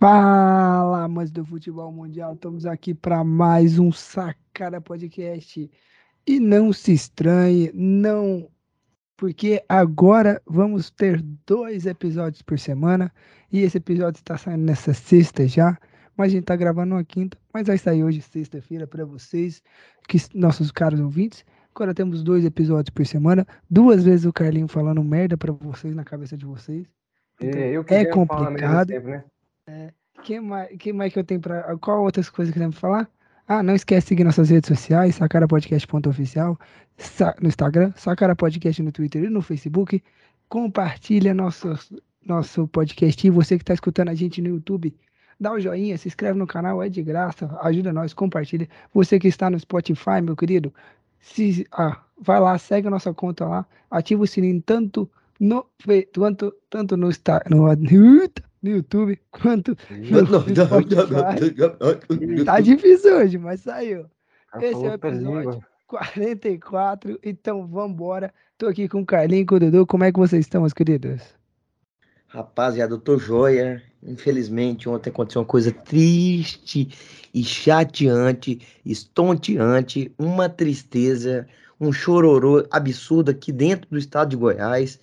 Fala, amantes do futebol mundial, estamos aqui para mais um Sacada Podcast. E não se estranhe, não, porque agora vamos ter dois episódios por semana. E esse episódio está saindo nessa sexta já, mas a gente está gravando uma quinta, mas vai sair hoje, sexta-feira, para vocês, que nossos caros ouvintes. Agora temos dois episódios por semana, duas vezes o Carlinho falando merda para vocês na cabeça de vocês. Então, é ao mesmo complicado. tempo, né? Que mais, que mais que eu tenho pra. Qual outras coisas que temos pra falar? Ah, não esquece de seguir nossas redes sociais, sacarapodcast.oficial, sa- no Instagram, Sacara Podcast no Twitter e no Facebook. Compartilha nosso, nosso podcast e você que está escutando a gente no YouTube, dá o joinha, se inscreve no canal, é de graça, ajuda nós, compartilha. Você que está no Spotify, meu querido, se, ah, vai lá, segue a nossa conta lá, ativa o sininho tanto no, quanto, tanto no, Insta- no, no YouTube quanto no Spotify. Tá difícil hoje, mas saiu. Esse é o episódio. línguas. 44, então vambora. Tô aqui com o Carlinho e com o Dudu. Como é que vocês estão, meus queridos? Rapaziada, eu tô joia. Infelizmente, ontem aconteceu uma coisa triste e chateante, estonteante, uma tristeza, um chororô absurdo aqui dentro do estado de Goiás.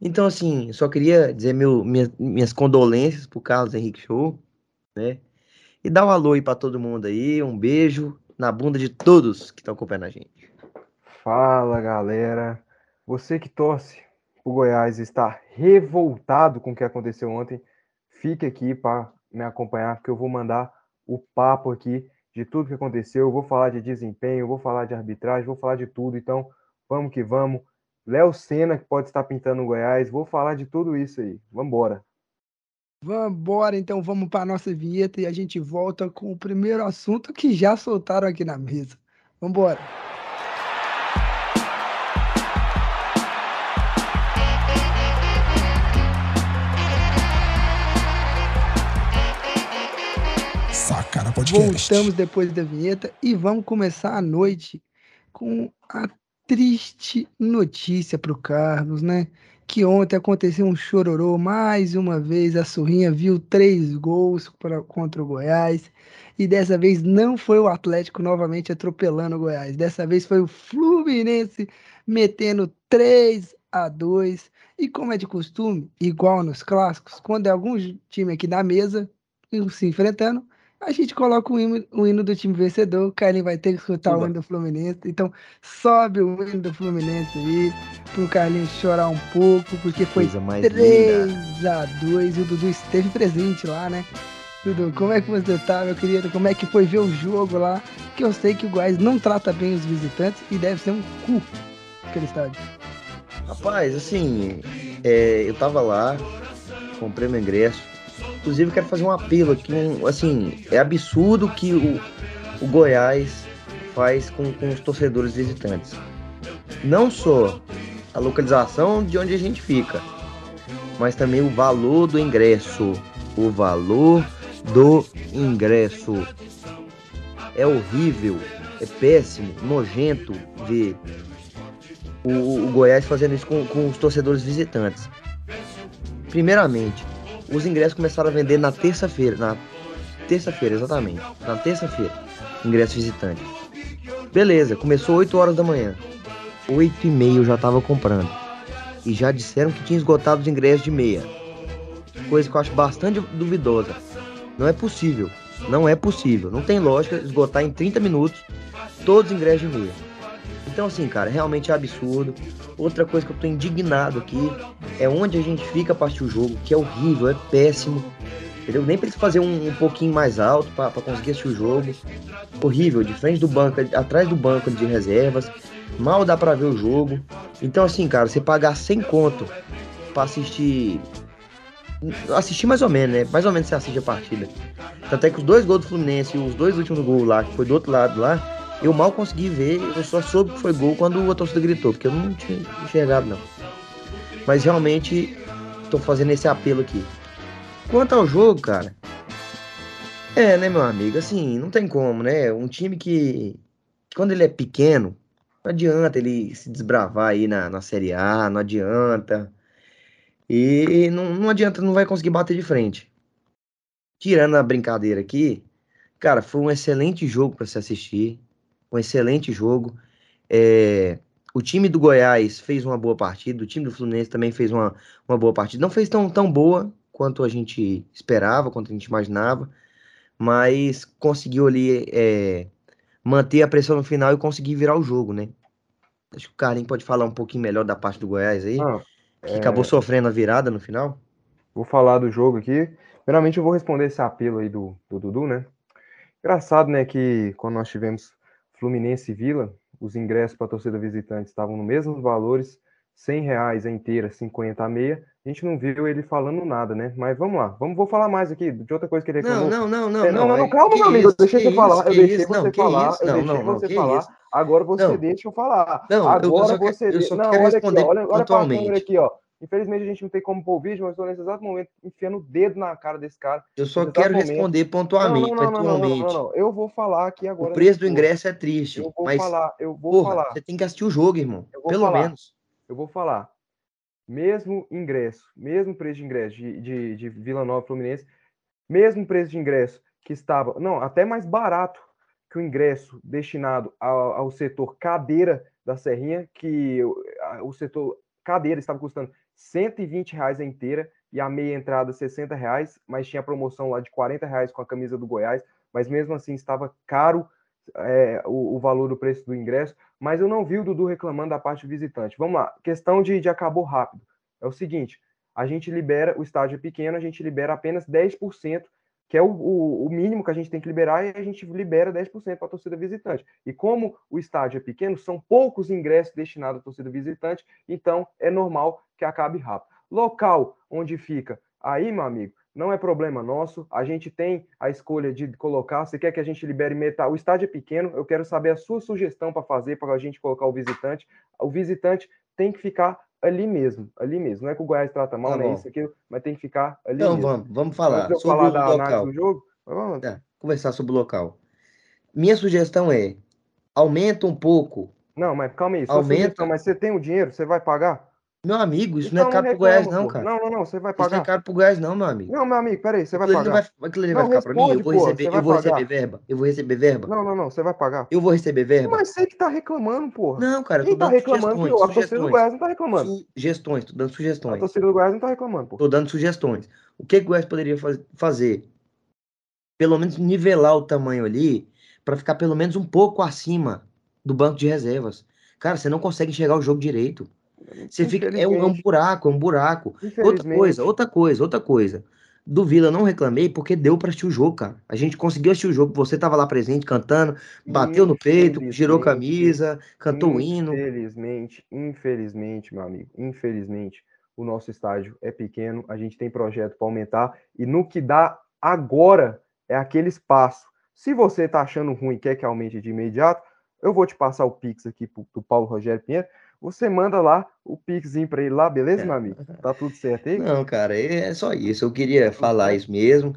Então, assim, só queria dizer meu, minha- minhas condolências pro Carlos Henrique Show, né? E dar um alô aí pra todo mundo aí, um beijo na bunda de todos que estão acompanhando a gente. Fala, galera. Você que torce o Goiás está revoltado com o que aconteceu ontem, fique aqui para me acompanhar, porque eu vou mandar o papo aqui de tudo que aconteceu. Eu vou falar de desempenho, vou falar de arbitragem, vou falar de tudo. Então, vamos que vamos. Léo Senna, que pode estar pintando o Goiás, vou falar de tudo isso aí. Vambora. Vambora, então vamos para nossa vinheta e a gente volta com o primeiro assunto que já soltaram aqui na mesa. Vambora. Sacara Podcast. Voltamos depois da vinheta e vamos começar a noite com a triste notícia para o Carlos, né? Que ontem aconteceu um chororô mais uma vez. A Surrinha viu três gols pra- contra o Goiás e dessa vez não foi o Atlético novamente atropelando o Goiás. Dessa vez foi o Fluminense metendo 3 a 2 e como é de costume, igual nos clássicos, quando é algum time aqui da mesa se enfrentando, a gente coloca o hino, o hino do time vencedor, o Carlinhos vai ter que escutar o hino do Fluminense. Então, sobe o hino do Fluminense aí, pro Carlinhos chorar um pouco, porque foi Coisa mais linda. 3 a 2 O Dudu esteve presente lá, né? Dudu, como é que você tá, meu querido? Como é que foi ver o jogo lá? Que eu sei que o Goiás não trata bem os visitantes e deve ser um cu aquele estádio. Rapaz, assim, é, eu tava lá, comprei meu ingresso. Inclusive, quero fazer um apelo aqui. Um, assim, é absurdo que o, o Goiás faz com, com os torcedores visitantes. Não só a localização de onde a gente fica, mas também o valor do ingresso. O valor do ingresso. É horrível, é péssimo, nojento ver o, o Goiás fazendo isso com, com os torcedores visitantes. Primeiramente, os ingressos começaram a vender na terça-feira. Na terça-feira, exatamente. Na terça-feira, ingresso visitante. Beleza, começou 8 horas da manhã. 8 e meia eu já tava comprando. E já disseram que tinha esgotado os ingressos de meia. Coisa que eu acho bastante duvidosa. Não é possível. Não é possível. Não tem lógica esgotar em 30 minutos todos os ingressos de meia. Então, assim, cara, realmente é absurdo. Outra coisa que eu tô indignado aqui é onde a gente fica pra assistir o jogo, que é horrível, é péssimo. Entendeu? Nem precisa fazer um, um pouquinho mais alto pra conseguir assistir o jogo. Horrível, de frente do banco, atrás do banco de reservas. Mal dá pra ver o jogo. Então, assim, cara, você pagar 100 conto pra assistir. Assistir mais ou menos, né? Mais ou menos você assiste a partida. Tanto é que os dois gols do Fluminense e os dois últimos gols lá, que foi do outro lado lá, eu mal consegui ver, eu só soube que foi gol quando a torcida gritou, porque eu não tinha enxergado não. Mas realmente tô fazendo esse apelo aqui. Quanto ao jogo, cara, é, né, meu amigo, assim, não tem como, né? Um time que quando ele é pequeno, não adianta ele se desbravar aí na, na Série A, não adianta. E não, não adianta, não vai conseguir bater de frente. tirando a brincadeira aqui, cara, foi um excelente jogo para se assistir. Um excelente jogo. É, o time do Goiás fez uma boa partida, o time do Fluminense também fez uma, uma boa partida. Não fez tão, tão boa quanto a gente esperava, quanto a gente imaginava, mas conseguiu ali é, manter a pressão no final e conseguir virar o jogo, né? Acho que o Carlinhos pode falar um pouquinho melhor da parte do Goiás aí, Ah, que é, acabou sofrendo a virada no final. Vou falar do jogo aqui. Primeiramente, eu vou responder esse apelo aí do, do Dudu, né? Engraçado, né, que quando nós tivemos Fluminense e Vila, os ingressos para a torcida visitante estavam nos mesmos valores, 100 reais a inteira, 50 a meia. A gente não viu ele falando nada, né? Mas vamos lá, vamos, vou falar mais aqui de outra coisa que ele Não, reclamou. não, não, não. É, não, não, não, é- calma, meu amigo, eu que você falar, eu deixei você falar, eu deixei você falar. Agora você deixa eu falar. Não, eu- eu Agora só você eu só Não, quero olha aqui, responder ó, olha, olha para a câmera aqui, ó. Infelizmente a gente não tem como pôr o vídeo, mas estou nesse exato momento enfiando o dedo na cara desse cara. Eu só quero momento. responder pontualmente, não, não, não, não, não, não, pontualmente. não. Eu vou falar aqui agora. O preço do ingresso é triste, Eu vou mas, falar, eu vou porra, falar, você tem que assistir o jogo, irmão. Pelo falar. menos. eu vou falar. Mesmo ingresso, mesmo preço de ingresso de, de, de Vila Nova Fluminense, mesmo preço de ingresso que estava, não, até mais barato que o ingresso destinado ao, ao setor cadeira da Serrinha, que o, a- o setor cadeira estava custando 120 reais a inteira e a meia entrada 60 reais, mas tinha promoção lá de 40 reais com a camisa do Goiás, mas mesmo assim estava caro é, o, o valor do preço do ingresso, mas eu não vi o Dudu reclamando da parte visitante. Vamos lá, questão de, de acabou rápido. É o seguinte, a gente libera, o estádio é pequeno, a gente libera apenas 10%, que é o, o, o mínimo que a gente tem que liberar, e a gente libera 10% para a torcida visitante. E como o estádio é pequeno, são poucos ingressos destinados à torcida visitante, então é normal que acabe rápido. Local onde fica, aí, meu amigo, não é problema nosso. A gente tem a escolha de colocar. Você quer que a gente libere metade? O estádio é pequeno. Eu quero saber a sua sugestão para fazer para a gente colocar o visitante. O visitante tem que ficar ali mesmo, ali mesmo. Não é que o Goiás trata mal, Tá não é isso aqui, mas tem que ficar ali Então mesmo. vamos, vamos falar sobre falar o da local. do jogo, vamos, É, conversar sobre o local. Minha sugestão é aumenta um pouco. Não, mas calma aí. Aumenta. sugestão, mas você tem o dinheiro? Você vai pagar? Meu amigo, isso Então não é caro pro Goiás, não, pô. cara. Não, não, não. Você vai Isso não é pagar. caro pro Goiás, não, meu amigo. Não, meu amigo, peraí. Você vai aquilo pagar. vai, aquilo ali vai ficar pra mim. Eu responde, vou pô, receber, eu vou receber pagar. verba. Eu vou receber verba. Não, não, não. Você vai pagar. Eu vou receber verba. Mas você que tá reclamando, porra. Não, cara, eu Quem tô tá dando reclamando? sugestões. que A torcida do. Goiás não tá reclamando. Sugestões, tô dando A sugestões. torcida do Goiás não tá reclamando, pô. Tô dando sugestões. O que, que o Goiás poderia faz- fazer? Pelo menos nivelar o tamanho ali para ficar pelo menos um pouco acima do banco de reservas. Cara, você não consegue enxergar o jogo direito. Você fica é um, é um buraco, é um buraco. Outra coisa, outra coisa, outra coisa. Do Vila não reclamei porque deu pra assistir o jogo, cara. A gente conseguiu assistir o jogo. Você tava lá presente cantando, bateu no peito, girou camisa, cantou o hino. Infelizmente, infelizmente, meu amigo, infelizmente, o nosso estádio é pequeno, a gente tem projeto para aumentar e no que dá agora é aquele espaço. Se você tá achando ruim e quer que aumente de imediato, eu vou te passar o Pix aqui pro, do Paulo Rogério Pinheiro. Você manda lá o Pixzinho para ele lá, beleza, meu amigo? Tá tudo certo aí? Não, cara, é só isso. Eu queria falar isso mesmo.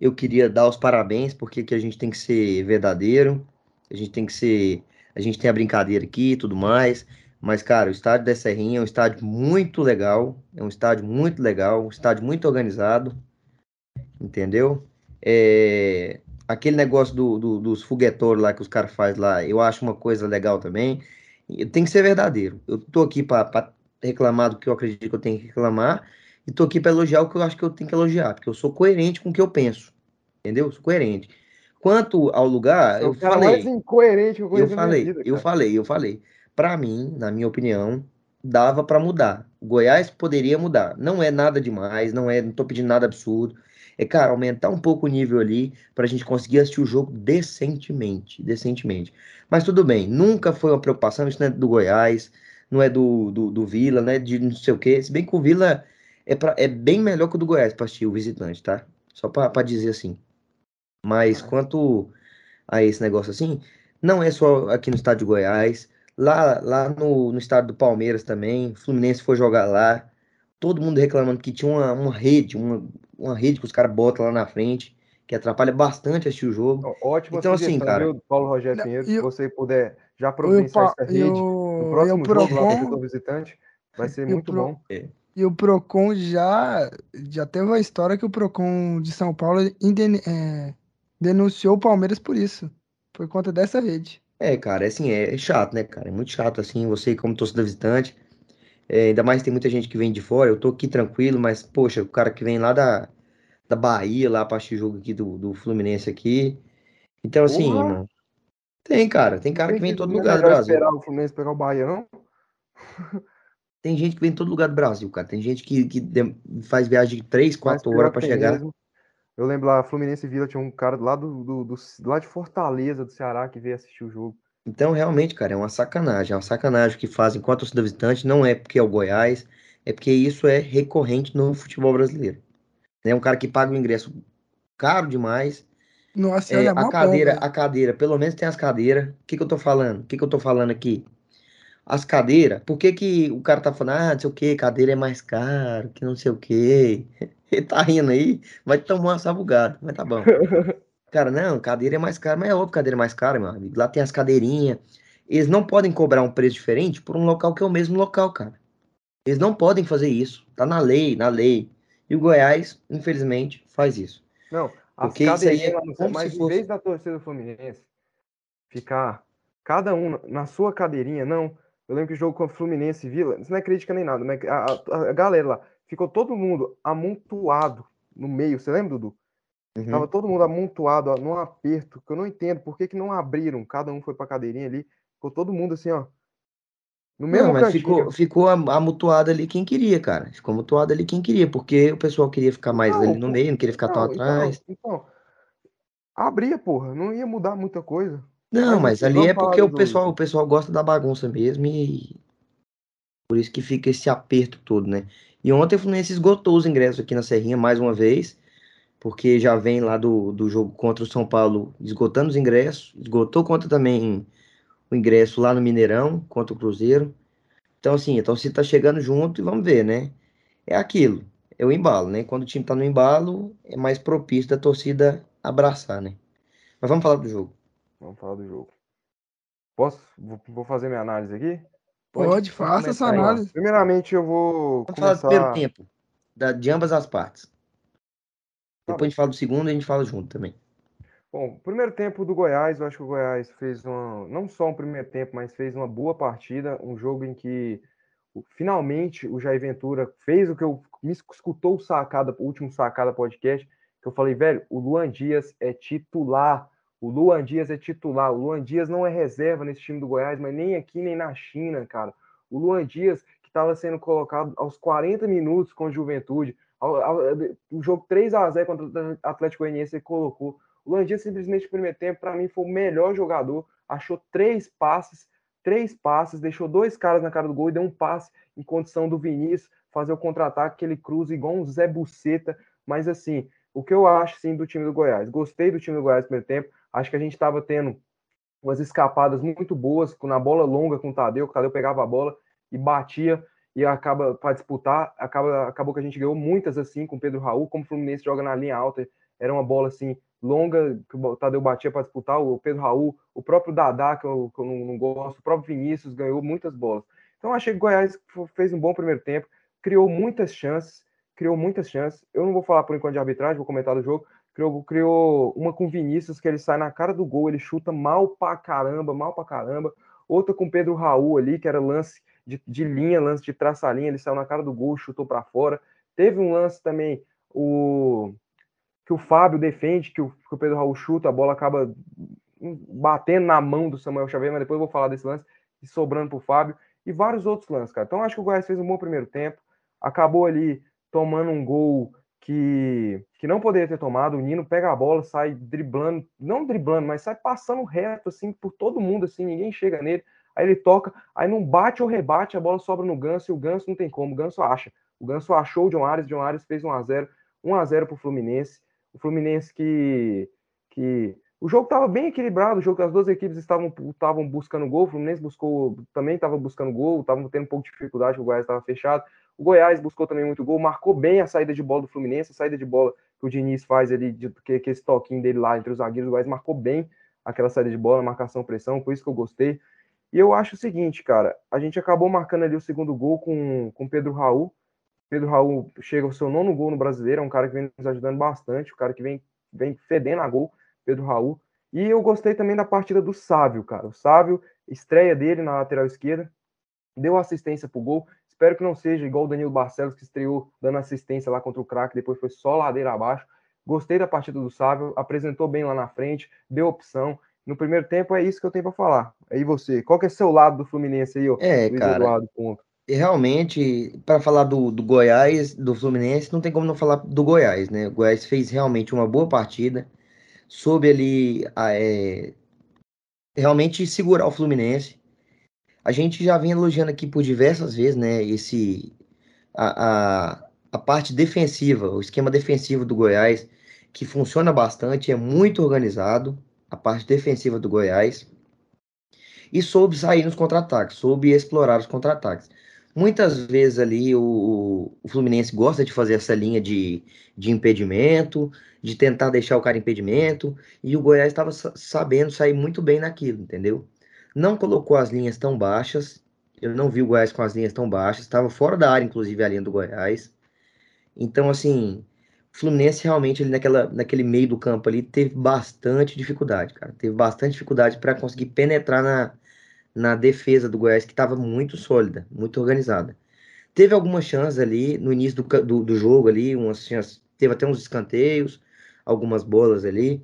Eu queria dar os parabéns, porque que a gente tem que ser verdadeiro. A gente tem que ser. A gente tem a brincadeira aqui e tudo mais. Mas, cara, o estádio da Serrinha é um estádio muito legal. É um estádio muito legal, um estádio muito organizado. Entendeu? É, Aquele negócio do, do- dos foguetores lá que os caras fazem lá, eu acho uma coisa legal também. Tem que ser verdadeiro. Eu tô aqui para reclamar do que eu acredito que eu tenho que reclamar. E tô aqui para elogiar o que eu acho que eu tenho que elogiar, porque eu sou coerente com o que eu penso. Entendeu? Eu sou coerente. Quanto ao lugar, É eu cara falei. mais incoerente que eu Eu falei, vida, eu falei, eu falei. Para mim, na minha opinião, dava para mudar. O Goiás poderia mudar. Não é nada demais, não é, não tô pedindo nada absurdo. É, cara, aumentar um pouco o nível ali para a gente conseguir assistir o jogo decentemente, decentemente. Mas tudo bem, nunca foi uma preocupação, isso não é do Goiás, não é do, do, do Vila, né, de não sei o quê. Se bem que o Vila é, pra, é bem melhor que o do Goiás para assistir o visitante, tá? Só para dizer assim. Mas Ah. quanto a esse negócio assim, não é só aqui no estado de Goiás, lá, lá no, no estado do Palmeiras também, o Fluminense foi jogar lá, todo mundo reclamando que tinha uma, uma rede, uma, uma rede que os caras botam lá na frente, que atrapalha bastante assistir o jogo. Ó, Ótima Então, assim, cara- viu, Paulo Rogério Não, Pinheiro, se você puder já providenciar essa rede o, no próximo jogo lá do Procon, visitante, vai ser muito Pro- bom. E o Procon já, já teve uma história que o Procon de São Paulo indene- é, denunciou o Palmeiras por isso, por conta dessa rede. É, cara, é assim, é, é chato, né, cara? É muito chato, assim, você como torcedor visitante. É, ainda mais tem muita gente que vem de fora. Eu tô aqui tranquilo, mas, poxa, o cara que vem lá da, da Bahia, lá pra assistir jogo aqui do, do Fluminense aqui. Então, assim, Porra! mano. Tem, cara. Tem cara que vem em todo lugar do Brasil. esperar o Fluminense pegar o Bahia, não? Tem gente que vem em todo lugar do Brasil, cara. Tem gente que, que faz viagem de 3, Mas 4 pior horas tem chegar. mesmo. Eu lembro lá, Fluminense Vila tinha um cara lá do, do, do- lá de Fortaleza, do Ceará, que veio assistir o jogo. Então, realmente, cara, é uma sacanagem. É uma sacanagem que fazem com a torcida visitante. Não é porque é o Goiás, é porque isso é recorrente no futebol brasileiro. É um cara que paga o ingresso caro demais. Nossa, É, olha, a cadeira, velho. a cadeira, pelo menos tem as cadeiras. O que que eu tô falando? O que que eu tô falando aqui? As cadeiras, por que que o cara tá falando, ah, não sei o que, cadeira é mais caro, que não sei o que. Ele tá rindo aí, vai tomar uma sabugada, mas tá bom. Cara, não, cadeira é mais cara, mas é óbvio cadeira é mais cara, meu amigo. Lá tem as cadeirinhas. Eles não podem cobrar um preço diferente por um local que é o mesmo local, cara. Eles não podem fazer isso. Tá na lei, na lei. E o Goiás, infelizmente, faz isso. Não, as Porque é cadeirinhas como mas se em fosse- vez da torcida do Fluminense ficar cada um na- sua cadeirinha, não. Eu lembro que o jogo contra o Fluminense e Vila, isso não é crítica nem nada, mas a, a- a galera lá, ficou todo mundo amontoado no meio, você lembra, Dudu? Uhum. Tava todo mundo amontoado, ó, num aperto, que eu não entendo por que, que não abriram, cada um foi pra cadeirinha ali, ficou todo mundo assim, ó, no mesmo Não, mas cantinho. ficou, ficou am- amutuado ali quem queria, cara. Ficou amutuado ali quem queria, porque o pessoal queria ficar mais Não, ali no meio, não queria ficar tão Não, então, atrás. então, abria, porra, não ia mudar muita coisa. Não, Mas, mas enfim, ali é porque o pessoal, o pessoal gosta da bagunça mesmo e por isso que fica esse aperto todo, né? E ontem o Fluminense esgotou os ingressos aqui na Serrinha mais uma vez, porque já vem lá do, do jogo contra o São Paulo esgotando os ingressos, esgotou contra também o ingresso lá no Mineirão, contra o Cruzeiro. Então, assim, a torcida tá chegando junto e vamos ver, né? É aquilo, é o embalo, né? Quando o time tá no embalo, é mais propício da torcida abraçar, né? Mas vamos falar do jogo. Vamos falar do jogo. Posso? Vou, fazer minha análise aqui? Pode, faça essa começar aí. análise. Primeiramente, eu vou Vamos falar do primeiro começar. tempo, da, de ambas as partes. Depois a gente fala do segundo e a gente fala junto também. Bom, primeiro tempo do Goiás, eu acho que o Goiás fez uma, não só um primeiro tempo, mas fez uma boa partida, um jogo em que finalmente o Jair Ventura fez o que eu me escutou o sacada, o último sacada podcast, que eu falei, velho, o Luan Dias é titular. O Luan Dias é titular. O Luan Dias não é reserva nesse time do Goiás, mas nem aqui nem na China, cara. O Luan Dias, que estava sendo colocado aos 40 minutos com o Juventude, o jogo 3 a 0 contra o Atlético Goianiense, colocou. O Luan Dias, simplesmente, no primeiro tempo, para mim, foi o melhor jogador. Achou três passes, três passes, deixou dois caras na cara do gol e deu um passe em condição do Vinícius fazer o contra-ataque, que ele cruza igual um Zé Buceta. Mas, assim, o que eu acho, sim, do time do Goiás? Gostei do time do Goiás no primeiro tempo. Acho que a gente estava tendo umas escapadas muito boas, na bola longa com o Tadeu, o Tadeu pegava a bola e batia e acaba para disputar, acaba, acabou que a gente ganhou muitas assim com Pedro Raul, como o Fluminense joga na linha alta, era uma bola assim longa que o Tadeu batia para disputar, o Pedro Raul, o próprio Dadá, que eu, que eu não, não, gosto, o próprio Vinícius ganhou muitas bolas. Então achei que o Goiás fez um bom primeiro tempo, criou muitas chances, criou muitas chances. Eu não vou falar por enquanto de arbitragem, vou comentar do jogo. Criou, criou uma com Vinícius, que ele sai na cara do gol, ele chuta mal pra caramba, mal pra caramba. Outra com Pedro Raul ali, que era lance de, de linha, lance de traçar linha, ele saiu na cara do gol, chutou para fora. Teve um lance também, o que o Fábio defende, que o, que o Pedro Raul chuta, a bola acaba batendo na mão do Samuel Xavier, mas depois eu vou falar desse lance, e sobrando para o Fábio, e vários outros lances, cara. Então acho que o Goiás fez um bom primeiro tempo, acabou ali tomando um gol que, que não poderia ter tomado. O Nino pega a bola, sai driblando, não driblando, mas sai passando reto, assim, por todo mundo, assim, ninguém chega nele. Aí ele toca, aí não bate ou rebate, a bola sobra no Ganso e o Ganso não tem como, o Ganso acha. O Ganso achou o John Ares, John Ares fez 1x0, 1x0 pro Fluminense. O Fluminense que. que o jogo estava bem equilibrado, o jogo as duas equipes estavam, estavam buscando gol, o Fluminense buscou, também estava buscando gol, estavam tendo um pouco de dificuldade, o Goiás estava fechado. O Goiás buscou também muito gol, marcou bem a saída de bola do Fluminense, a saída de bola que o Diniz faz ali, de, que, que esse toquinho dele lá entre os zagueiros, o Goiás marcou bem aquela saída de bola, marcação, pressão, por isso que eu gostei. E eu acho o seguinte, cara, a gente acabou marcando ali o segundo gol com o Pedro Raul, Pedro Raul chega ao seu nono gol no brasileiro, é um cara que vem nos ajudando bastante, um cara que vem, vem fedendo a gol, Pedro Raul. E eu gostei também da partida do Sávio, cara. O Sávio, estreia dele na lateral esquerda, deu assistência pro gol. Espero que não seja igual o Danilo Barcelos, que estreou dando assistência lá contra o craque, depois foi só ladeira abaixo. Gostei da partida do Sávio, apresentou bem lá na frente, deu opção. No primeiro tempo é isso que eu tenho para falar. Aí você, qual que é seu lado do Fluminense aí, ó? É, Luiz cara. Eduardo Ponto? Realmente, para falar do, do Goiás, do Fluminense, não tem como não falar do Goiás, né? O Goiás fez realmente uma boa partida, soube ali a, é, realmente segurar o Fluminense. A gente já vinha elogiando aqui por diversas vezes, né? Esse a, a, a parte defensiva, o esquema defensivo do Goiás, que funciona bastante, é muito organizado, a parte defensiva do Goiás. E soube sair nos contra-ataques, soube explorar os contra-ataques. Muitas vezes ali o, o Fluminense gosta de fazer essa linha de, de impedimento, de tentar deixar o cara impedimento, e o Goiás estava sabendo sair muito bem naquilo, entendeu? Não colocou as linhas tão baixas, eu não vi o Goiás com as linhas tão baixas, estava fora da área, inclusive, a linha do Goiás. Então, assim, Fluminense realmente ali naquela, naquele meio do campo ali teve bastante dificuldade, cara. Teve bastante dificuldade para conseguir penetrar na, na defesa do Goiás, que estava muito sólida, muito organizada. Teve algumas chances ali no início do, do, do jogo ali, umas chances, teve até uns escanteios, algumas bolas ali,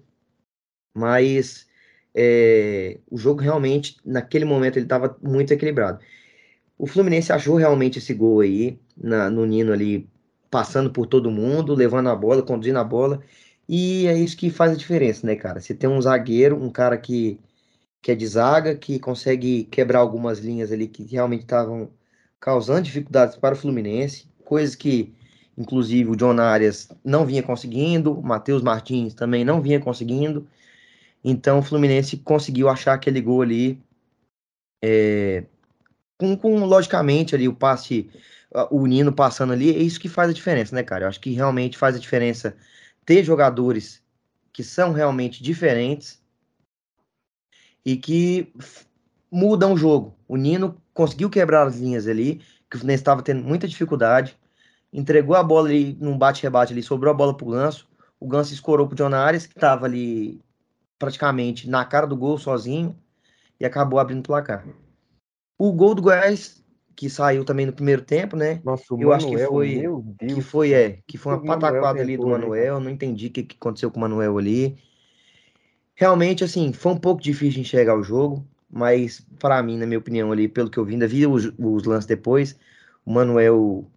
mas é, o jogo realmente, naquele momento, ele estava muito equilibrado. O Fluminense achou realmente esse gol aí, na, no Nino ali, passando por todo mundo, levando a bola, conduzindo a bola, e é isso que faz a diferença, né, cara? Você tem um zagueiro, um cara que que é de zaga, que consegue quebrar algumas linhas ali que realmente estavam causando dificuldades para o Fluminense, coisas que, inclusive, o John Arias não vinha conseguindo, o Matheus Martins também não vinha conseguindo. Então, o Fluminense conseguiu achar aquele gol ali, é, com, com, logicamente, ali o passe, o Nino passando ali, é isso que faz a diferença, né, cara? Eu acho que realmente faz a diferença ter jogadores que são realmente diferentes e que mudam o jogo. O Nino conseguiu quebrar as linhas ali, que o Fluminense estava tendo muita dificuldade, entregou a bola ali num bate-rebate ali, sobrou a bola pro Ganso, o Ganso escorou pro John que estava ali praticamente na cara do gol sozinho, e acabou abrindo o placar. O gol do Goiás, que saiu também no primeiro tempo, né? Nossa, o eu Manuel, acho que foi, meu Deus. que foi, é, que foi uma pataquada ali do né, Manuel, não entendi o que, que aconteceu com o Manuel ali. Realmente, assim, foi um pouco difícil de enxergar o jogo, mas para mim, na minha opinião, ali, pelo que eu vi, ainda vi os, os lances depois, o Manuel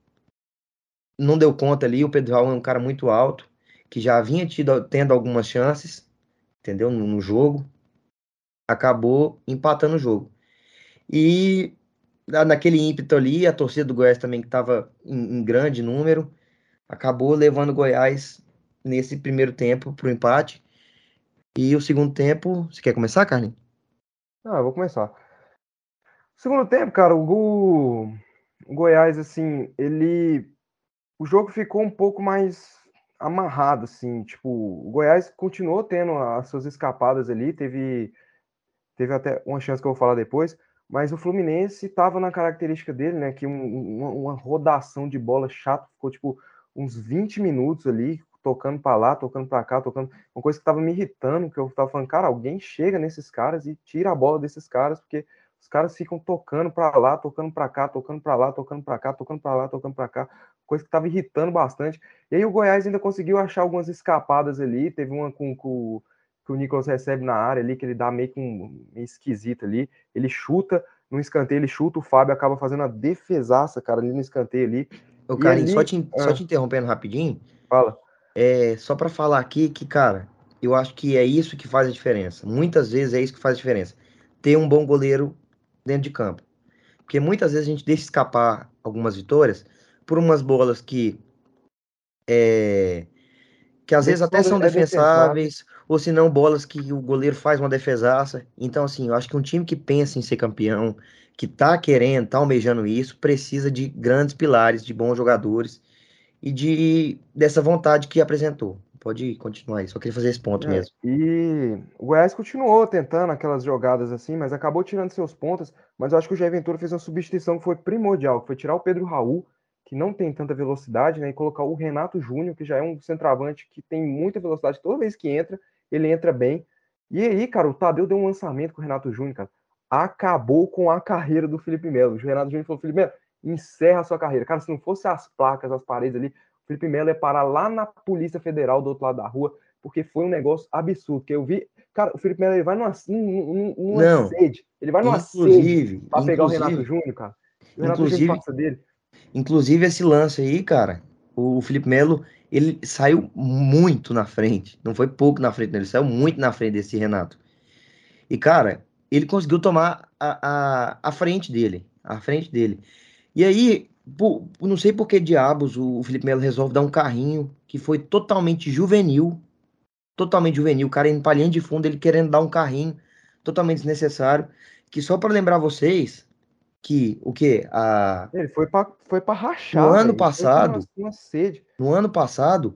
não deu conta ali, o Pedro Raul é um cara muito alto, que já vinha tido, tendo algumas chances, entendeu, no, no jogo, acabou empatando o jogo. E naquele ímpeto ali, a torcida do Goiás também, que estava em, em grande número, acabou levando o Goiás nesse primeiro tempo para o empate, e o segundo tempo, você quer começar, Carlinhos? Ah, eu vou começar. Segundo tempo, cara, o, Go... o Goiás, assim, ele. O jogo ficou um pouco mais amarrado, assim. Tipo, o Goiás continuou tendo as suas escapadas ali, teve, teve até uma chance que eu vou falar depois, mas o Fluminense estava na característica dele, né? Que um, uma, uma rodação de bola chata, ficou tipo uns 20 minutos ali, tocando para lá, tocando para cá, tocando. Uma coisa que estava me irritando, que eu estava falando, cara, alguém chega nesses caras e tira a bola desses caras, porque os caras ficam tocando para lá, tocando para cá, tocando para lá, tocando para cá, tocando para lá, tocando para cá, coisa que estava irritando bastante. E aí o Goiás ainda conseguiu achar algumas escapadas ali, teve uma com, com que o Nicolas recebe na área ali, que ele dá meio que um meio esquisito ali, ele chuta no escanteio, ele chuta, o Fábio acaba fazendo a defesaça, cara, ali no escanteio ali. Ô, Carlinhos, só, te, só Ah. te interrompendo rapidinho, Fala. é só para falar aqui que, cara, eu acho que é isso que faz a diferença. Muitas vezes é isso que faz a diferença. Ter um bom goleiro dentro de campo. Porque muitas vezes a gente deixa escapar algumas vitórias por umas bolas que é, que às vezes até São- são é defensável. defensáveis, ou se não bolas que o goleiro faz uma defesaça. Então, assim, eu acho que um time que pensa em ser campeão, que tá querendo, tá almejando isso, precisa de grandes pilares, de bons jogadores e de dessa vontade que apresentou. Pode continuar aí, só queria fazer esse ponto É, mesmo. E o Goiás continuou tentando aquelas jogadas assim, mas acabou tirando seus pontos. Mas eu acho que o Jair Ventura fez uma substituição que foi primordial, que foi tirar o Pedro Raul, que não tem tanta velocidade, né? E colocar o Renato Júnior, que já é um centroavante que tem muita velocidade. Toda vez que entra, ele entra bem. E aí, cara, o Tadeu deu um lançamento com o Renato Júnior, cara. Acabou com a carreira do Felipe Melo. O Renato Júnior falou: Felipe Melo, encerra a sua carreira. Cara, se não fosse as placas, as paredes ali, o Felipe Melo ia parar lá na Polícia Federal do outro lado da rua, porque foi um negócio absurdo. Que eu vi. Cara, o Felipe Melo ele vai numa, numa não, sede. Ele vai numa inclusive, sede pra pegar o Renato Júnior, cara. O Renato inclusive, Júnior passa dele. Inclusive, esse lance aí, cara, o Felipe Melo, ele saiu muito na frente. Não foi pouco na frente, ele saiu muito na frente desse Renato. E, cara, ele conseguiu tomar a, a, a frente dele. A frente dele. E aí, por, não sei por que diabos o Felipe Melo resolve dar um carrinho que foi totalmente juvenil. Totalmente juvenil. O cara indo pra linha de fundo, ele querendo dar um carrinho totalmente desnecessário. Que só para lembrar vocês, que o que a ele foi para foi para rachar. No ano passado, uma, uma sede. no ano passado,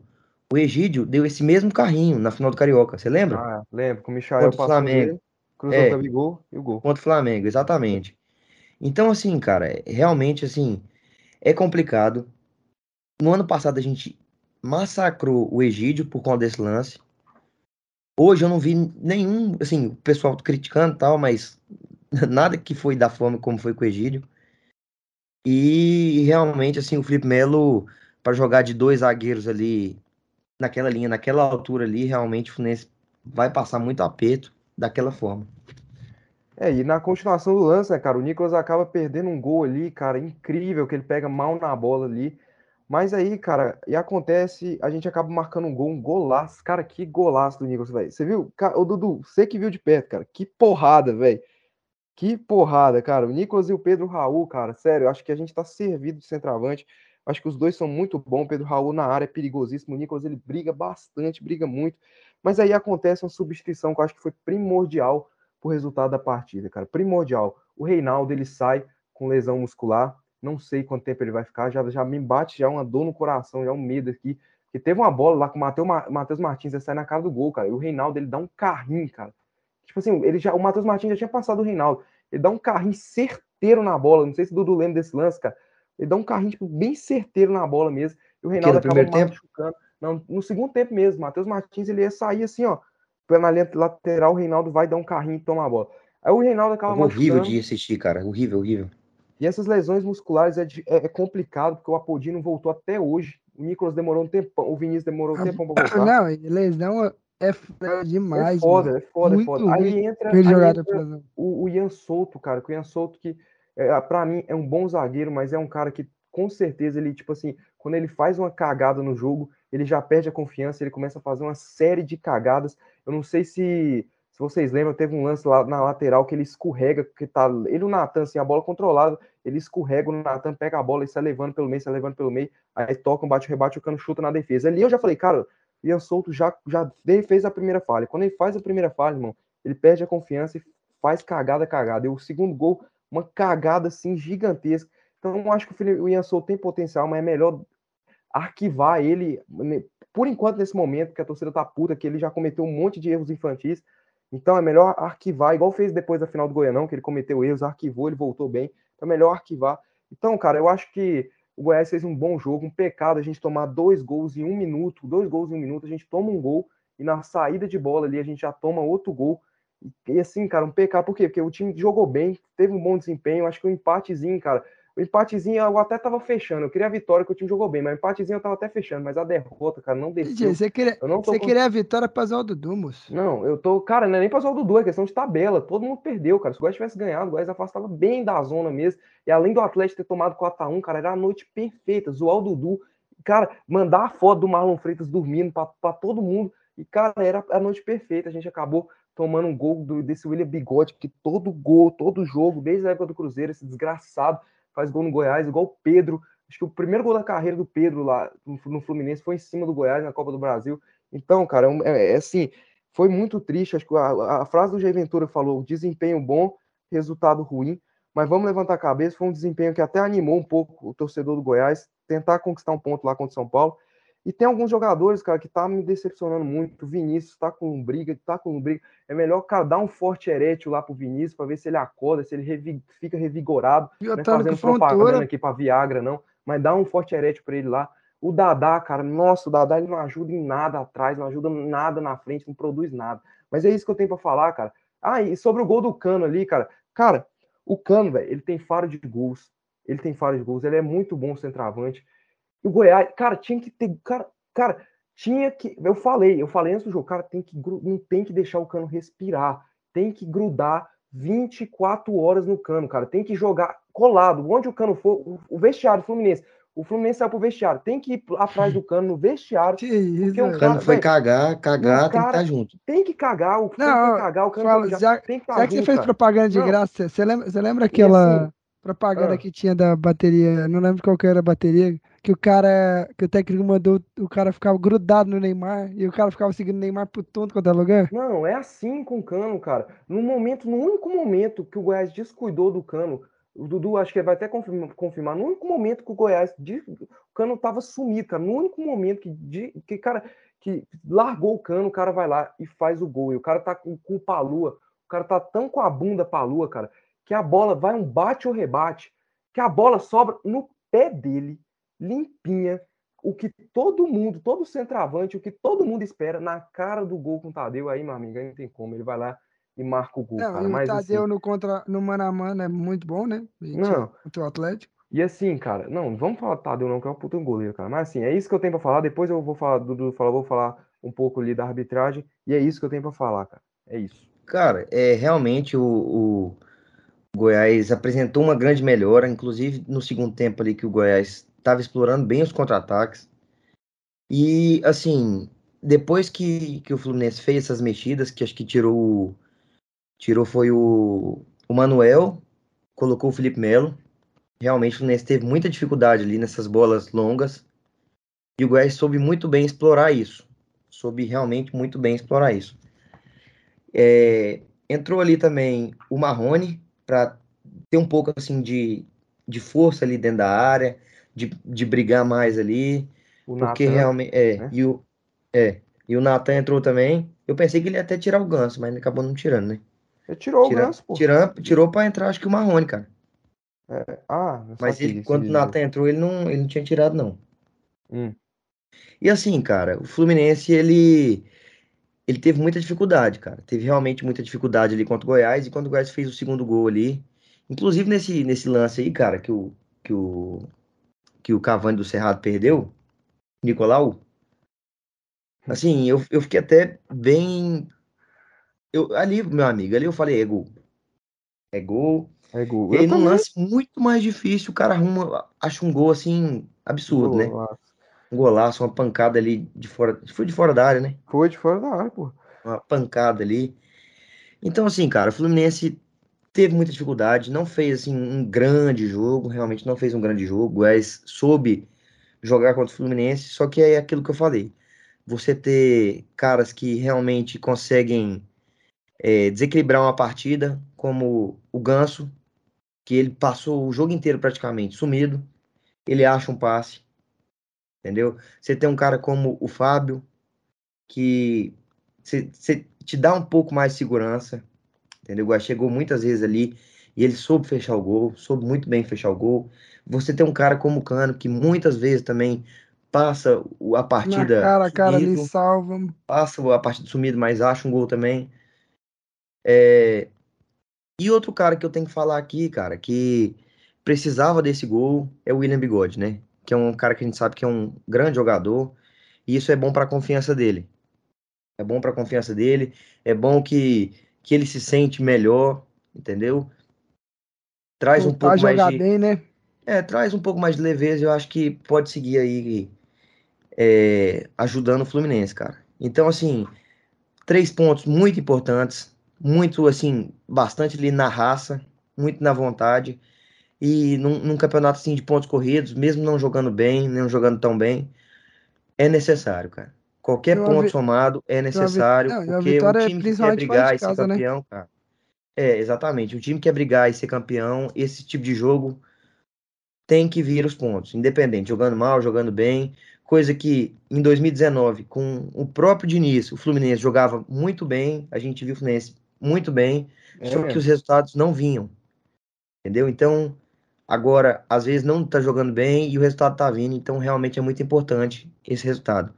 o Egídio deu esse mesmo carrinho na final do Carioca. Você lembra? Ah, lembro. Com o Michael passou Flamengo. cruzou é, o Gabigol e o gol. Contra o Flamengo, exatamente. Então, assim, cara, realmente, assim, é complicado. No ano passado a gente massacrou o Egídio por conta desse lance. Hoje eu não vi nenhum, assim, o pessoal criticando e tal, mas nada que foi da forma como foi com o Egídio. E realmente, assim, o Felipe Melo, para jogar de dois zagueiros ali, naquela linha, naquela altura ali, realmente o Fluminense vai passar muito aperto daquela forma. É, e na continuação do lance, né, cara, o Nicolas acaba perdendo um gol ali, cara, incrível, que ele pega mal na bola ali. Mas aí, cara, e acontece, a gente acaba marcando um gol, um golaço. Cara, que golaço do Nicolas, velho. Você viu? o Dudu, você que viu de perto, cara, que porrada, velho. Que porrada, cara. O Nicolas e o Pedro Raul, cara, sério, acho que a gente tá servido de centroavante. Acho que os dois são muito bons. Pedro Raul na área é perigosíssimo. O Nicolas ele briga bastante, briga muito. Mas aí acontece uma substituição que eu acho que foi primordial pro resultado da partida, cara. Primordial. O Reinaldo ele sai com lesão muscular. Não sei quanto tempo ele vai ficar. Já, já me bate já uma dor no coração, já um medo aqui. Que teve uma bola lá com o Matheus Martins, ele sai na cara do gol, cara. E o Reinaldo ele dá um carrinho, cara Tipo assim, ele já, o Matheus Martins já tinha passado o Reinaldo. Ele dá um carrinho certeiro na bola. Não sei se o Dudu lembra desse lance, cara. Ele dá um carrinho tipo, bem certeiro na bola mesmo. E o Reinaldo acaba machucando. Não, no segundo tempo mesmo, Matheus Martins ele ia sair assim, ó. Na linha lateral, o Reinaldo vai dar um carrinho e toma a bola. Aí o Reinaldo acaba é Horrível de assistir, cara. Horrível, horrível. E essas lesões musculares é, é, é, complicado, porque o Apodi não voltou até hoje. O Nicolas demorou um tempão, o Vinícius demorou um tempão pra voltar. Não, lesão é, é demais. É foda, mano. é foda, Muito é foda. Aí entra, aí entra o, o Ian Souto, cara. O Ian Souto, que é, para mim é um bom zagueiro, mas é um cara que com certeza ele, tipo assim, quando ele faz uma cagada no jogo, ele já perde a confiança, ele começa a fazer uma série de cagadas. Eu não sei se, se vocês lembram, teve um lance lá na lateral que ele escorrega, que tá ele o Natan, assim, a bola controlada, ele escorrega, o Natan pega a bola e sai levando pelo meio, sai levando pelo meio, aí toca um bate rebate, o cano chuta na defesa. Ali eu já falei, cara, Ian Souto já, já fez a primeira falha. Quando ele faz a primeira falha, irmão, ele perde a confiança e faz cagada, cagada. E o segundo gol, uma cagada assim gigantesca. Então, eu acho que o Ian Souto tem potencial, mas é melhor arquivar ele, né, por enquanto, nesse momento, que a torcida tá puta, que ele já cometeu um monte de erros infantis. Então, é melhor arquivar, igual fez depois da final do Goianão, que ele cometeu erros, arquivou, ele voltou bem. Então, é melhor arquivar. Então, cara, eu acho que o Goiás fez um bom jogo, um pecado a gente tomar dois gols em um minuto, dois gols em um minuto, a gente toma um gol e na saída de bola ali a gente já toma outro gol. E assim, cara, um pecado, por quê? Porque o time jogou bem, teve um bom desempenho, acho que um empatezinho, cara, o empatezinho eu até tava fechando. Eu queria a vitória, que o time jogou bem, mas o empatezinho eu tava até fechando. Mas a derrota, cara, não desceu. Você queria, eu não você com... queria a vitória pra usar o Dudu, moço? Não, eu tô. Cara, não é nem pra usar o Dudu, é questão de tabela. Todo mundo perdeu, cara. Se o Goiás tivesse ganhado, o Goiás afastava bem da zona mesmo. E além do Atlético ter tomado 4x1, cara, era a noite perfeita. Zoar o Dudu. Cara, mandar a foto do Marlon Freitas dormindo pra, pra todo mundo. E, cara, era a noite perfeita. A gente acabou tomando um gol do, desse William Bigode, que todo gol, todo jogo, desde a época do Cruzeiro, esse desgraçado faz gol no Goiás, igual o Pedro. Acho que o primeiro gol da carreira do Pedro lá no Fluminense foi em cima do Goiás na Copa do Brasil. Então, cara, é, é, é assim, foi muito triste. Acho que a, a frase do Jair Ventura falou: desempenho bom, resultado ruim. Mas vamos levantar a cabeça. Foi um desempenho que até animou um pouco o torcedor do Goiás, tentar conquistar um ponto lá contra o São Paulo. E tem alguns jogadores, cara, que tá me decepcionando muito. O Vinícius tá com briga, tá com briga. É melhor, cara, dar um forte erétil lá pro Vinícius para ver se ele acorda, se ele revi fica revigorado. não é fazendo propaganda aqui para Viagra, não. mas dá um forte erétil para ele lá. O Dadá, cara, nossa, o Dadá ele não ajuda em nada atrás, não ajuda nada na frente, não produz nada. Mas é isso que eu tenho para falar, cara. Ah, e sobre o gol do Cano ali, cara. Cara, o Cano, velho, ele tem faro de gols. Ele tem faro de gols, ele é muito bom centroavante. E o Goiás, cara, tinha que ter, cara, cara, tinha que, eu falei, eu falei antes do jogo, cara, tem que não tem que deixar o Cano respirar, tem que grudar 24 horas no Cano, cara, tem que jogar colado, onde o Cano for, o, o vestiário Fluminense, o Fluminense saiu pro vestiário. Tem que ir atrás do cano no vestiário. Que isso, o cano foi cagar, cagar, tem que estar junto. Tem que cagar, o cano foi cagar, o cano fala, já, já, tem que estar Já que você fez propaganda de não. graça, você lembra, você lembra aquela assim, propaganda ah. que tinha da bateria? Não lembro qual que era a bateria. Que o cara, que o técnico mandou o cara ficar grudado no Neymar e o cara ficava seguindo o Neymar pro tonto quanto é lugar? Não, é assim com o cano, cara. No momento, no único momento que o Goiás descuidou do cano, o Dudu acho que vai até confirmar, confirmar, no único momento que o Goiás, de, o Cano tava sumido, cara, no único momento que, de, que, cara, que largou o Cano, o cara vai lá e faz o gol, e o cara tá com, com o Palua, o cara tá tão com a bunda Palua, cara, que a bola vai um bate ou rebate, que a bola sobra no pé dele, limpinha, o que todo mundo, todo centroavante, o que todo mundo espera na cara do gol com o Tadeu, aí, meu amigo, aí não tem como, ele vai lá e marca o gol, não, cara. Mas, o Tadeu assim, no, contra, no mano a mano é muito bom, né? Não. Contra o Atlético. E assim, cara, não, vamos falar do Tadeu não, que é um puto goleiro, cara. Mas assim, é isso que eu tenho pra falar. Depois eu vou falar, Dudu falou, vou falar um pouco ali da arbitragem. E é isso que eu tenho pra falar, cara. É isso. Cara, é realmente o, o Goiás apresentou uma grande melhora, inclusive no segundo tempo ali que o Goiás estava explorando bem os contra-ataques. E assim, depois que, que o Fluminense fez essas mexidas, que acho que tirou Tirou foi o, o Manuel, colocou o Felipe Melo. Realmente o Fluminense teve muita dificuldade ali nessas bolas longas. E o Goiás soube muito bem explorar isso. Soube realmente muito bem explorar isso. É, entrou ali também o Marrone para ter um pouco assim de, de força ali dentro da área, de, de brigar mais ali. O porque Nathan, realmente. É, né? e o, é, e o Natan entrou também. Eu pensei que ele ia até tirar o ganso, mas ele acabou não tirando, né? Ele tirou Tira, o Ganso, pô. Tirou, tirou pra entrar, acho que o Marrone, cara. É, ah, Mas ele, quando o Nathan entrou, ele não, ele não tinha tirado, não. Hum. E assim, cara, o Fluminense, ele ele teve muita dificuldade, cara. Teve realmente muita dificuldade ali contra o Goiás. E quando o Goiás fez o segundo gol ali, inclusive nesse, nesse lance aí, cara, que o, que o, que o Cavani do Cerrado perdeu, Nicolau, assim, eu, eu fiquei até bem eu, ali, meu amigo, ali eu falei, é gol. É gol. É gol. E aí, num lance muito mais difícil, o cara arruma, acha um gol assim, absurdo, né? golaço. né? Um golaço, uma pancada ali de fora. Foi de fora da área, né? Foi de fora da área, pô. Uma pancada ali. Então, assim, cara, o Fluminense teve muita dificuldade, não fez assim um grande jogo, realmente não fez um grande jogo. O Goiás soube jogar contra o Fluminense, só que é aquilo que eu falei. Você ter caras que realmente conseguem é, desequilibrar uma partida, como o Ganso, que ele passou o jogo inteiro praticamente sumido, ele acha um passe, entendeu? Você tem um cara como o Fábio, que você te dá um pouco mais de segurança, entendeu? Chegou muitas vezes ali e ele soube fechar o gol, soube muito bem fechar o gol. Você tem um cara como o Cano, que muitas vezes também passa a partida. Na cara, cara, ele salva. Passa a partida sumido, mas acha um gol também. É... E outro cara que eu tenho que falar aqui, cara, que precisava desse gol é o William Bigode, né? Que é um cara que a gente sabe que é um grande jogador e isso é bom para a confiança dele. É bom para a confiança dele, é bom que, que ele se sente melhor, entendeu? Traz um pouco mais de bem, né? É, traz um pouco mais de leveza, eu acho que pode seguir aí é, ajudando o Fluminense, cara. Então, assim, três pontos muito importantes muito assim, bastante ali na raça, muito na vontade. E num, num, campeonato assim de pontos corridos, mesmo não jogando bem, não jogando tão bem, é necessário, cara. Qualquer ponto vi... somado é necessário, não, porque o time que quer brigar e ser né? campeão, né? cara. É, exatamente. O time que quer brigar e ser campeão, esse tipo de jogo tem que vir os pontos, independente, jogando mal, jogando bem, coisa que em 2019, com o próprio Diniz, o Fluminense jogava muito bem, a gente viu o Fluminense muito bem, é só que os resultados não vinham. Entendeu? Então, Agora, às vezes não tá jogando bem e o resultado tá vindo, então realmente é muito importante esse resultado.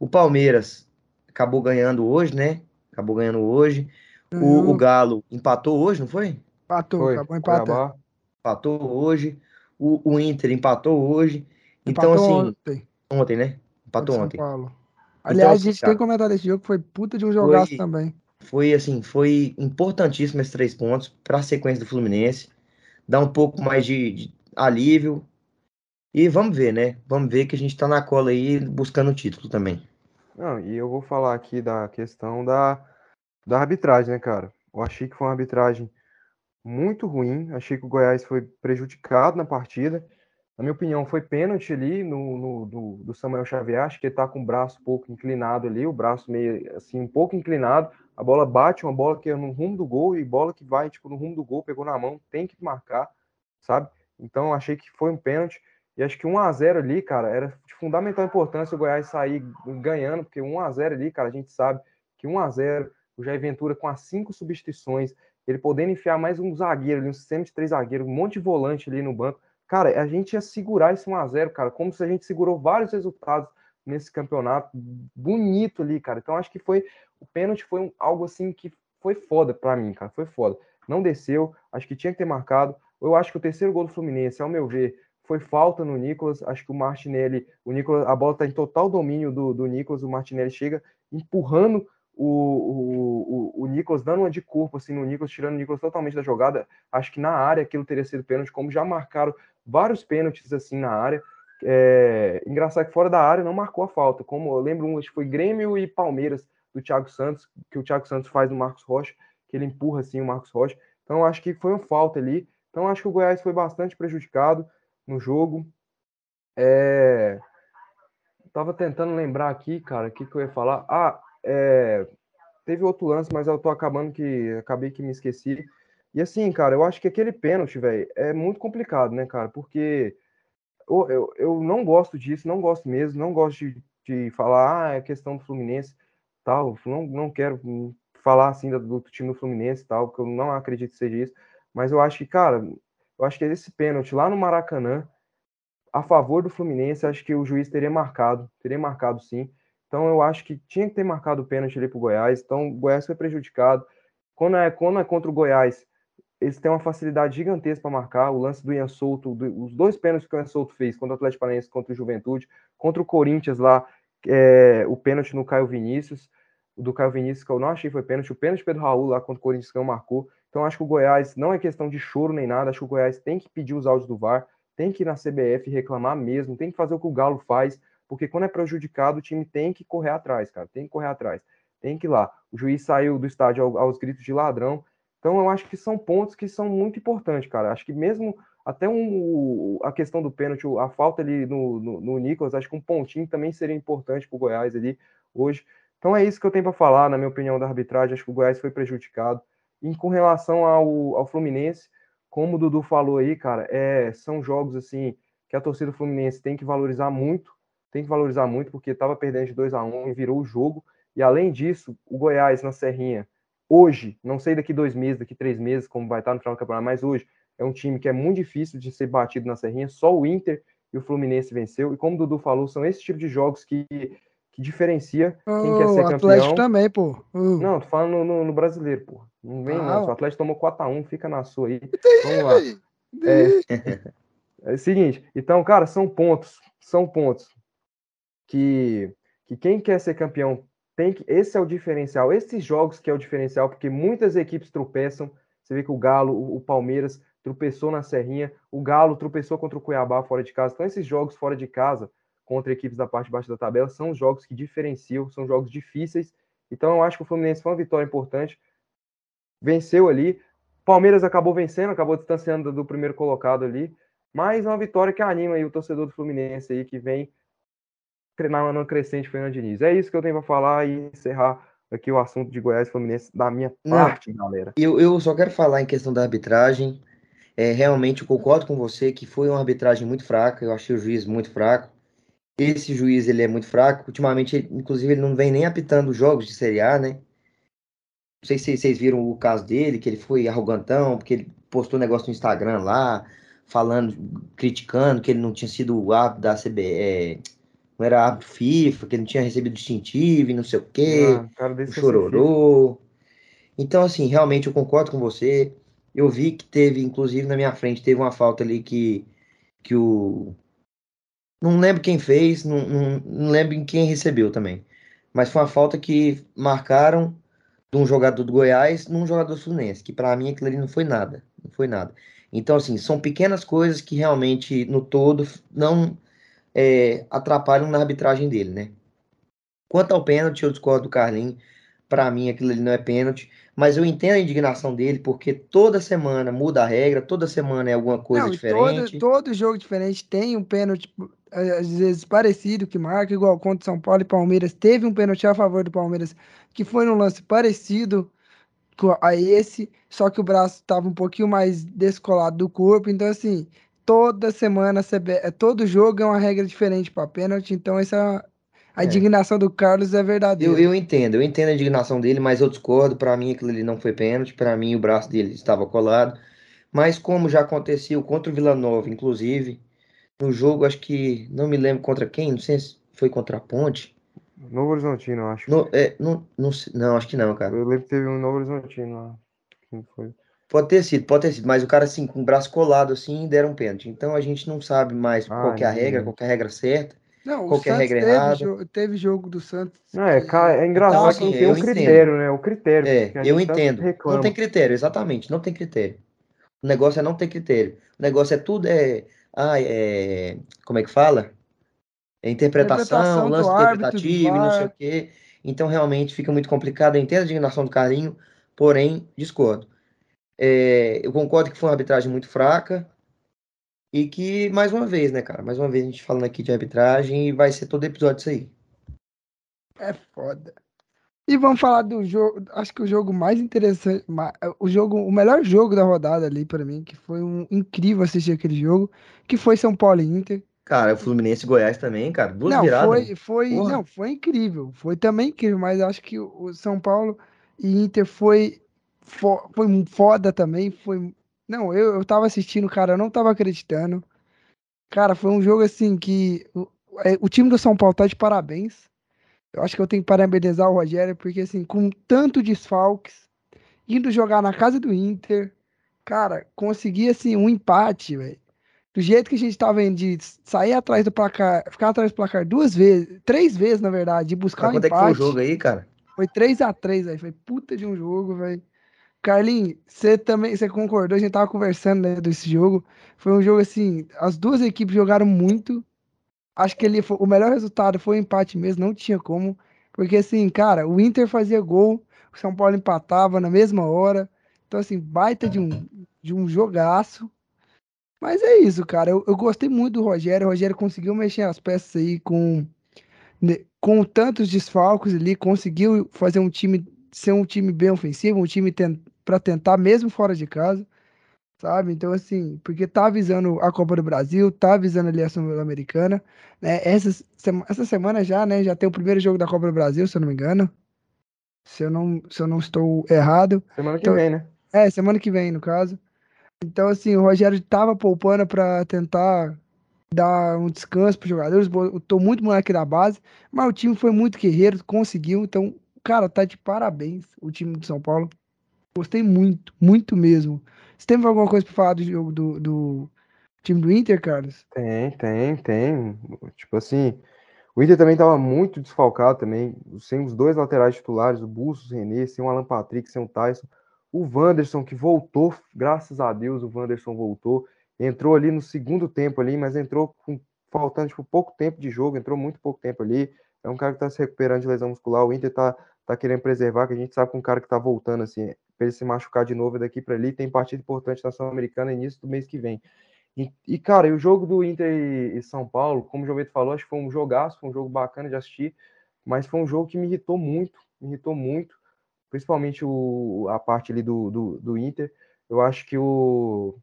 O Palmeiras acabou ganhando hoje, né? Acabou ganhando hoje. O, o Galo empatou hoje, não foi? Empatou, Foi, acabou empatando. Empatou hoje. O, o Inter empatou hoje. Então, Empatou assim, ontem. ontem, né? Empatou São ontem. Paulo. Aliás, assim, a gente cara, tem comentado esse jogo, foi puta de um jogaço Foi- também. Foi assim, foi importantíssimo esses três pontos para a sequência do Fluminense. Dá um pouco mais de, de alívio. E vamos ver, né? Vamos ver que a gente tá na cola aí buscando o título também. Não, e eu vou falar aqui da questão da, da arbitragem, né, cara? Eu achei que foi uma arbitragem muito ruim. Achei que o Goiás foi prejudicado na partida. Na minha opinião, foi pênalti ali no, no- do, do Samuel Xavier. Acho que ele tá com o braço um pouco inclinado ali, o braço meio assim, um pouco inclinado. A bola bate, uma bola que é no rumo do gol e bola que vai, tipo, no rumo do gol, pegou na mão, tem que marcar, sabe? Então, achei que foi um pênalti. E acho que 1 a 0 ali, cara, era de fundamental importância o Goiás sair ganhando, porque 1 a 0 ali, cara, a gente sabe que 1 a 0 o Jair Ventura com as cinco substituições, ele podendo enfiar mais um zagueiro ali, um sistema de três zagueiros, um monte de volante ali no banco. Cara, a gente ia segurar esse 1 a 0 cara, como se a gente segurou vários resultados nesse campeonato bonito ali, cara. Então acho que foi o pênalti foi um- algo assim que foi foda pra mim, cara, foi foda. Não desceu, acho que tinha que ter marcado. Eu acho que o terceiro gol do Fluminense, ao meu ver, foi falta no Nicolas. Acho que o Martinelli, o Nicolas, a bola tá em total domínio do, do Nicolas. O Martinelli chega empurrando o, o, o, o Nicolas, dando uma de corpo assim no Nicolas, tirando o Nicolas totalmente da jogada. Acho que na área aquilo teria sido pênalti, como já marcaram vários pênaltis assim na área. É, engraçado que fora da área não marcou a falta. Como eu lembro, um, acho que foi Grêmio e Palmeiras do Thiago Santos, que o Thiago Santos faz no Marcos Rocha, que ele empurra assim o Marcos Rocha. Então acho que foi uma falta ali. Então acho que o Goiás foi bastante prejudicado no jogo. É... Tava tentando lembrar aqui, cara, o que, que eu ia falar. Ah, é... teve outro lance, mas eu tô acabando que acabei que me esqueci. E assim, cara, eu acho que aquele pênalti, velho, é muito complicado, né, cara? Porque eu, eu, eu não gosto disso, não gosto mesmo, não gosto de, de falar, ah, é questão do Fluminense, tal. Não, não quero falar assim do, do time do Fluminense, tal, porque eu não acredito que seja isso. Mas eu acho que, cara, eu acho que esse pênalti lá no Maracanã, a favor do Fluminense, acho que o juiz teria marcado, teria marcado sim. Então eu acho que tinha que ter marcado o pênalti ali pro Goiás. Então o Goiás foi prejudicado. Quando é, quando é contra o Goiás, eles têm uma facilidade gigantesca para marcar. O lance do Ian Souto, do, os dois pênaltis que o Ian Souto fez contra o Atlético Paranaense, contra o Juventude, contra o Corinthians lá, é, o pênalti no Caio Vinícius, do Caio Vinícius que eu não achei foi pênalti, o pênalti do Pedro Raul lá contra o Corinthians que não marcou. Então acho que o Goiás não é questão de choro nem nada, acho que o Goiás tem que pedir os áudios do VAR, tem que ir na CBF reclamar mesmo, tem que fazer o que o Galo faz, porque quando é prejudicado, o time tem que correr atrás, cara, tem que correr atrás, tem que ir lá. O juiz saiu do estádio aos gritos de ladrão, então eu acho que são pontos que são muito importantes, cara. Acho que mesmo até um, a questão do pênalti, a falta ali no, no, no Nicolas, acho que um pontinho também seria importante para o Goiás ali hoje. Então é isso que eu tenho para falar, na minha opinião, da arbitragem. Acho que o Goiás foi prejudicado. E com relação ao, ao Fluminense, como o Dudu falou aí, cara, é, são jogos assim que a torcida Fluminense tem que valorizar muito, tem que valorizar muito, porque estava perdendo de 2 a 1 e virou o jogo. E além disso, o Goiás na Serrinha, hoje, não sei daqui dois meses, daqui três meses, como vai estar no final do campeonato, mas hoje é um time que é muito difícil de ser batido na Serrinha, só o Inter e o Fluminense venceu. E como o Dudu falou, são esse tipo de jogos que, que diferencia quem quer ser o Atlético campeão. também, pô. Uh. Não, tô falando no, no, brasileiro, pô. Não vem, Ah, não. O. Atlético tomou 4x1, fica na sua aí. Vamos lá. É, é o seguinte, então, cara, são pontos, são pontos que, que quem quer ser campeão tem que. Esse é o diferencial. Esses jogos que é o diferencial, porque muitas equipes tropeçam. Você vê que o Galo, o Palmeiras tropeçou na Serrinha, o Galo tropeçou contra o Cuiabá fora de casa. Então, esses jogos fora de casa contra equipes da parte de baixo da tabela são os jogos que diferenciam, são jogos difíceis. Então, eu acho que o Fluminense foi uma vitória importante. Venceu ali. Palmeiras acabou vencendo, acabou distanciando do primeiro colocado ali. Mas é uma vitória que anima aí o torcedor do Fluminense aí, que vem na no crescente Fernando Diniz. É isso que eu tenho para falar e encerrar aqui o assunto de Goiás e Fluminense da minha Não. parte, galera. Eu, eu só quero falar em questão da arbitragem. É, realmente eu concordo com você que foi uma arbitragem muito fraca. Eu achei o juiz muito fraco. Esse juiz ele é muito fraco. Ultimamente, ele- inclusive, ele não vem nem apitando jogos de Série A, né? Não sei se vocês viram o caso dele, que ele foi arrogantão, porque ele postou negócio no Instagram lá, falando, criticando que ele não tinha sido o árbitro da CBE, é, não era árbitro FIFA, que ele não tinha recebido distintivo e não sei o quê, Ah, o FIFA. chororô. Então, assim, realmente eu concordo com você. Eu vi que teve, inclusive na minha frente, teve uma falta ali que, que o. Não lembro quem fez, não, não, não lembro em quem recebeu também. Mas foi uma falta que marcaram de um jogador do Goiás num jogador fluminense, que para mim aquilo ali não foi nada. Não foi nada. Então, assim, são pequenas coisas que realmente, no todo, não é, atrapalham na arbitragem dele, né? Quanto ao pênalti, eu discordo do Carlinhos. Para mim, aquilo ali não é pênalti. Mas eu entendo a indignação dele, porque toda semana muda a regra, toda semana é alguma coisa Não, diferente. Todo, todo jogo diferente tem um pênalti, às vezes parecido, que marca, igual contra São Paulo e Palmeiras. Teve um pênalti a favor do Palmeiras, que foi num lance parecido a esse, só que o braço estava um pouquinho mais descolado do corpo. Então, assim, toda semana, é, todo jogo é uma regra diferente para pênalti. Então, essa a É. indignação do Carlos é verdadeira. Eu, eu entendo, eu entendo a indignação dele, mas eu discordo. Para mim, aquilo ali não foi pênalti. Para mim, o braço dele estava colado. Mas, como já aconteceu contra o Vila Nova, inclusive, no jogo, acho que não me lembro contra quem, não sei se foi contra a Ponte. Novo Horizontino, acho. No, é, não, não, não, acho que não, cara. Eu lembro que teve um Novo Horizontino lá. Quem foi? Pode ter sido, pode ter sido, mas o cara assim, com o braço colado assim, deram um pênalti. Então a gente não sabe mais Ah, qual que é a regra, qual que é a regra certa. Não, o Qualquer Santos regra teve, errada. jo- teve jogo do Santos. Não, é, que- é engraçado Então, que assim, tem eu um entendo. critério, né? O critério. É, que eu entendo. Não tem critério, exatamente, não tem critério. O negócio é não ter critério. O negócio é tudo é, ah, é como é que fala? É interpretação, Interpretação lance interpretativo, não sei o quê. Então realmente fica muito complicado. Eu entendo a indignação do Carlinho, porém discordo. É, eu concordo que foi uma arbitragem muito fraca e que, mais uma vez, né, cara? Mais uma vez a gente falando aqui de arbitragem e vai ser todo episódio isso aí. É foda. E vamos falar do jogo. Acho que o jogo mais interessante, ma- o jogo, o melhor jogo da rodada ali pra mim, que foi um incrível assistir aquele jogo, que foi São Paulo e Inter. Cara, o Fluminense e Goiás também, cara. Duas não, viradas. foi, foi, Porra. não, foi incrível. Foi também incrível, mas acho que o São Paulo e Inter foi fo- foi foda também, foi Não, eu, eu tava assistindo, cara, eu não tava acreditando. Cara, foi um jogo assim que o, é, o time do São Paulo tá de parabéns. Eu acho que eu tenho que parabenizar o Rogério, porque assim, com tanto desfalques, indo jogar na casa do Inter, cara, conseguir assim um empate, velho. Do jeito que a gente tava indo de sair atrás do placar, ficar atrás do placar duas vezes, três vezes, na verdade, e buscar um quanto é que foi o empate. jogo aí, cara? Foi 3x3, velho. Foi puta de um jogo, velho. Carlinhos, você também, você concordou? A gente tava conversando, né, desse jogo. Foi um jogo assim, as duas equipes jogaram muito. Acho que ele o melhor resultado foi o empate mesmo, não tinha como. Porque assim, cara, o Inter fazia gol, o São Paulo empatava na mesma hora. Então assim, baita de um de um jogaço. Mas é isso, cara. Eu, eu gostei muito do Rogério. O Rogério conseguiu mexer as peças aí com ne- com tantos desfalques ali, conseguiu fazer um time ser um time bem ofensivo, um time ten, para tentar mesmo fora de casa, sabe? Então assim, porque tá avisando a Copa do Brasil, tá avisando ali a Sul-Americana, né? Essa, essa semana já, né, já tem o primeiro jogo da Copa do Brasil, se eu não me engano. Se eu não, se eu não estou errado. Semana que Então- vem, né? É, semana que vem, no caso. Então, assim, o Rogério tava poupando pra tentar dar um descanso pros jogadores. Botou muito moleque da base, mas o time foi muito guerreiro, conseguiu. Então, cara, tá de parabéns o time do São Paulo. Gostei muito, muito mesmo. Você tem alguma coisa pra falar do jogo do, do time do Inter, Carlos? Tem, tem, tem. Tipo assim, o Inter também tava muito desfalcado também, sem os dois laterais titulares, o Bustos, o René, sem o Alan Patrick, sem o Tyson. O Wanderson, que voltou, graças a Deus, o Wanderson voltou. Entrou ali no segundo tempo ali, mas entrou com, faltando tipo, pouco tempo de jogo, entrou muito pouco tempo ali. É um cara que tá se recuperando de lesão muscular. O Inter tá, tá querendo preservar, que a gente sabe que um cara que tá voltando, assim, pra ele se machucar de novo daqui para ali, tem partida importante na Sul-Americana início do mês que vem. E, e, cara, e o jogo do Inter e, e São Paulo, como o Jovito falou, acho que foi um jogaço, foi um jogo bacana de assistir, mas foi um jogo que me irritou muito, me irritou muito, principalmente o, a parte ali do, do, do Inter. Eu acho que o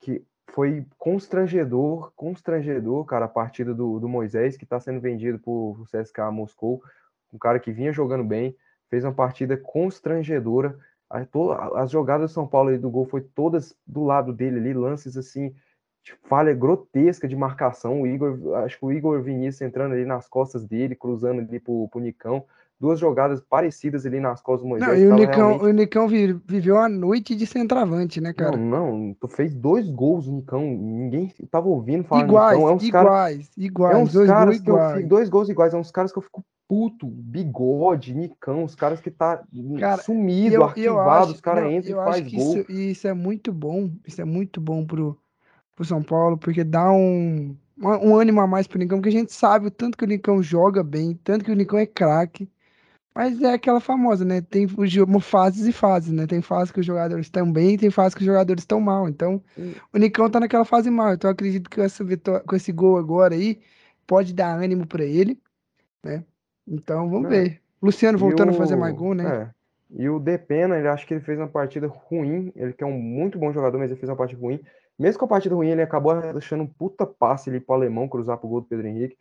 que foi constrangedor, constrangedor, cara, a partida do, do Moisés, que está sendo vendido por CSKA Moscou, um cara que vinha jogando bem, fez uma partida constrangedora. As jogadas do São Paulo ali do gol foi todas do lado dele ali, lances assim, falha grotesca de marcação. O Igor, acho que o Igor Vinícius entrando ali nas costas dele, cruzando ali pro, pro Nicão. Duas jogadas parecidas ali nas costas do Moisés. Não, e o Nicão, realmente... o Nicão viveu a noite de centroavante, né, cara? Não, não, tu fez dois gols, Nicão. Ninguém tava ouvindo falar iguais, Nicão. É uns iguais, cara... iguais, é uns dois caras que iguais. fico, dois gols iguais, é uns caras que eu fico puto, bigode, Nicão, os caras que tá cara, sumido, eu, arquivado, eu os caras entram e faz gol. Isso, isso é muito bom, isso é muito bom pro, pro São Paulo, porque dá um, um ânimo a mais pro Nicão, porque a gente sabe o tanto que o Nicão joga bem, tanto que o Nicão é craque. Mas é aquela famosa, né? Tem fases e fases, né? Tem fases que os jogadores estão bem, tem fases que os jogadores estão mal. Então, hum. o Nicão tá naquela fase mal. Então, eu acredito que essa vitória, com esse gol agora aí pode dar ânimo para ele, né? Então, vamos é. ver. Luciano voltando o... a fazer mais gol, né? É. E o Depena, ele acho que ele fez uma partida ruim. Ele que é um muito bom jogador, mas ele fez uma partida ruim. Mesmo com a partida ruim, ele acabou deixando um puta passe ali pro alemão cruzar pro gol do Pedro Henrique.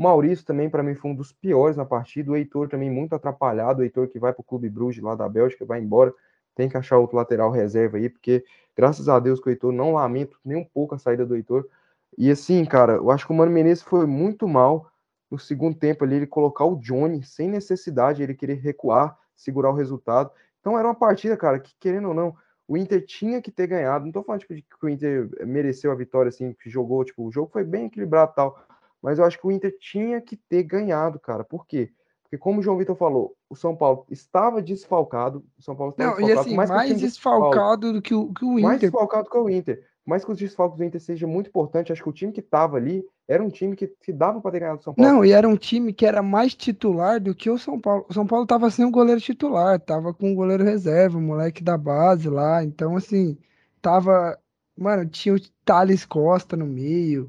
O Maurício também, para mim, foi um dos piores na partida. O Heitor também muito atrapalhado. O Heitor que vai para o Clube Bruges lá da Bélgica, vai embora. Tem que achar outro lateral reserva aí, porque graças a Deus que o Heitor não lamento nem um pouco a saída do Heitor. E assim, cara, eu acho que o Mano Menezes foi muito mal no segundo tempo ali, ele colocar o Johnny sem necessidade, ele querer recuar, segurar o resultado. Então era uma partida, cara, que querendo ou não, o Inter tinha que ter ganhado. Não tô falando tipo, de que o Inter mereceu a vitória, assim, que jogou, tipo, o jogo foi bem equilibrado tal. Mas eu acho que o Inter tinha que ter ganhado, cara. Por quê? Porque, como o João Vitor falou, o São Paulo estava desfalcado. O São Paulo estava Não, desfalcado. E assim, mais, mais desfalcado do que o, que o Inter. Mais desfalcado que o Inter. Mais que os desfalques do Inter seja muito importante. Acho que o time que estava ali era um time que, que dava para ter ganhado o São Paulo. Não, e era um time que era mais titular do que o São Paulo. O São Paulo estava sem o goleiro titular, estava com o goleiro reserva, o moleque da base lá. Então, assim, tava. Mano, tinha o Thales Costa no meio.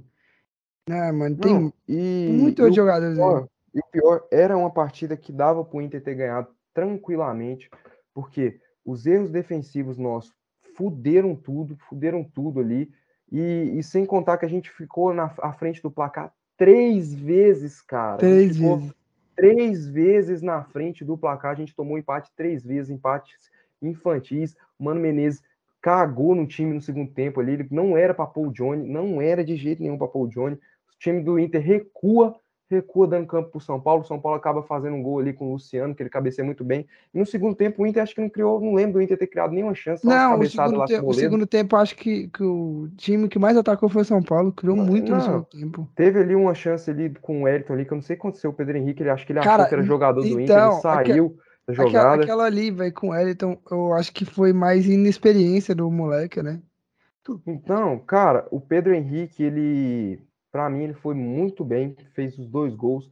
É, mano, tem Não, e, muitos e jogadores pior, E o pior, era uma partida que dava pro Inter ter ganhado tranquilamente, porque os erros defensivos nossos fuderam tudo, fuderam tudo ali, e, e sem contar que a gente ficou na à frente do placar três vezes, cara. Três vezes. Três vezes na frente do placar, a gente tomou empate três vezes, empates infantis. Mano Menezes cagou no time no segundo tempo ali, ele não era para o Johnny, não era de jeito nenhum para o Johnny time do Inter recua, recua dando campo para o São Paulo. O São Paulo acaba fazendo um gol ali com o Luciano, que ele cabeceia muito bem. E no segundo tempo, o Inter acho que não criou, não lembro do Inter ter criado nenhuma chance. Não, o segundo, te, o segundo tempo, acho que, que o time que mais atacou foi o São Paulo, criou não, muito não, no segundo tempo. Teve ali uma chance ali com o Elton ali, que eu não sei o que aconteceu. O Pedro Henrique, ele acho que ele Cara, achou que era jogador do Inter, ele então, saiu. Da jogada. Aquela, aquela ali, velho, com o Elton, eu acho que foi mais inexperiência do moleque, né? Então, cara, o Pedro Henrique, ele para mim, ele foi muito bem, fez os dois gols.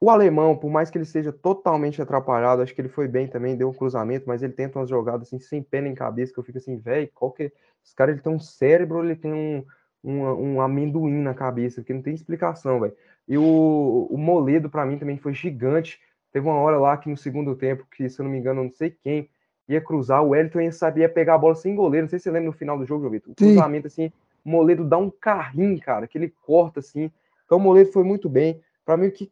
O alemão, por mais que ele seja totalmente atrapalhado, acho que ele foi bem também, deu um cruzamento, mas ele tenta umas jogadas assim, sem pé nem cabeça, que eu fico assim, velho, qual que. É? Esse cara ele tem um cérebro, ele tem um, um, um amendoim na cabeça, que não tem explicação, velho. E o, o Moledo, para mim, também foi gigante. Teve uma hora lá que no segundo tempo, que se eu não me engano, não sei quem, ia cruzar, o Wellington ia sabia pegar a bola sem goleiro. Não sei se você lembra no final do jogo, Vitor. O cruzamento assim, o Moledo dá um carrinho, cara, que ele corta assim. Então o Moledo foi muito bem. Para mim, o que,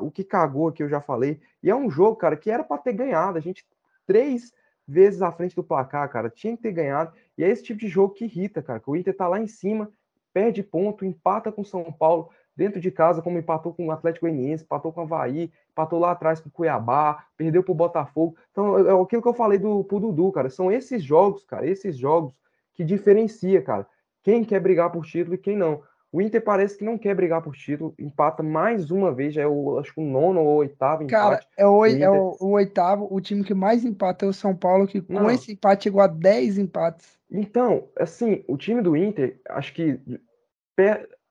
o que cagou aqui eu já falei. E é um jogo, cara, que era para ter ganhado. A gente, três vezes à frente do placar, cara, tinha que ter ganhado. E é esse tipo de jogo que irrita, cara. Que o Inter tá lá em cima, perde ponto, empata com São Paulo dentro de casa, como empatou com o Atlético Goianiense, empatou com o Havaí, empatou lá atrás com o Cuiabá, perdeu pro Botafogo. Então, é, é aquilo que eu falei do pro Dudu, cara. São esses jogos, cara, esses jogos que diferencia, cara quem quer brigar por título e quem não. O Inter parece que não quer brigar por título, empata mais uma vez, já é o, acho que o nono ou o oitavo empate. Cara, é o, é o, o, oitavo, o time que mais empata é o São Paulo, que com não. esse empate chegou a 10 empates. Então, assim, o time do Inter, acho que,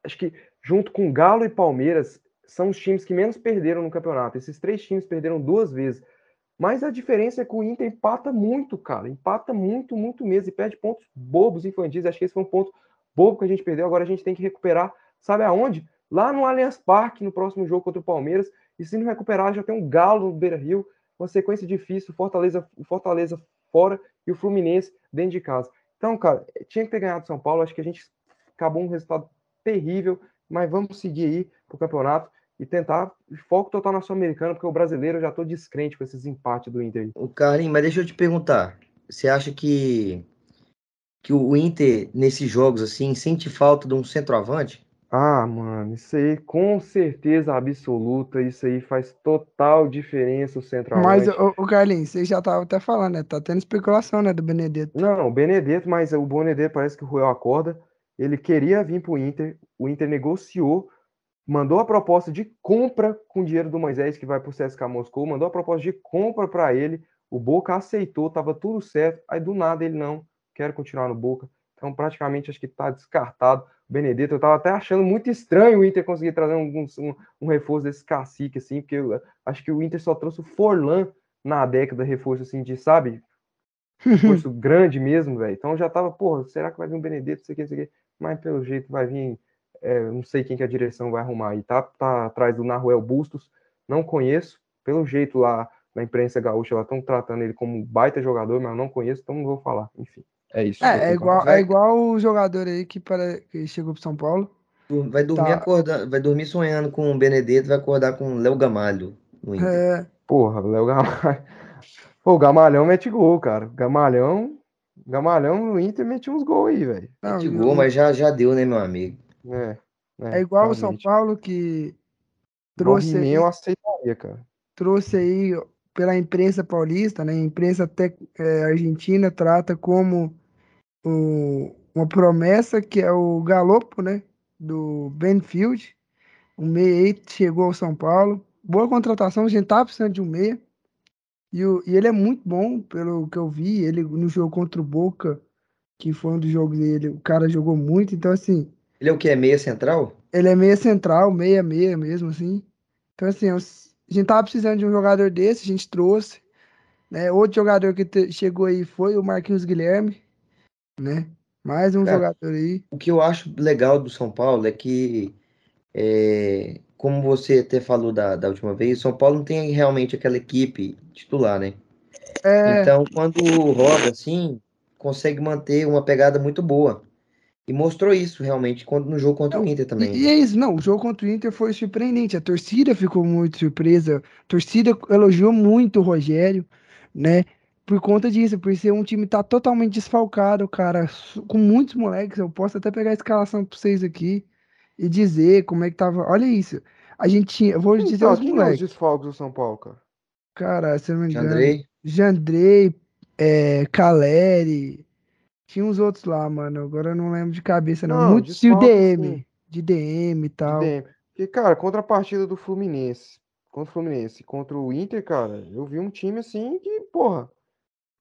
acho que junto com Galo e Palmeiras, são os times que menos perderam no campeonato. Esses três times perderam duas vezes. Mas a diferença é que o Inter empata muito, cara. Empata muito, muito mesmo. E perde pontos bobos infantis. Acho que esse foi um ponto bobo que a gente perdeu. Agora a gente tem que recuperar, sabe aonde? Lá no Allianz Parque, no próximo jogo contra o Palmeiras. E se não recuperar, já tem um Galo no Beira Rio, uma sequência difícil, Fortaleza, Fortaleza fora e o Fluminense dentro de casa. Então, cara, tinha que ter ganhado São Paulo. Acho que a gente acabou um resultado terrível, mas vamos seguir aí pro campeonato e tentar foco total na Sul-Americana, porque o brasileiro eu já tô descrente com esses empates do Inter. O Karim, mas deixa eu te perguntar, você acha que que o Inter, nesses jogos, assim, sente falta de um centroavante? Ah, mano, isso aí com certeza absoluta, isso aí faz total diferença o Mas, centroavante. o, o Carlinhos, você já tava até falando, né? Tá tendo especulação, né, do Benedetto. Não, o Benedetto, mas o Benedetto parece que o Ruel acorda. Ele queria vir pro Inter, o Inter negociou, mandou a proposta de compra com o dinheiro do Moisés, que vai pro CSKA Moscou, mandou a proposta de compra para ele, o Boca aceitou, tava tudo certo, aí do nada ele não, quero continuar no Boca. Então praticamente acho que tá descartado. O Benedetto, eu tava até achando muito estranho o Inter conseguir trazer um, um, um reforço desse cacique, assim, porque eu acho que o Inter só trouxe o Forlan na década, reforço assim de, sabe, reforço grande mesmo, velho. Então eu já tava, porra, será que vai vir um Benedetto, sei que, sei que, mas pelo jeito vai vir, é, não sei quem que a direção vai arrumar aí, tá, tá atrás do Naruel Bustos, não conheço, pelo jeito lá na imprensa gaúcha, lá estão tratando ele como um baita jogador, mas eu não conheço, então não vou falar, enfim. É isso. É, é igual, é igual o jogador aí que, para, que chegou pro São Paulo. Vai dormir Tá. acordando, vai dormir sonhando com o Benedetto, vai acordar com o Léo Gamalho no Inter. É, Porra, Léo Gamalho. Pô, o Gamalhão mete gol, cara. Gamalhão, Gamalhão no Inter mete uns gols aí, velho. Mete gol, mas já, já deu, né, meu amigo? É, é igual o São. Paulo que Trouxe trouxe aí, eu aceitaria, cara. trouxe aí pela imprensa paulista, né? A imprensa até é, argentina trata como o- uma promessa que é o Galopo, né? Do Benfield. O meia chegou ao São Paulo. Boa contratação, a gente tá precisando de um meia. E, o- e ele é muito bom, pelo que eu vi. Ele no jogo contra o Boca, que foi um dos jogos dele, o cara jogou muito. Então, assim, Ele é o que? É meia central? ele é meia central, meia meia mesmo, assim. Então, assim, a gente tava precisando de um jogador desse, a gente trouxe. Né? Outro jogador que chegou aí foi o Marquinhos Guilherme, né? Mais um Cara, jogador aí. O que eu acho legal do São Paulo é que, é, como você até falou da, da última vez, o São Paulo não tem realmente aquela equipe titular, né? É, Então, quando roda assim, consegue manter uma pegada muito boa. E mostrou isso realmente quando, no jogo contra o Inter também. E, e é isso, não, o jogo contra o Inter foi surpreendente, a torcida ficou muito surpresa, a torcida elogiou muito o Rogério, né, por conta disso, por ser um time que tá totalmente desfalcado, cara, com muitos moleques, eu posso até pegar a escalação pra vocês aqui e dizer como é que tava, olha isso, a gente tinha, eu vou dizer Então, os quem é os moleques, desfalques do São Paulo, cara? cara, se eu não me engano, Jandrei, Jandrei, é, Caleri, tinha uns outros lá, mano, agora eu não lembro de cabeça não, Não, muito de DM, sim. de DM e De tal. DM. Porque, cara, contra a partida do Fluminense, contra o Fluminense, contra o Inter, cara, eu vi um time assim que, porra,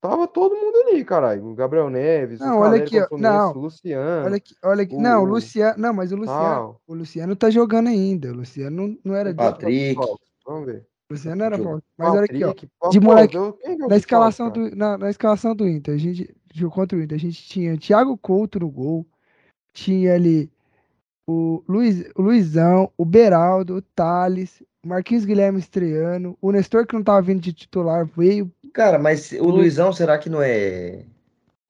tava todo mundo ali, caralho. O Gabriel Neves, Não, o olha aqui, o Não, o Luciano, olha aqui, olha aqui. Não, o o Luciano, não, mas o Luciano, o Luciano tá jogando ainda. O Luciano não, não era os Patrick? Vamos ver. o Luciano era falta. Mas olha aqui, ó. De moleque, é na escalação do na, na escalação do Inter, a gente jogou contra o Inter, a gente tinha Thiago Couto no gol, tinha ali o Luiz, o Luizão, o Beraldo, o Thales, o Marquinhos Guilherme estreando, o Nestor que não tava vindo de titular veio, Cara, mas o. Luizão, será que não é.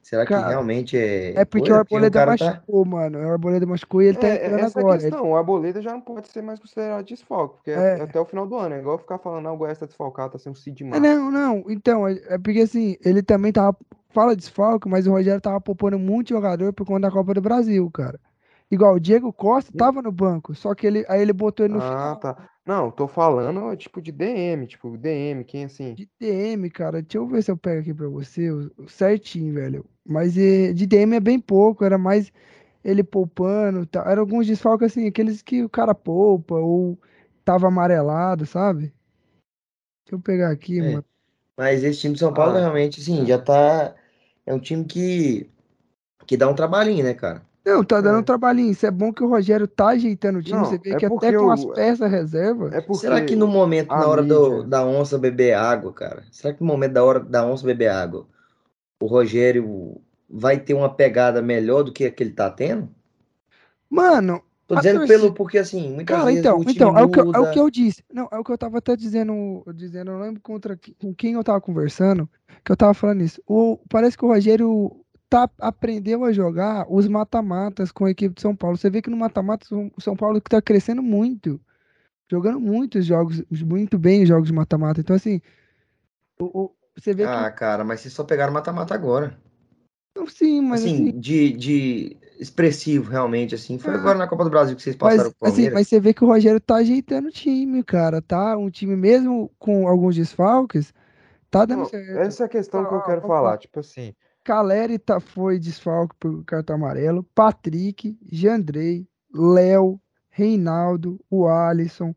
Será que Cara, realmente é. é porque o o Arboleda cara tá. machucou, mano. O Arboleda machucou e ele tá É, é- entrando essa é agora. Ele- questão. O Arboleda já não pode ser mais considerado desfalque, porque é, É. é até o final do ano. É igual ficar falando, ah, o Goiás tá desfalcado, tá sendo o Cid É, Mar. não, não. Então, é é porque assim, ele também tava. Fala desfalque, mas o Rogério tava poupando muito jogador por conta da Copa do Brasil, cara. Igual o Diego Costa tava no banco, só que ele aí ele botou ele no Ah, final tá. Não, tô falando, tipo, de DM, tipo, DM, quem assim? de DM, cara. Deixa eu ver se eu pego aqui pra você, o- o certinho, velho. Mas eh, de DM é bem pouco, era mais ele poupando, tá? Eram alguns desfalques assim, aqueles que o cara poupa ou tava amarelado, sabe? Deixa eu pegar aqui, É. mano. Mas esse time de São Paulo Ah, realmente, assim, já tá. É um time que. Que dá um trabalhinho, né, cara? Não, tá dando É. um trabalhinho. Isso é bom que o Rogério tá ajeitando o time. Você Não, vê é que até com as peças reserva. É porque Será que no momento, na hora do- da onça beber água, cara? Será que no momento da hora da onça beber água, o Rogério vai ter uma pegada melhor do que a que ele tá tendo? Mano, Tô dizendo torcida- pelo porque assim, muitas cara, vezes então, o time então é, o que, eu- é o que eu disse. Não, é o que eu tava até dizendo, dizendo, eu não lembro contra com quem eu tava conversando, que eu tava falando isso. O, parece que o Rogério tá, aprendeu a jogar os mata-matas com a equipe de São Paulo. Você vê que no mata-mata o São Paulo que tá crescendo muito, jogando muitos jogos, muito bem os jogos de mata-mata. Então, assim, o, o- você vê que Ah, cara, mas vocês só pegaram mata-mata agora. Então, sim, mas assim, assim, de, de expressivo, realmente, assim. Foi Ah. agora na Copa do Brasil que vocês mas, passaram pro assim, mas você vê que o Rogério tá ajeitando o time, cara, tá? Um time mesmo com alguns desfalques, tá dando Não, certo. essa é a questão que eu quero lá. falar. Tipo assim, Caleri tá, foi desfalque por cartão amarelo. Patrick, Jandrei, Léo, Reinaldo, o Alisson,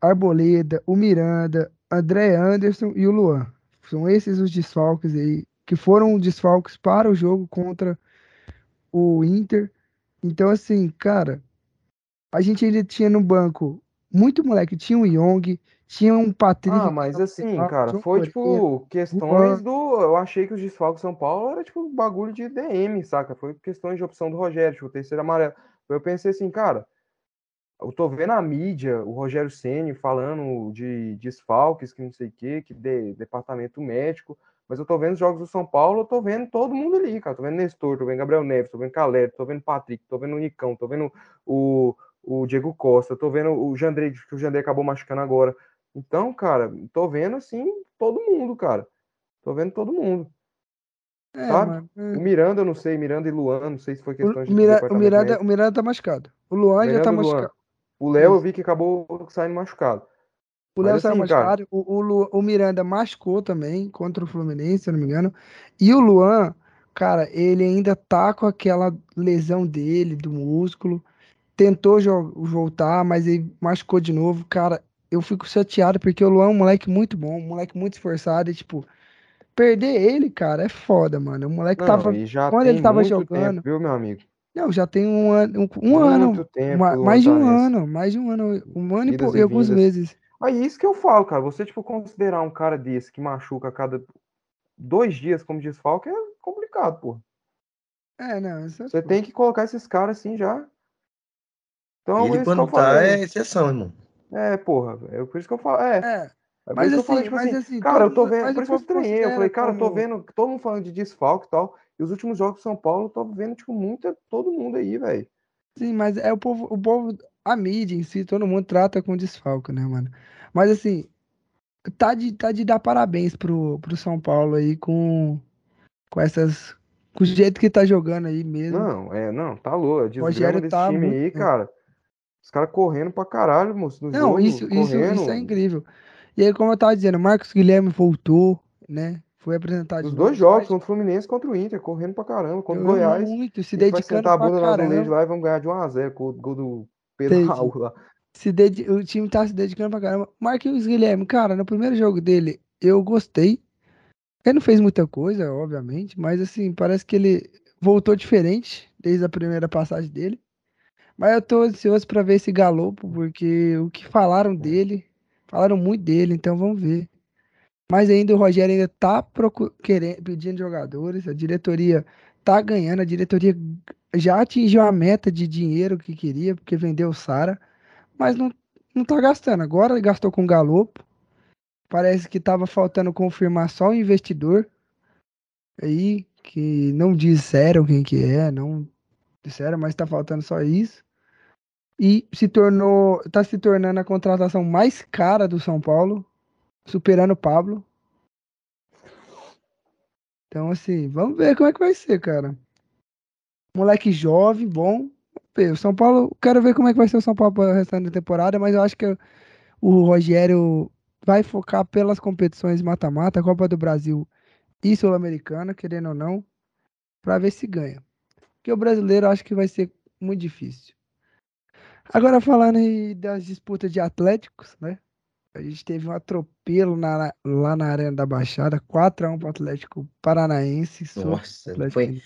Arboleda, o Miranda, André Anderson e o Luan. São esses os desfalques aí, que foram desfalques para o jogo contra o Inter. Então, assim, cara, a gente ainda tinha no banco muito moleque. Tinha o Young, tinha um Patrick. ah, mas assim, cara, foi tipo questões do. Eu achei que os desfalques de São Paulo era tipo bagulho de DM, saca? Foi questões de opção do Rogério, tipo, terceiro amarelo. Eu pensei assim, cara, eu tô vendo a mídia, o Rogério Ceni falando de desfalques, que não sei o quê, que de departamento médico, mas eu tô vendo os jogos do São Paulo, eu tô vendo todo mundo ali, cara. Tô vendo Nestor, tô vendo Gabriel Neves, tô vendo Caleri, tô vendo Patrick, tô vendo o Nicão, tô vendo o, o Diego Costa, tô vendo o Jandrei, que o Jandrei acabou machucando agora. Então, cara, tô vendo assim todo mundo, cara. Tô vendo todo mundo. É, sabe? mano. O Miranda, eu não sei, Miranda e Luan, não sei se foi questão O, de Mira- o Miranda, o Miranda tá machucado. O Luan já tá Miranda e Luan. machucado. O Léo eu vi que acabou saindo machucado. O Léo saiu assim, cara- machucado. O, o, Lu- o Miranda machucou também contra o Fluminense, se eu não me engano. E o Luan, cara, ele ainda tá com aquela lesão dele, do músculo. Tentou voltar, mas ele machucou de novo. Cara, eu fico chateado porque o Luan é um moleque muito bom, um moleque muito esforçado. E, tipo, perder ele, cara, é foda, mano. O moleque Não, tava. já Quando ele tava jogando. tempo, viu, meu amigo? Não, já tem um ano. Um, um ano. tempo ma- que o mais de um tá ano. Mais de um ano. Um ano e, Idas pou- e e alguns meses. Aí isso que eu falo, cara. Você, tipo, considerar um cara desse que machuca a cada dois dias como desfalque é complicado, pô. É, não. É Você tem que colocar esses caras assim já. Então, Ele é quando tá falei. é exceção, irmão. É, porra. É por isso que eu falo. É, É, É Mas eu falei, assim, tipo mas assim, assim, cara, eu tô vendo, por isso que eu estranhei, eu falei, cara, eu tô como- vendo todo mundo falando de desfalque e tal, e os últimos jogos do São Paulo, eu tô vendo, tipo, muita, todo mundo aí, velho. Sim, mas é o povo, o povo, a mídia em si, todo mundo trata com desfalque, né, mano? Mas assim, tá de, tá de dar parabéns pro, pro São Paulo aí com, com essas. Com o jeito que tá jogando aí mesmo. Não, é, não, tá louco, a desgrama Rogério desse tá time muito aí, cara, os caras correndo pra caralho, moço, Não, jogo, isso, isso, isso é incrível. E aí, como eu tava dizendo, o Marcos Guilherme voltou, né? Foi apresentado de dois jogos, contra o Fluminense e contra o Inter, correndo pra caramba, contra o Goiás, muito, se gente vai dedicando sentar a bunda caramba. lá e vamos ganhar de 1x0 com o gol do Pedro. Raul lá. se dedi- o time tá se dedicando pra caramba. Marquinhos Guilherme, cara, no primeiro jogo dele, eu gostei. Ele não fez muita coisa, obviamente, mas assim, parece que ele voltou diferente desde a primeira passagem dele. Mas eu tô ansioso pra ver esse galopo, porque o que falaram dele, falaram muito dele, então vamos ver. Mas ainda o Rogério ainda tá querendo, pedindo jogadores, a diretoria tá ganhando, a diretoria já atingiu a meta de dinheiro que queria, porque vendeu o Sara mas não, não tá gastando. Agora gastou com o Galopo. Parece que tava faltando confirmar só o investidor aí, que não disseram quem que é, não disseram, mas tá faltando só isso. E se tornou, tá se tornando a contratação mais cara do São Paulo, superando o Pablo. Então, assim, vamos ver como é que vai ser, cara. Moleque jovem, bom. O São Paulo, quero ver como é que vai ser o São Paulo para o restante da temporada, mas eu acho que o Rogério vai focar pelas competições mata-mata, Copa do Brasil e Sul-Americana, querendo ou não, para ver se ganha. Porque o brasileiro acho que vai ser muito difícil. Agora falando aí das disputas de Atléticos, né? A gente teve um atropelo na- lá na Arena da Baixada, 4x1 pro Atlético Paranaense. Nossa, Atlético foi.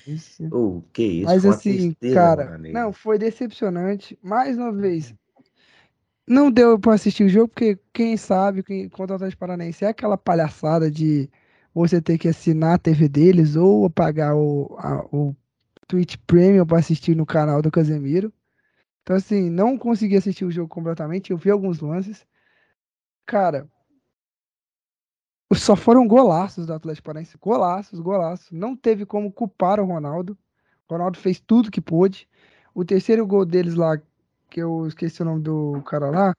O que isso? Mas assim, tristeza, cara, amigo. não, foi decepcionante. Mais uma vez, não deu pra assistir o jogo, porque quem sabe, quem contra o Atlético Paranaense é aquela palhaçada de você ter que assinar a TV deles ou pagar o, a- o Twitch Premium pra assistir no canal do Casemiro. Então, assim, não consegui assistir o jogo completamente. Eu vi alguns lances. Cara, só foram golaços do Atlético Paranaense. Golaços, golaços. Não teve como culpar o Ronaldo. O Ronaldo fez tudo que pôde. O terceiro gol deles lá, que eu esqueci o nome do cara lá.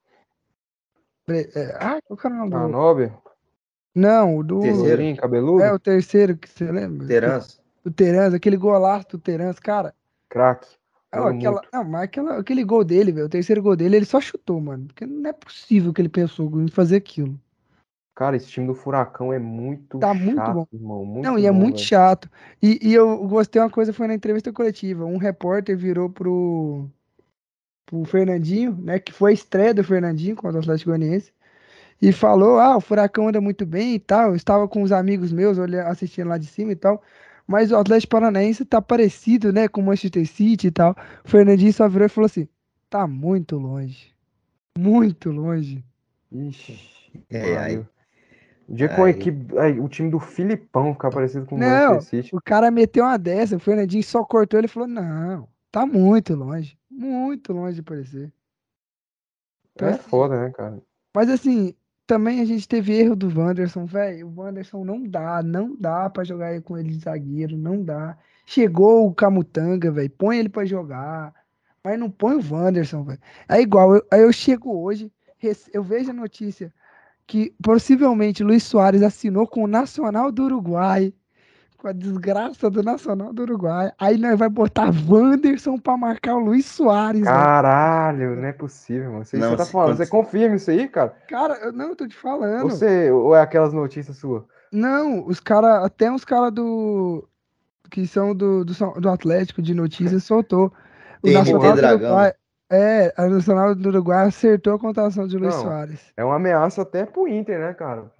É, ah, qual que era o nome Ah, do. Nobre, Não, o do. Terceiro? Loirinho, cabeludo. É o terceiro que você lembra? Terança. do Terans, aquele golaço do Terans, cara. Craque. Não, aquela, muito. não, mas aquela, aquele gol dele, velho, o terceiro gol dele, ele só chutou, mano. Porque não é possível que ele pensou em fazer aquilo. Cara, esse time do Furacão é muito Tá muito chato, bom. irmão. Muito Não, e é bom, muito velho. chato. E, e eu gostei uma coisa, foi na entrevista coletiva. Um repórter virou pro, pro Fernandinho, né? Que foi a estreia do Fernandinho contra o Atlético Goianiense. E falou: Ah, o Furacão anda muito bem e tal. Eu estava com os amigos meus olhando, assistindo lá de cima e tal. Mas o Atlético Paranaense tá parecido, né? Com o Manchester City e tal. O Fernandinho só virou e falou assim: Tá muito longe. Muito longe. Ixi, É, aí- O dia com a equipe, aí, o time do Filipão ficar parecido com o Não, Manchester City. o cara meteu uma dessa, o Fernandinho só cortou ele falou: Não, tá muito longe. Muito longe de parecer. Então, É assim, foda, né, cara? Mas assim, também a gente teve erro do Wanderson, velho. O Wanderson não dá, não dá pra jogar com ele de zagueiro, não dá. Chegou o Camutanga, velho, põe ele pra jogar, mas não põe o Wanderson, velho. É igual, eu, aí eu chego hoje, eu vejo a notícia que possivelmente Luiz Soares assinou com o Nacional do Uruguai, com a desgraça do Nacional do Uruguai. Aí nós vai botar Wanderson pra marcar o Luiz Soares. Caralho, não é possível, mano. Você, Não, você tá falando, você confirma isso aí, cara? Cara, eu não eu tô te falando. Ou, você, ou é aquelas notícias suas? Não, os caras, até uns caras do. que são do, do, do Atlético de notícias soltou. O TNT Nacional do Dragão. Uruguai. É, a Nacional do Uruguai acertou a contratação de Luiz Não. Soares. É uma ameaça até pro Inter, né, cara?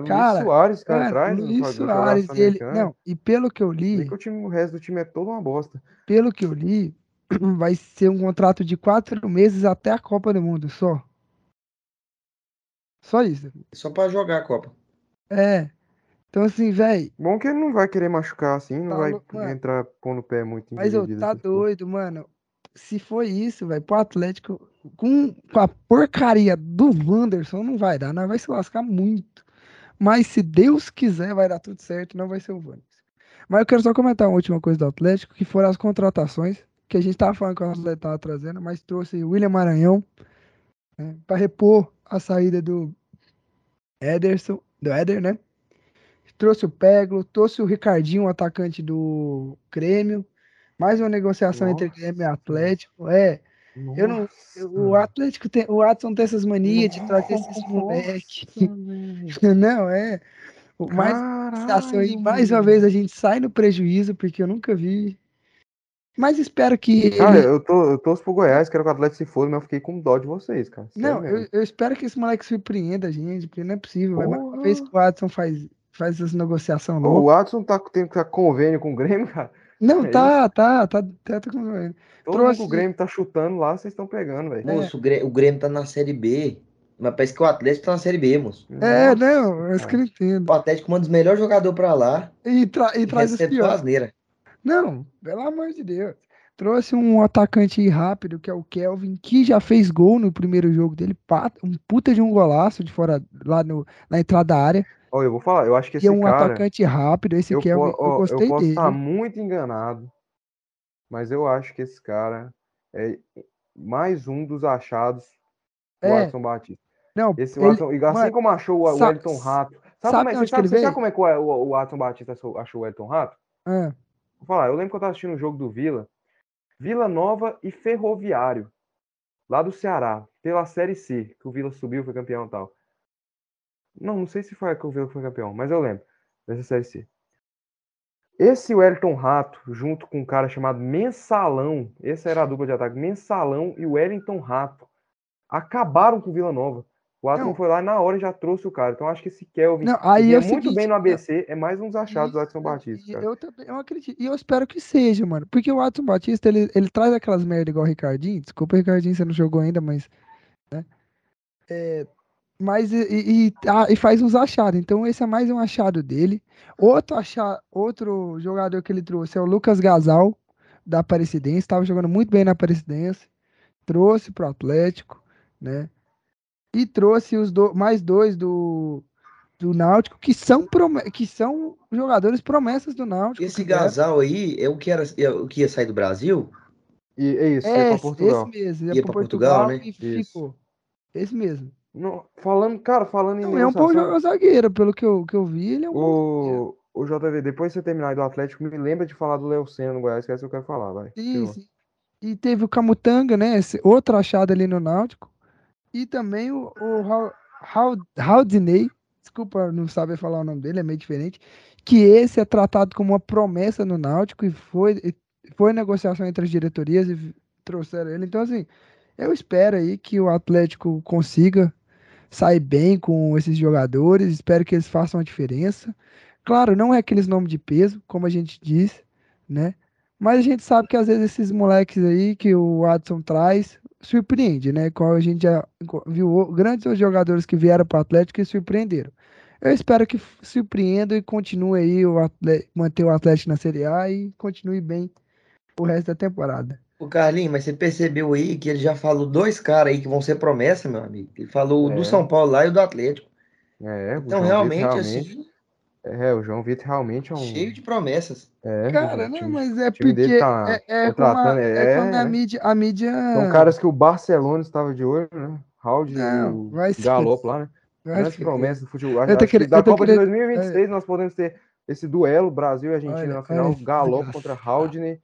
Do Cara, Luiz Soares, Cara, traz Luiz pra jogar Soares, ele. Não, e pelo que eu li, que o, time, o resto do time é toda uma bosta. pelo que eu li, vai ser um contrato de quatro meses até a Copa do Mundo, só. Só isso. Só pra jogar a Copa. É. Então, assim, velho. Bom que ele não vai querer machucar assim, não Tá vai lou- mano. entrar pondo o pé muito Mas eu tá porra. doido, mano. Se for isso, velho, pro Atlético, com, com a porcaria do Wanderson, não vai dar, não vai se lascar muito. Mas se Deus quiser, vai dar tudo certo, não vai ser o Wanderson. Mas eu quero só comentar uma última coisa do Atlético, que foram as contratações, que a gente tava falando que o Atlético tava trazendo, mas trouxe o William Maranhão, né, pra repor a saída do Ederson, do Éder, né? Trouxe o Peglo, trouxe o Ricardinho, o atacante do Grêmio. Mais uma negociação entre Nossa Grêmio e Atlético. É, eu não. O Atlético tem. O Watson tem essas manias de trazer esses moleques. Não, é. Mais negociação aí, mais uma vez a gente sai no prejuízo, porque eu nunca vi. Mas espero que. Cara, ele- eu, tô, eu torço pro Goiás, quero que o Atlético se foda, mas eu fiquei com dó de vocês, cara. Sério Não, eu, eu espero que esse moleque surpreenda a gente, porque não é possível. Mais uma Porra. vez que o Watson faz, faz essa negociação Ô, O. Watson tá, tem tá convênio com o Grêmio, cara. Não, é tá, tá, tá, tá, tá com- Todo Trouxe- o Grêmio tá chutando lá, vocês estão pegando, velho. Moço, o Grê- o Grêmio tá na Série B. Mas parece que o Atlético tá na Série B, moço. É, Nossa, não, é isso que eu não entendo. O Atlético manda os melhores jogadores pra lá E, tra- e e traz os piores. Não, pelo amor de Deus. Trouxe um atacante rápido, que é o Kelvin, que já fez gol no primeiro jogo dele. Um puta de um golaço de fora, lá no, na entrada da área. Ó, eu vou falar, eu acho que E esse é um cara. atacante rápido. Esse eu, Kelvin, po- eu ó, eu gostei posso dele. estar muito enganado, mas eu acho que esse cara é mais um dos achados do É, Watson Batista. Não, Esse ele- Watson, e assim mano, como achou o Wellington Rato. Sabe, sabe como é, sabe, ele sabe como é que o, o, Batista achou o Wellington Rato? ah, Vou falar, eu lembro que eu tava assistindo o jogo do Vila, Vila Nova e Ferroviário, lá do Ceará, pela Série C, que o Vila subiu, foi campeão e tal. Não, não sei se foi que o Vila que foi campeão, mas eu lembro dessa Série C. Esse Wellington Rato, junto com um cara chamado Mensalão, essa era a dupla de ataque, Mensalão e o Wellington Rato, acabaram com o Vila Nova. O Watson Não. foi lá e na hora já trouxe o cara. Então acho que esse Kelvin, Não, aí é muito seguinte, bem no. ABC, é mais dos achados do não, Batista. e. Eu também, eu acredito. E eu espero que seja, mano. Porque o Watson Batista, ele, ele traz aquelas merda igual o Ricardinho. Desculpa, Ricardinho, você não jogou ainda, mas. Né? É, mas e, e, e- ah, e faz uns achados. Então, esse é mais um achado dele. Outro, acha, outro jogador que ele trouxe é o Lucas Gasal, da Aparecidense. Estava jogando muito bem na Aparecidense. Trouxe pro Atlético, né? E trouxe os do- mais dois do, do Náutico, que são, que são jogadores promessas do Náutico. Esse. Gasal aí é o que, era, é o que ia sair do Brasil? E é isso, é É, esse, Portugal. esse mesmo. Ia Ia pro pra Portugal, Portugal, né? e Isso. ficou. Esse mesmo. Não, falando, cara, falando em Não, é um bom jogador zagueiro, pelo que eu, que eu vi, ele é um o, Ô, JV, depois que você terminar aí do Atlético, me lembra de falar do Léo Senna no Goiás, que é isso que eu quero falar, vai. Sim, sim. E teve o Camutanga, né? esse outro achado ali no Náutico. E também o, o Hal- Hal- Haldinei, desculpa não saber falar o nome dele, é meio diferente. Que esse é tratado como uma promessa no Náutico e foi, foi negociação entre as diretorias e trouxeram ele. Então, assim, eu espero aí que o Atlético consiga sair bem com esses jogadores, espero que eles façam a diferença. Claro, não é aqueles nomes de peso, como a gente diz, né? Mas a gente sabe que às vezes esses moleques aí que o Adson traz surpreende, né? Qual a gente já viu grandes jogadores que vieram para o Atlético e surpreenderam. Eu espero que surpreenda e continue aí o manter o Atlético na Série A e continue bem o resto da temporada. O Carlinhos, mas você percebeu aí que ele já falou dois caras aí que vão ser promessa, meu amigo. Ele falou o É. do São Paulo lá e o do Atlético. É, o Então, João realmente, Vitor assim, É, o João Vitor realmente é um. cheio de promessas. É, Cara, o não, time- mas é o time dele porque tá é, é como a, contratando, é como a é, mídia, a mídia São caras que o Barcelona estava de olho, né? Raul e se Galopo lá, né? vai Grandes se promessas do futebol. Acho, acho que querendo- da Copa de querendo- 2026 nós podemos ter esse duelo Brasil e Argentina Olha, na final, olha, Galopo contra Haldney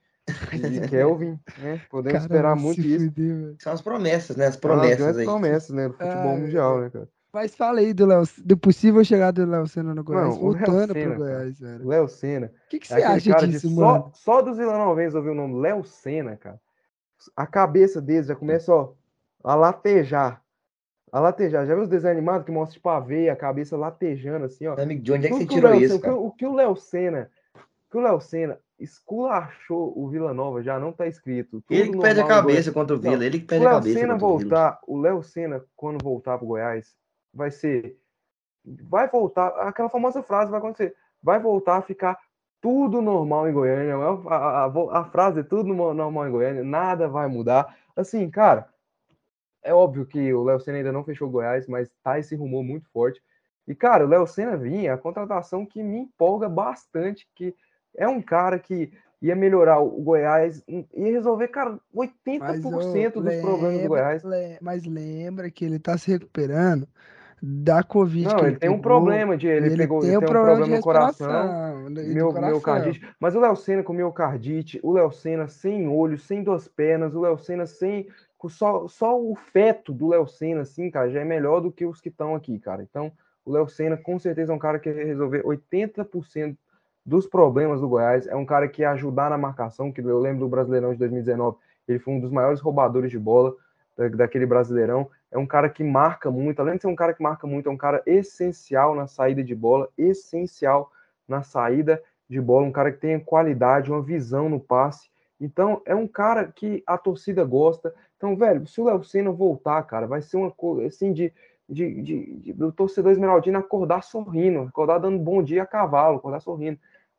e Kelvin, né? Podemos Cara, esperar muito isso. fuder. São as promessas, né? As É promessas grandes aí. promessas, né? Do futebol Ah, mundial, né, cara? Mas fala aí do, Léo, do possível chegada do Léo Senna no Goiás, Não, Léo voltando Senna, pro. Goiás, velho. O Léo Senna. O que, que É você acha cara disso, de mano? só, só dos vilanovenses ouvir o nome Léo Senna, cara. A cabeça deles já começa, ó, a latejar. A latejar. Já viu os desenhos animados que mostra tipo a veia, a cabeça latejando assim, ó. Amigo, de onde é que você tirou isso, o que cara? o- O que o Léo Senna, o que o Léo Senna esculachou o Vila Nova já não tá escrito. Ele que perde a cabeça contra o Não, Vila. Ele que perde a cabeça Senna voltar, o Léo Senna, quando voltar pro Goiás, vai ser. Vai voltar. Aquela famosa frase vai acontecer. Vai voltar a ficar tudo normal em Goiânia. A, a- a- a frase é tudo no- normal em Goiânia, nada vai mudar. Assim, cara, é óbvio que o Léo Senna ainda não fechou o Goiás, mas tá esse rumor muito forte. E, cara, o Léo Senna vinha, a contratação que me empolga bastante, que é um cara que ia melhorar o Goiás, ia resolver, cara, 80% Mas, ô, dos problemas do lembra- Goiás. le- mas lembra que ele tá se recuperando da Covid Não, ele ele tem um pegou, problema de ele, ele pegou, tem ele um tem um problema problema no coração, meu, coração. miocardite. Mas o Léo Senna com miocardite, o Léo Senna sem olho, sem duas pernas, o Léo Senna sem só, só o feto do Léo Senna, assim, cara, já é melhor do que os que estão aqui, cara. Então, o Léo Senna com certeza é um cara que ia resolver 80% dos problemas do Goiás. É um cara que ia ajudar na marcação, que eu lembro do Brasileirão de 2019, ele foi um dos maiores roubadores de bola da- daquele Brasileirão. É um cara que marca muito, além de ser um cara que marca muito, é um cara essencial na saída de bola, essencial na saída de bola, um cara que tem qualidade, uma visão no passe. Então, é um cara que a torcida gosta. Então, velho, se o Léo Senna voltar, cara, vai ser uma coisa assim de, de, de- de- do torcedor esmeraldino acordar sorrindo, acordar dando bom dia a cavalo, acordar sorrindo.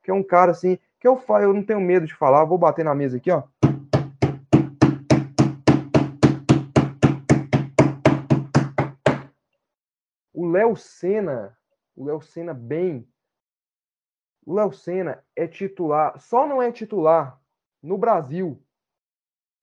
Que é um cara assim, que eu falo, eu não tenho medo de falar, vou bater na mesa aqui, ó. O Léo Senna, o Léo Senna bem. O Léo Senna é titular, só não é titular no Brasil,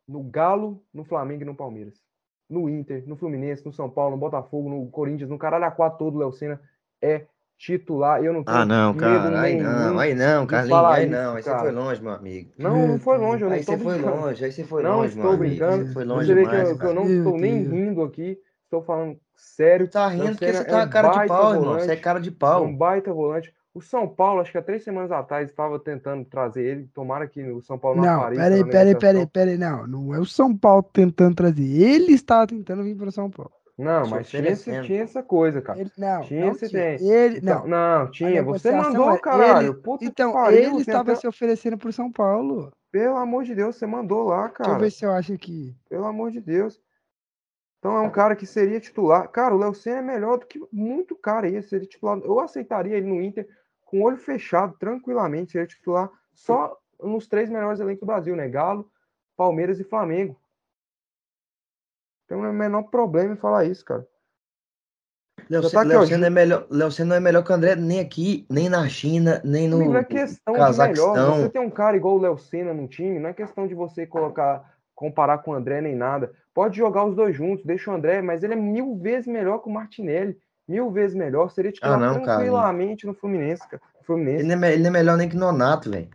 no Galo, no Flamengo e no Palmeiras. No Inter, no Fluminense, no São Paulo, no Botafogo, no Corinthians, no caralho a todo, o Léo Senna é titular. Eu não tenho Ah, não, medo cara. Aí não, aí não, Carlinhos. Aí não. Aí você foi longe, meu amigo. Não, não foi longe, eu não Aí você foi longe, aí você foi Não longe, meu estou amigo. brincando. Você foi Você longe vê que eu, que eu não estou nem rindo aqui, estou falando sério. Tá rindo porque você tá é um cara de pau, irmão. volante. Você é cara de É pau. um baita volante. O São Paulo, acho que há três semanas atrás, estava tentando trazer ele. Tomara que o São Paulo não, Não, apareça peraí, na peraí, peraí, peraí, não, não é o São Paulo tentando trazer, ele está tentando vir para São Paulo. Não, mas tinha, esse- tinha essa coisa, cara. Ele, não, Tinha não esse tinha. tem. Ele, Então, não, não, tinha. Você mandou, é- caralho. ele- Puta que então, pariu. ele estava se oferecendo pro São Paulo. Pelo amor de Deus, você mandou lá, Deixa eu cara. ver se eu acho aqui. Pelo amor de Deus. Então é um cara que seria titular. Cara, o Léo Senna é melhor do que muito cara aí. Seria titular. Eu aceitaria ele no Inter com o olho fechado, tranquilamente. Seria titular só nos três melhores elencos do Brasil, né? Galo, Palmeiras e Flamengo. Tem o menor problema em falar isso, cara. Léo tá Senna é melhor, Léo Senna não é melhor que o André nem aqui, nem na China, nem no não é questão de melhor. Cazaquistão. Você tem um cara igual o Léo Senna no time, não é questão de você colocar, comparar com o André nem nada. Pode jogar os dois juntos, deixa o André, mas ele é mil vezes melhor que o Martinelli. Mil vezes melhor. Seria titular Ah, não, cara. tranquilamente no Fluminense, cara. Fluminense. Ele não, é, ele não é melhor nem que o Nonato, velho.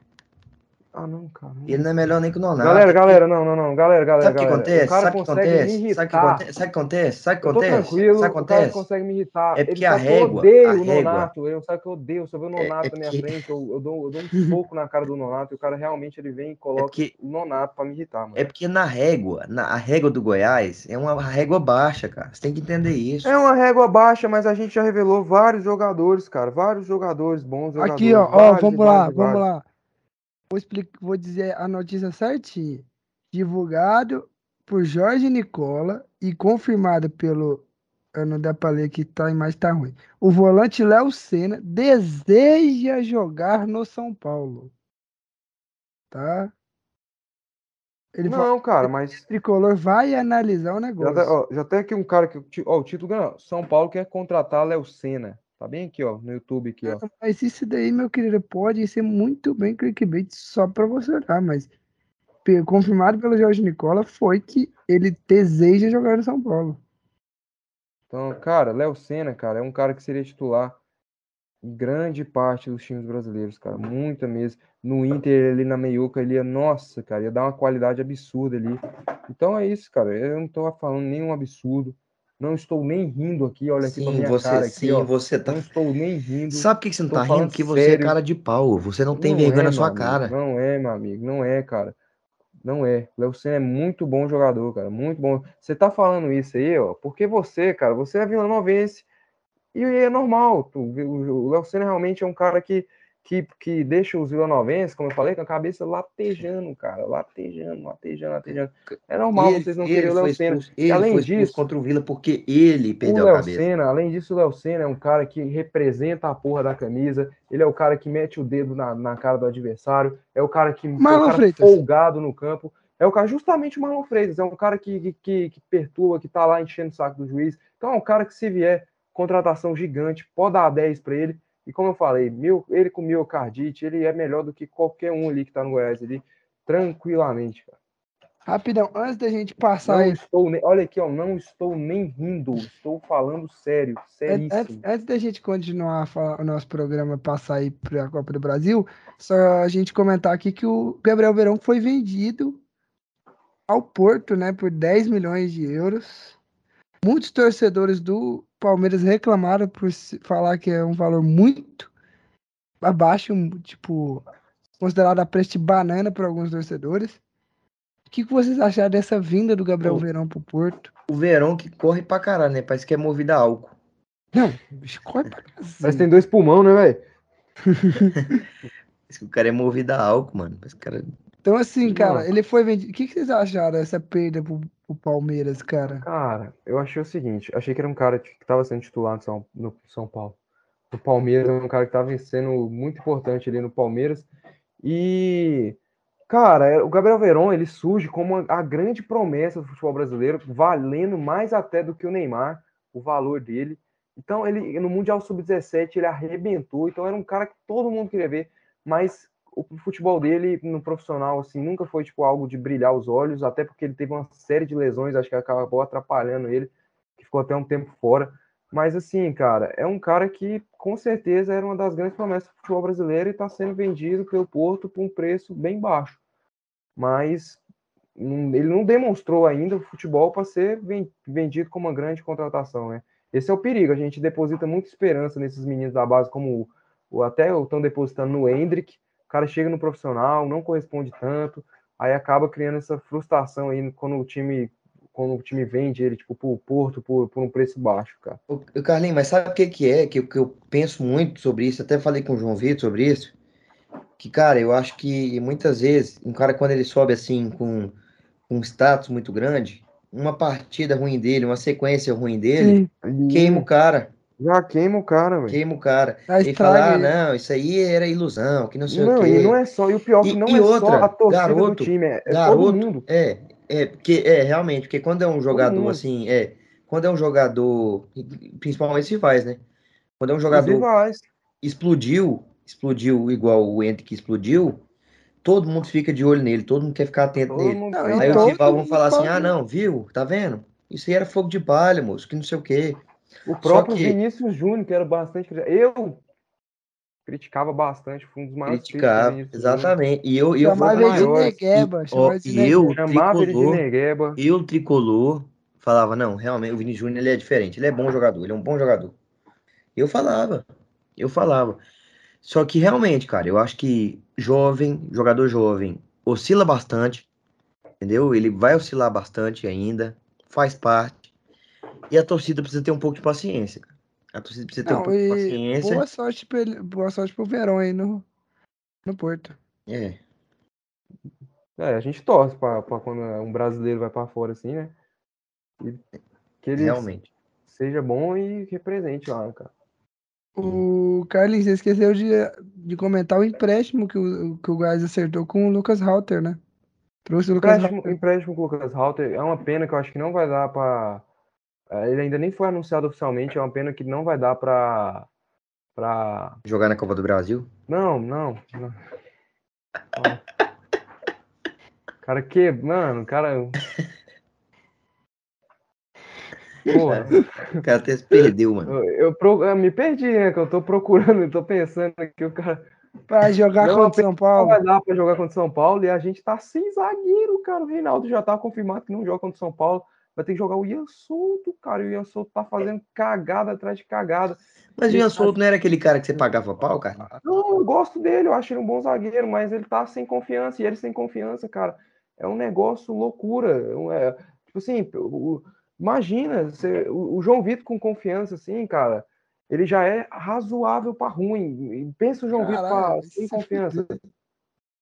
Ah, não, cara. Ele não é melhor nem que o Nonato. Galera, galera, não, não, não. Galera, galera, Sabe o que acontece? O cara Sabe o que consegue acontece? me Sabe o que irritar. acontece? Sabe o que acontece? Sabe o que acontece? tranquilo, Sabe o que o cara acontece? consegue me irritar. É Ele porque sabe a que eu régua- odeio a o régua- Nonato. Eu sabe que eu odeio. Se eu ver o É- Nonato é na minha porque- frente, eu, eu dou, eu dou um soco na cara do Nonato e o cara realmente ele vem e É coloca porque, o Nonato pra me irritar, mano. é porque na régua, na, a régua do Goiás é uma régua baixa, cara. Você tem que entender isso. É uma régua baixa, mas a gente já revelou vários jogadores, cara. Vários jogadores, bons jogadores. Aqui, ó, ó, vamos lá, vários vamos lá. Vou, explicar, vou dizer a notícia certinha. Divulgado por Jorge Nicola e confirmado pelo. Eu não dá pra ler aqui, tá, imagem tá ruim. O volante Léo Senna deseja jogar no São Paulo. Tá? Ele Não, cara, que mas o tricolor vai analisar o já, negócio. tá- ó, já tem aqui um cara que. Ó, o título ganhou. São Paulo quer contratar Léo Senna. Tá bem aqui, ó, no YouTube aqui, ó. Mas isso daí, meu querido, pode ser muito bem clickbait só pra você olhar, mas confirmado pelo Jorge Nicola foi que ele deseja jogar no São Paulo. Então, cara, Léo Senna, cara, é um cara que seria titular em grande parte dos times brasileiros, cara. Muita mesmo. No Inter, ali na meiuca, ele ia, nossa, cara, ia dar uma qualidade absurda ali. Então é isso, cara. Eu não tô falando nenhum absurdo. Não estou nem rindo aqui, olha aqui pra Sim, minha você, cara aqui, sim, ó. você tá. Não estou nem rindo. Sabe por que você não tá rindo? Porque você é sério. cara de pau. Você não tem Não vergonha é, na sua meu cara. amigo, Não é, meu amigo, não é, cara. Não é. O Léo Senna é muito bom jogador, cara, muito bom. Você tá falando isso aí, ó, porque você, cara, você é vilanovense e é normal. tu- O Léo Senna realmente é um cara que, que, que deixa os vilanovenses, como eu falei, com a cabeça latejando, cara, latejando, latejando, latejando. É normal Ele, vocês não querem o Léo Senna. ele além foi disso- contra o Vila porque ele O perdeu a cabeça. Senna, além disso, o Léo Senna é um cara que representa a porra da camisa. Ele é o cara que mete o dedo na, na cara do adversário. É o cara que é o Marlon cara Freitas. folgado no campo. É o cara, justamente o Marlon Freitas. É um cara que, que, que, que perturba, que tá lá enchendo o saco do juiz. Então é um cara que, se vier contratação gigante, pode dar 10 para ele. E como eu falei, mil, ele com miocardite, ele é melhor do que qualquer um ali que tá no Goiás ali, tranquilamente, cara. Rapidão, antes da gente passar Não aí, estou olha aqui, ó, não estou nem rindo, estou falando sério, an- antes, seríssimo. antes da gente continuar a falar- o nosso programa passar aí para a Copa do Brasil, só a gente comentar aqui que o Gabriel Verão foi vendido ao Porto, né, por 10 milhões de euros. Muitos torcedores do Palmeiras reclamaram por se- falar que é um valor muito abaixo, tipo, considerado a preço de banana por alguns torcedores. O que, que vocês acharam dessa vinda do Gabriel Pô. Verão pro Porto? O Verão que corre pra caralho, né? Parece que é movido a álcool. Não, bicho, corre pra Mas cacete. tem dois pulmão, né, velho? Parece que o cara é movido a álcool, mano. Parece que o cara... Então, assim, cara, Não. ele foi vendido. O que, que vocês acharam dessa perda pro, pro Palmeiras, cara? Cara, eu achei o seguinte, achei que era um cara que estava sendo titular no São, no São Paulo. No Palmeiras, é um cara que estava sendo muito importante ali no Palmeiras. E, cara, é- o Gabriel Veron, ele surge como a, a grande promessa do futebol brasileiro, valendo mais até do que o Neymar, o valor dele. Então, ele no Mundial Sub-17, ele arrebentou. Então, era um cara que todo mundo queria ver, mas o futebol dele no profissional, assim, nunca foi, tipo, algo de brilhar os olhos, até porque ele teve uma série de lesões, acho que acabou atrapalhando ele, que ficou até um tempo fora. Mas, assim, cara, é um cara que, com certeza, era uma das grandes promessas do futebol brasileiro e está sendo vendido pelo Porto por um preço bem baixo. Mas ele não demonstrou ainda o futebol para ser ven- vendido como uma grande contratação, né? Esse é o perigo. A gente deposita muita esperança nesses meninos da base, como o- até estão depositando no Hendrick. O cara chega no profissional, não corresponde tanto, aí acaba criando essa frustração aí quando o time quando o time vende ele tipo pro Porto por, por um preço baixo, cara. Ô, Carlinhos, mas sabe o que que é? Que, eu- que eu penso muito sobre isso, até falei com o João Vitor sobre isso, que, cara, eu acho que muitas vezes, um cara quando ele sobe assim com com um status muito grande, uma partida ruim dele, uma sequência ruim dele, Sim, queima o cara, Já queima o cara, velho. queima o cara. a Ele fala, ah, não, isso aí era ilusão, que não sei o Não, quê. e não é só, e o pior que E- não e é outra, só a torcida garoto, do time, é, é garoto, todo mundo. É, é, porque é realmente, porque quando é um jogador assim, é, quando é um jogador, principalmente se faz, né? Quando é um jogador rivais. explodiu, explodiu igual o Ente que explodiu, todo mundo fica de olho nele, todo mundo quer ficar atento Todo nele. mundo Não, e Aí os rivais vão falar assim: ah, não, viu? Tá vendo? Isso aí era fogo de palha, moço, que não sei o quê. O próprio que- Vinícius Júnior, que era bastante. Eu criticava bastante, foi um dos maiores Criticava, exatamente. E eu, eu chamava ele de. Negueba. Chamava ó, ele de eu, Negueba. Chamava ele de tricolor, Negueba. eu, tricolor, falava, não, realmente, o Vini Júnior ele é diferente, ele é bom jogador, ele é um bom jogador. Eu falava, eu falava. Só que realmente, cara, eu acho que jovem, jogador jovem, oscila bastante, entendeu? Ele vai oscilar bastante ainda, faz parte. E a torcida precisa ter um pouco de paciência. cara. A torcida precisa ter um Não, pouco de paciência. boa sorte pra ele, boa sorte pro Verão aí no, no Porto. É, É, a gente torce pra, pra quando um brasileiro vai pra fora assim, né? E que ele realmente. seja bom e represente lá, cara. O Carlinhos, você esqueceu de, de comentar o empréstimo que o, que o Gás acertou com o Lucas Halter, né? Trouxe o Lucas Empréstimo, Halter. empréstimo com o Lucas Halter é uma pena que eu acho que não vai dar pra. É, Ele ainda nem foi anunciado oficialmente, é uma pena que não vai dar pra. pra... Jogar na Copa do Brasil? Não, não. não. Cara, que. Mano, cara. Porra, O cara até se perdeu, mano. eu, eu pro- eu me perdi, né? Que eu tô procurando, eu tô pensando que o cara. Pra jogar Não, contra o São Não Paulo. vai dar pra jogar contra o São Paulo e a gente tá sem zagueiro, cara. O Reinaldo já tá confirmado que não joga contra o São Paulo. Vai ter que jogar o Ian Souto, cara. E o Ian Souto tá fazendo cagada atrás de cagada. Mas o Ian Souto não era aquele cara que você pagava pau, cara? Não, eu gosto dele, eu acho ele um bom zagueiro, mas ele tá sem confiança. E ele sem confiança, cara, é um negócio loucura. é é, tipo assim, o- o- imagina, você- o, o João Vitor com confiança, assim, cara, ele já é razoável pra ruim. Pensa o João Vitor sem se confiança.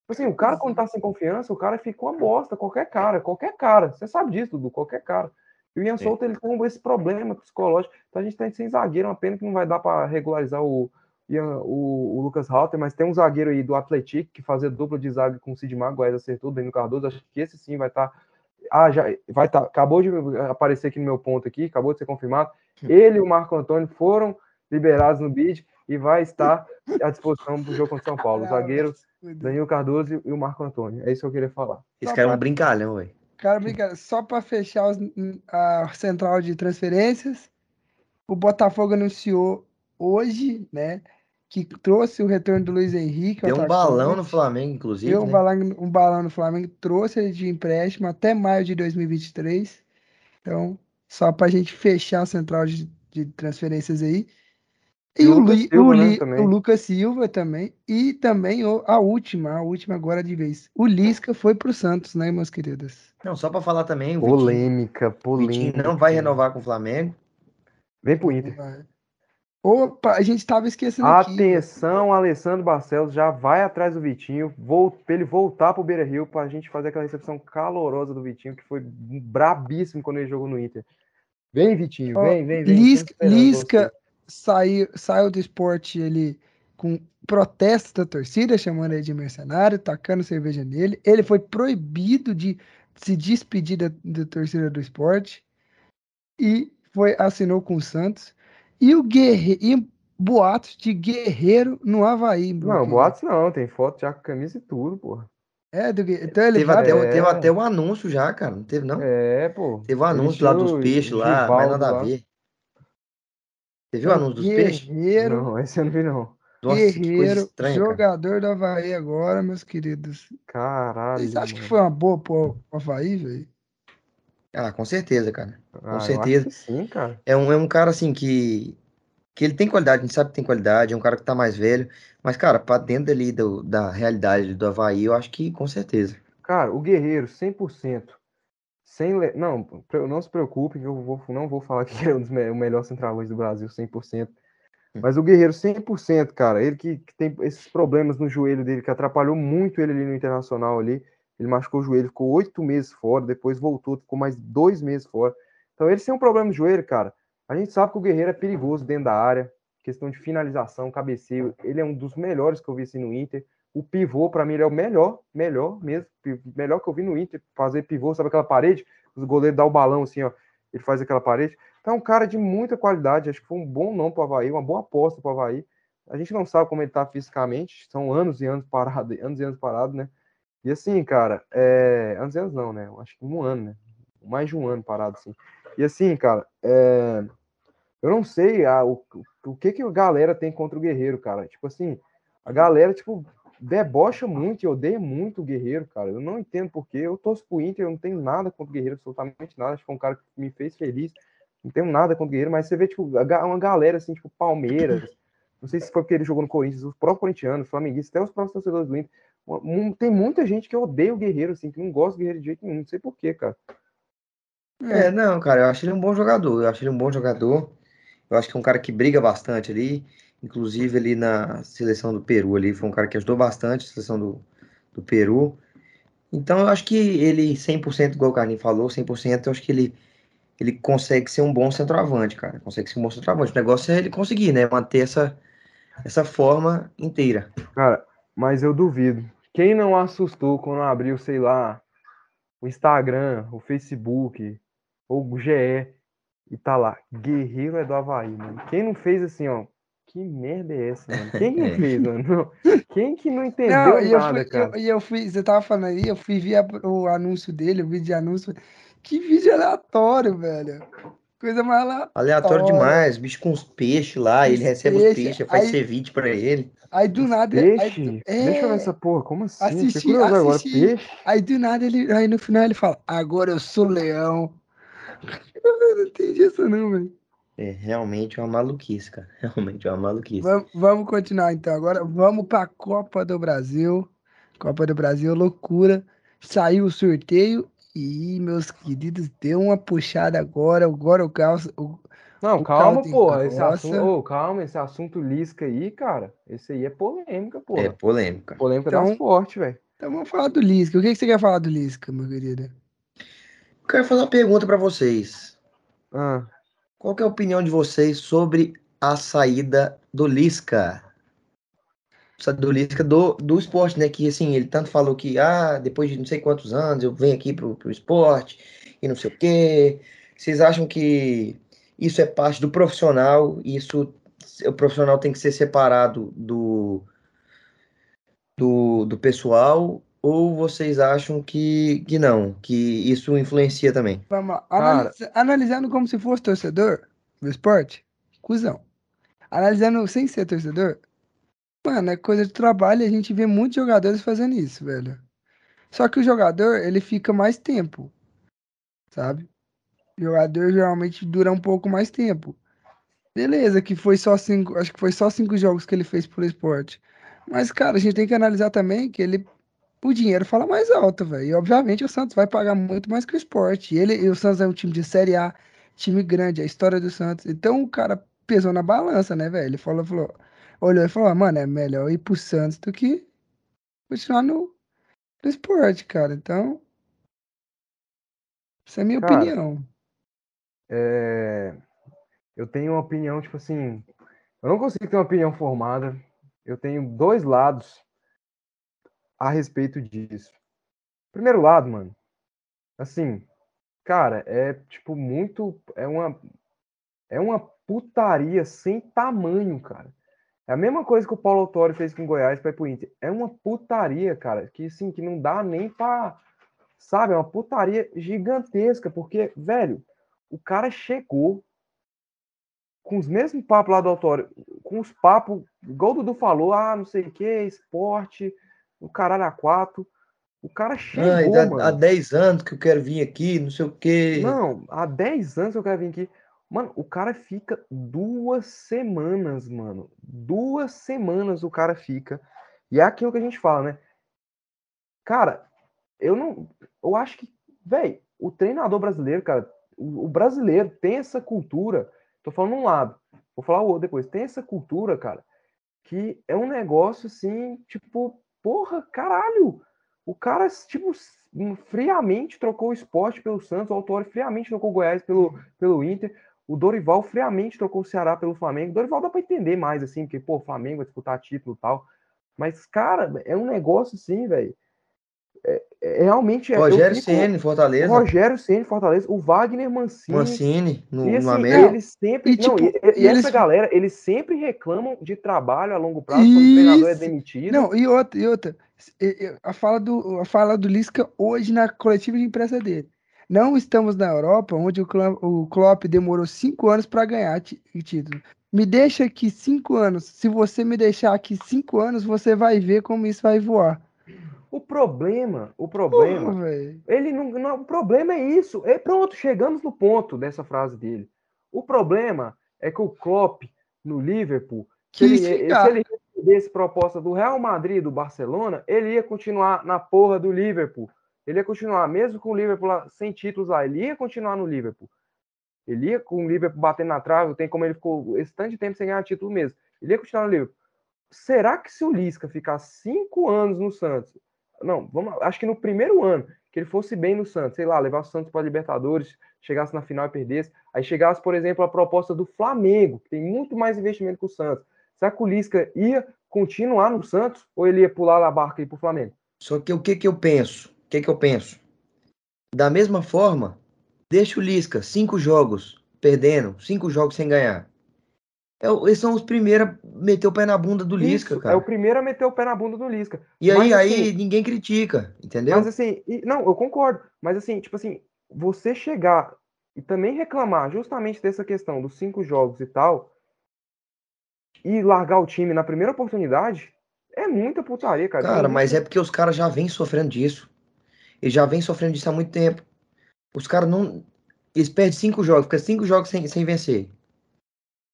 Tipo assim, o cara quando tá sem confiança, o cara fica uma bosta, qualquer cara, qualquer cara. Você sabe disso, Dudu, qualquer cara. E o Ian Sim. Souto, ele tem esse problema psicológico. Então a gente tá sem zagueiro, uma pena que não vai dar para regularizar o, Ian- o, o Lucas Halter, mas tem um zagueiro aí do Atlético que fazia dupla de zaga com o Cid Magoés, acertou o Danilo Cardoso, acho que esse sim vai estar ah, já vai estar, acabou de aparecer aqui no meu ponto aqui, acabou de ser confirmado. Ele e o Marco Antônio foram liberados no bid e vai estar à disposição para o jogo contra o São Paulo. Os zagueiros Danilo Cardoso e o Marco Antônio. É isso que eu queria falar. Esse cara é um brincalhão, velho. Cara, brincadeira. Só para fechar os- a central de transferências, o Botafogo anunciou hoje, né, que trouxe o retorno do Luiz Henrique. o Tem um balão no. Flamengo, inclusive. Deu um né? balão, um balão no Flamengo, trouxe ele de empréstimo até maio de 2023. Então, só para a gente fechar a central de, de transferências aí. E, E o Lucas Silva, o né, o Lucas Silva também. E também a última, a última agora de vez. O Lisca foi para o Santos, né, meus queridos? Não, só pra falar também, o Vitinho, Polêmica, o polêmica. Vitinho não vai renovar com o Flamengo. Vem pro Inter. Opa, a gente tava esquecendo aqui. Atenção, Alessandro Barcelos já vai atrás do Vitinho, pra ele voltar pro Beira Rio pra gente fazer aquela recepção calorosa do Vitinho, que foi brabíssimo quando ele jogou no Inter. Vem, Vitinho, vem, vem, vem. Lisca saiu, saiu do esporte ele com protesto da torcida, chamando ele de mercenário, tacando cerveja nele. Ele foi proibido de se despedir da, da torcida do esporte e foi assinou com o Santos. E o Guerreiro, e boatos de Guerreiro no Havaí. Não, boatos não, tem foto já com camisa e tudo, porra. É, do Guerreiro. Então ele Teve vai até, o- é. teve até um anúncio já, cara. Não teve, não? É, pô. Teve um anúncio lá dos peixes lá, mas nada a ver. Você viu o anúncio dos peixes? Guerreiro, Não, esse eu não vi, não. Nossa, que coisa Guerreiro, estranha, cara. jogador do Havaí agora, meus queridos. Caralho. Vocês acham que foi uma boa pro Havaí, velho? Ah, com certeza, cara. Ah, eu acho certeza. que sim, cara. É um, é um cara assim que, que ele tem qualidade, a gente sabe que tem qualidade, é um cara que tá mais velho, mas, cara, pra dentro ali do, da realidade do Havaí, eu acho que com certeza. Cara, o Guerreiro, 100%. Sem le... Não, não se preocupe, que eu vou, não vou falar que ele é um dos me- o melhor centroavante do Brasil, 100%. Mas o Guerreiro, 100%, cara. Ele que, que tem esses problemas no joelho dele, que atrapalhou muito ele ali no Internacional ali. Ele machucou o joelho, ficou oito meses fora, depois voltou, ficou mais dois meses fora. Então, ele sem um problema no joelho, cara. A gente sabe que o Guerreiro é perigoso dentro da área, questão de finalização, cabeceio. Ele é um dos melhores que eu vi assim no Inter. O pivô, para mim, ele é o melhor, melhor mesmo, melhor que eu vi no Inter, fazer pivô, sabe aquela parede? Os goleiros dão o balão assim, ó, ele faz aquela parede. Então, é um cara de muita qualidade, acho que foi um bom nome para o Havaí, uma boa aposta para o Havaí. A gente não sabe como ele tá fisicamente, são anos e anos parado, anos e anos parado, né? E assim, cara, é... anos e anos não, né? Acho que um ano, né? Mais de um ano parado, assim. E assim, cara, é... eu não sei ah, o, o que que a galera tem contra o Guerreiro, cara. Tipo assim, A galera, tipo, debocha muito e odeia muito o Guerreiro, cara. Eu não entendo porque. Eu torço pro Inter, eu não tenho nada contra o Guerreiro, absolutamente nada. Acho que foi um cara que me fez feliz. Não tenho nada contra o Guerreiro, mas você vê, tipo, uma galera assim, tipo, Palmeiras. Não sei se foi porque ele jogou no Corinthians, os próprios corintianos, flamenguistas, até os próprios torcedores do Inter. Tem muita gente que odeia o Guerreiro, assim, que não gosta do Guerreiro de jeito nenhum. Não sei porquê, cara. É, não, cara, eu acho ele um bom jogador. Eu acho ele um bom jogador. Eu acho que é um cara que briga bastante ali. Inclusive ali na seleção do Peru ali, foi um cara que ajudou bastante a seleção do, do Peru. Então eu acho que ele 100%, igual o Carlinhos falou, 100%, eu acho que ele ele consegue ser um bom centroavante, cara. Consegue ser um bom centroavante. O negócio é ele conseguir, né, manter essa essa forma inteira. Cara, mas eu duvido. Quem não assustou quando abriu, sei lá, o Instagram, o Facebook, ou o GE e tá lá, Guerreiro é do Havaí, mano. Quem não fez assim, ó, que merda é essa, mano? Quem que fez, mano? Quem que não entendeu não, e nada, eu fui, cara? E eu, eu, fui, você tava falando aí, eu fui ver o anúncio dele, o vídeo de anúncio. Que vídeo aleatório, velho. Coisa mais aleatória. Aleatório demais, bicho com os peixes lá, os ele recebe peixe, os peixes, faz aí, ceviche pra ele. Aí do nada. Peixe? Aí, é, Deixa eu ver essa porra, como assim? Assisti, assisti, agora, peixe? Aí do nada ele. Aí no final ele fala, agora eu sou leão. Eu não entendi isso, não, velho. É realmente uma maluquice, cara. Realmente uma maluquice. Vamos, vamos continuar então. Agora vamos para a Copa do Brasil. Copa do Brasil, loucura. Saiu o sorteio e, meus queridos, deu uma puxada agora. Agora o caos. O, não, o calma, porra. Esse assunto, oh, calma, esse assunto Lisca aí, cara. Esse aí é polêmica, porra. É polêmica. Polêmica então, das fortes, velho. Então vamos falar do Lisca. O que, que você quer falar do Lisca, meu querido? Quero fazer uma pergunta para vocês. Ah. Qual é a opinião de vocês sobre a saída do Lisca? Do Lisca do, do esporte, né? Que assim, ele tanto falou que ah, depois de não sei quantos anos eu venho aqui pro, pro esporte e não sei o quê. Vocês acham que isso é parte do profissional? Isso o profissional tem que ser separado do, do, do pessoal ou vocês acham que, que não, que isso influencia também? Vamos lá. Analisa, analisando como se fosse torcedor do esporte, cuzão. Analisando sem ser torcedor, mano, é coisa de trabalho e a gente vê muitos jogadores fazendo isso, velho. Só que o jogador, ele fica mais tempo, sabe? O jogador geralmente dura um pouco mais tempo. Beleza, que foi só cinco, acho que foi só cinco jogos que ele fez pro esporte. Mas, cara, a gente tem que analisar também que ele o dinheiro fala mais alto, velho. E obviamente o Santos vai pagar muito mais que o esporte. E, ele, e o Santos é um time de Série A, time grande, a história do Santos. Então o cara pesou na balança, né, velho? Ele falou, falou, olhou e falou, ah, mano, é melhor ir pro Santos do que continuar no, no esporte, cara. Então, essa é a minha cara, opinião. É... Eu tenho uma opinião, tipo assim, eu não consigo ter uma opinião formada. Eu tenho dois lados a respeito disso. Primeiro lado, mano, assim, cara, é tipo muito, é uma é uma putaria sem tamanho, cara. É a mesma coisa que o Paulo Autori fez com o Goiás para ir pro Inter. É uma putaria, cara, que assim, que não dá nem para sabe, é uma putaria gigantesca, porque, velho, o cara chegou com os mesmos papos lá do Autório, com os papos, igual o Dudu falou, ah, não sei o que, esporte, o caralho a quatro. O cara chegou, ah, mano. Há 10 anos que eu quero vir aqui, não sei o quê. Não, há 10 anos que eu quero vir aqui. Mano, o cara fica duas semanas, mano. Duas semanas o cara fica. E é aquilo que a gente fala, né? Cara, eu não. Eu acho que, velho, o treinador brasileiro, cara, o, brasileiro tem essa cultura. Tô falando um lado, vou falar o outro depois. Tem essa cultura, cara, que é um negócio assim, tipo, Porra, caralho! O cara, tipo, friamente trocou o esporte pelo Santos, o Autori friamente trocou o Goiás pelo, pelo Inter, o Dorival friamente trocou o Ceará pelo Flamengo. Dorival dá pra entender mais, assim, porque, pô, o Flamengo vai disputar título e tal. Mas, cara, é um negócio assim, velho. É, é, realmente. É, Rogério fico, Fortaleza. Rogério Ceni, Fortaleza. O Wagner Mancini. Mancini, no, e, assim, no América. Eles sempre. E, tipo, não, e, e, e essa eles... galera, eles sempre reclamam de trabalho a longo prazo quando o treinador é demitido. Não, e outra, e outra. A fala do, a fala do Lisca hoje na coletiva de imprensa dele. Não estamos na Europa, onde o Klopp, o Klopp demorou cinco anos para ganhar título. me deixa aqui cinco anos. Se você me deixar aqui cinco anos, você vai ver como isso vai voar. O problema, o problema, Porra, ele não, não- o problema é isso. É pronto, chegamos no ponto dessa frase dele. O problema é que o Klopp no Liverpool, se ele, se ele recebesse proposta do Real Madrid e do Barcelona, ele ia continuar na porra do Liverpool. Ele ia continuar, mesmo com o Liverpool lá, sem títulos lá, ele ia continuar no Liverpool. Ele ia com o Liverpool batendo na trave, tem como ele ficou esse tanto de tempo sem ganhar título mesmo. Ele ia continuar no Liverpool. Será que se o Lisca ficar cinco anos no Santos, não, vamos, acho que no primeiro ano que ele fosse bem no Santos, sei lá, levar o Santos para Libertadores, chegasse na final e perdesse, aí chegasse, por exemplo, a proposta do Flamengo, que tem muito mais investimento que o Santos. Será que o Lisca ia continuar no Santos ou ele ia pular a barca e ir pro Flamengo? Só que o que que eu penso? O que que eu penso? Da mesma forma, deixa o Lisca cinco jogos perdendo, cinco jogos sem ganhar. É eles são os primeiros a meter o pé na bunda do Lisca, Isso, cara. é o primeiro a meter o pé na bunda do Lisca. E aí, Mas, aí assim, ninguém critica, entendeu? Mas assim, e- não, eu concordo. Mas assim, tipo assim, você chegar e também reclamar justamente dessa questão dos cinco jogos e tal, e largar o time na primeira oportunidade, é muita putaria, cara. Cara, mas é porque os caras já vêm sofrendo disso. Eles já vêm sofrendo disso há muito tempo. Os caras não. Eles perdem cinco jogos, fica cinco jogos sem, sem vencer.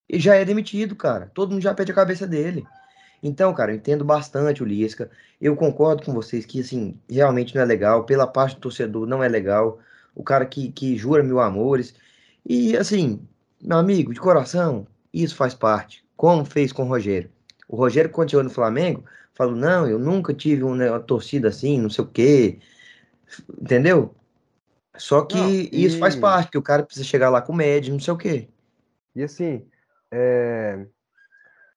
E já é demitido, cara. Todo mundo já perde a cabeça dele. Então, cara, eu entendo bastante o Lisca. Eu concordo com vocês que, assim, realmente não é legal. Pela parte do torcedor, não é legal. O cara que, que jura mil amores. E, assim, meu amigo, de coração, isso faz parte. Como fez com o Rogério. O Rogério, chegou no Flamengo, falou: não, eu nunca tive uma, torcida assim, não sei o quê. Entendeu? Só que Não, isso faz e- parte, que o cara precisa chegar lá com média, não sei o quê. E assim, é,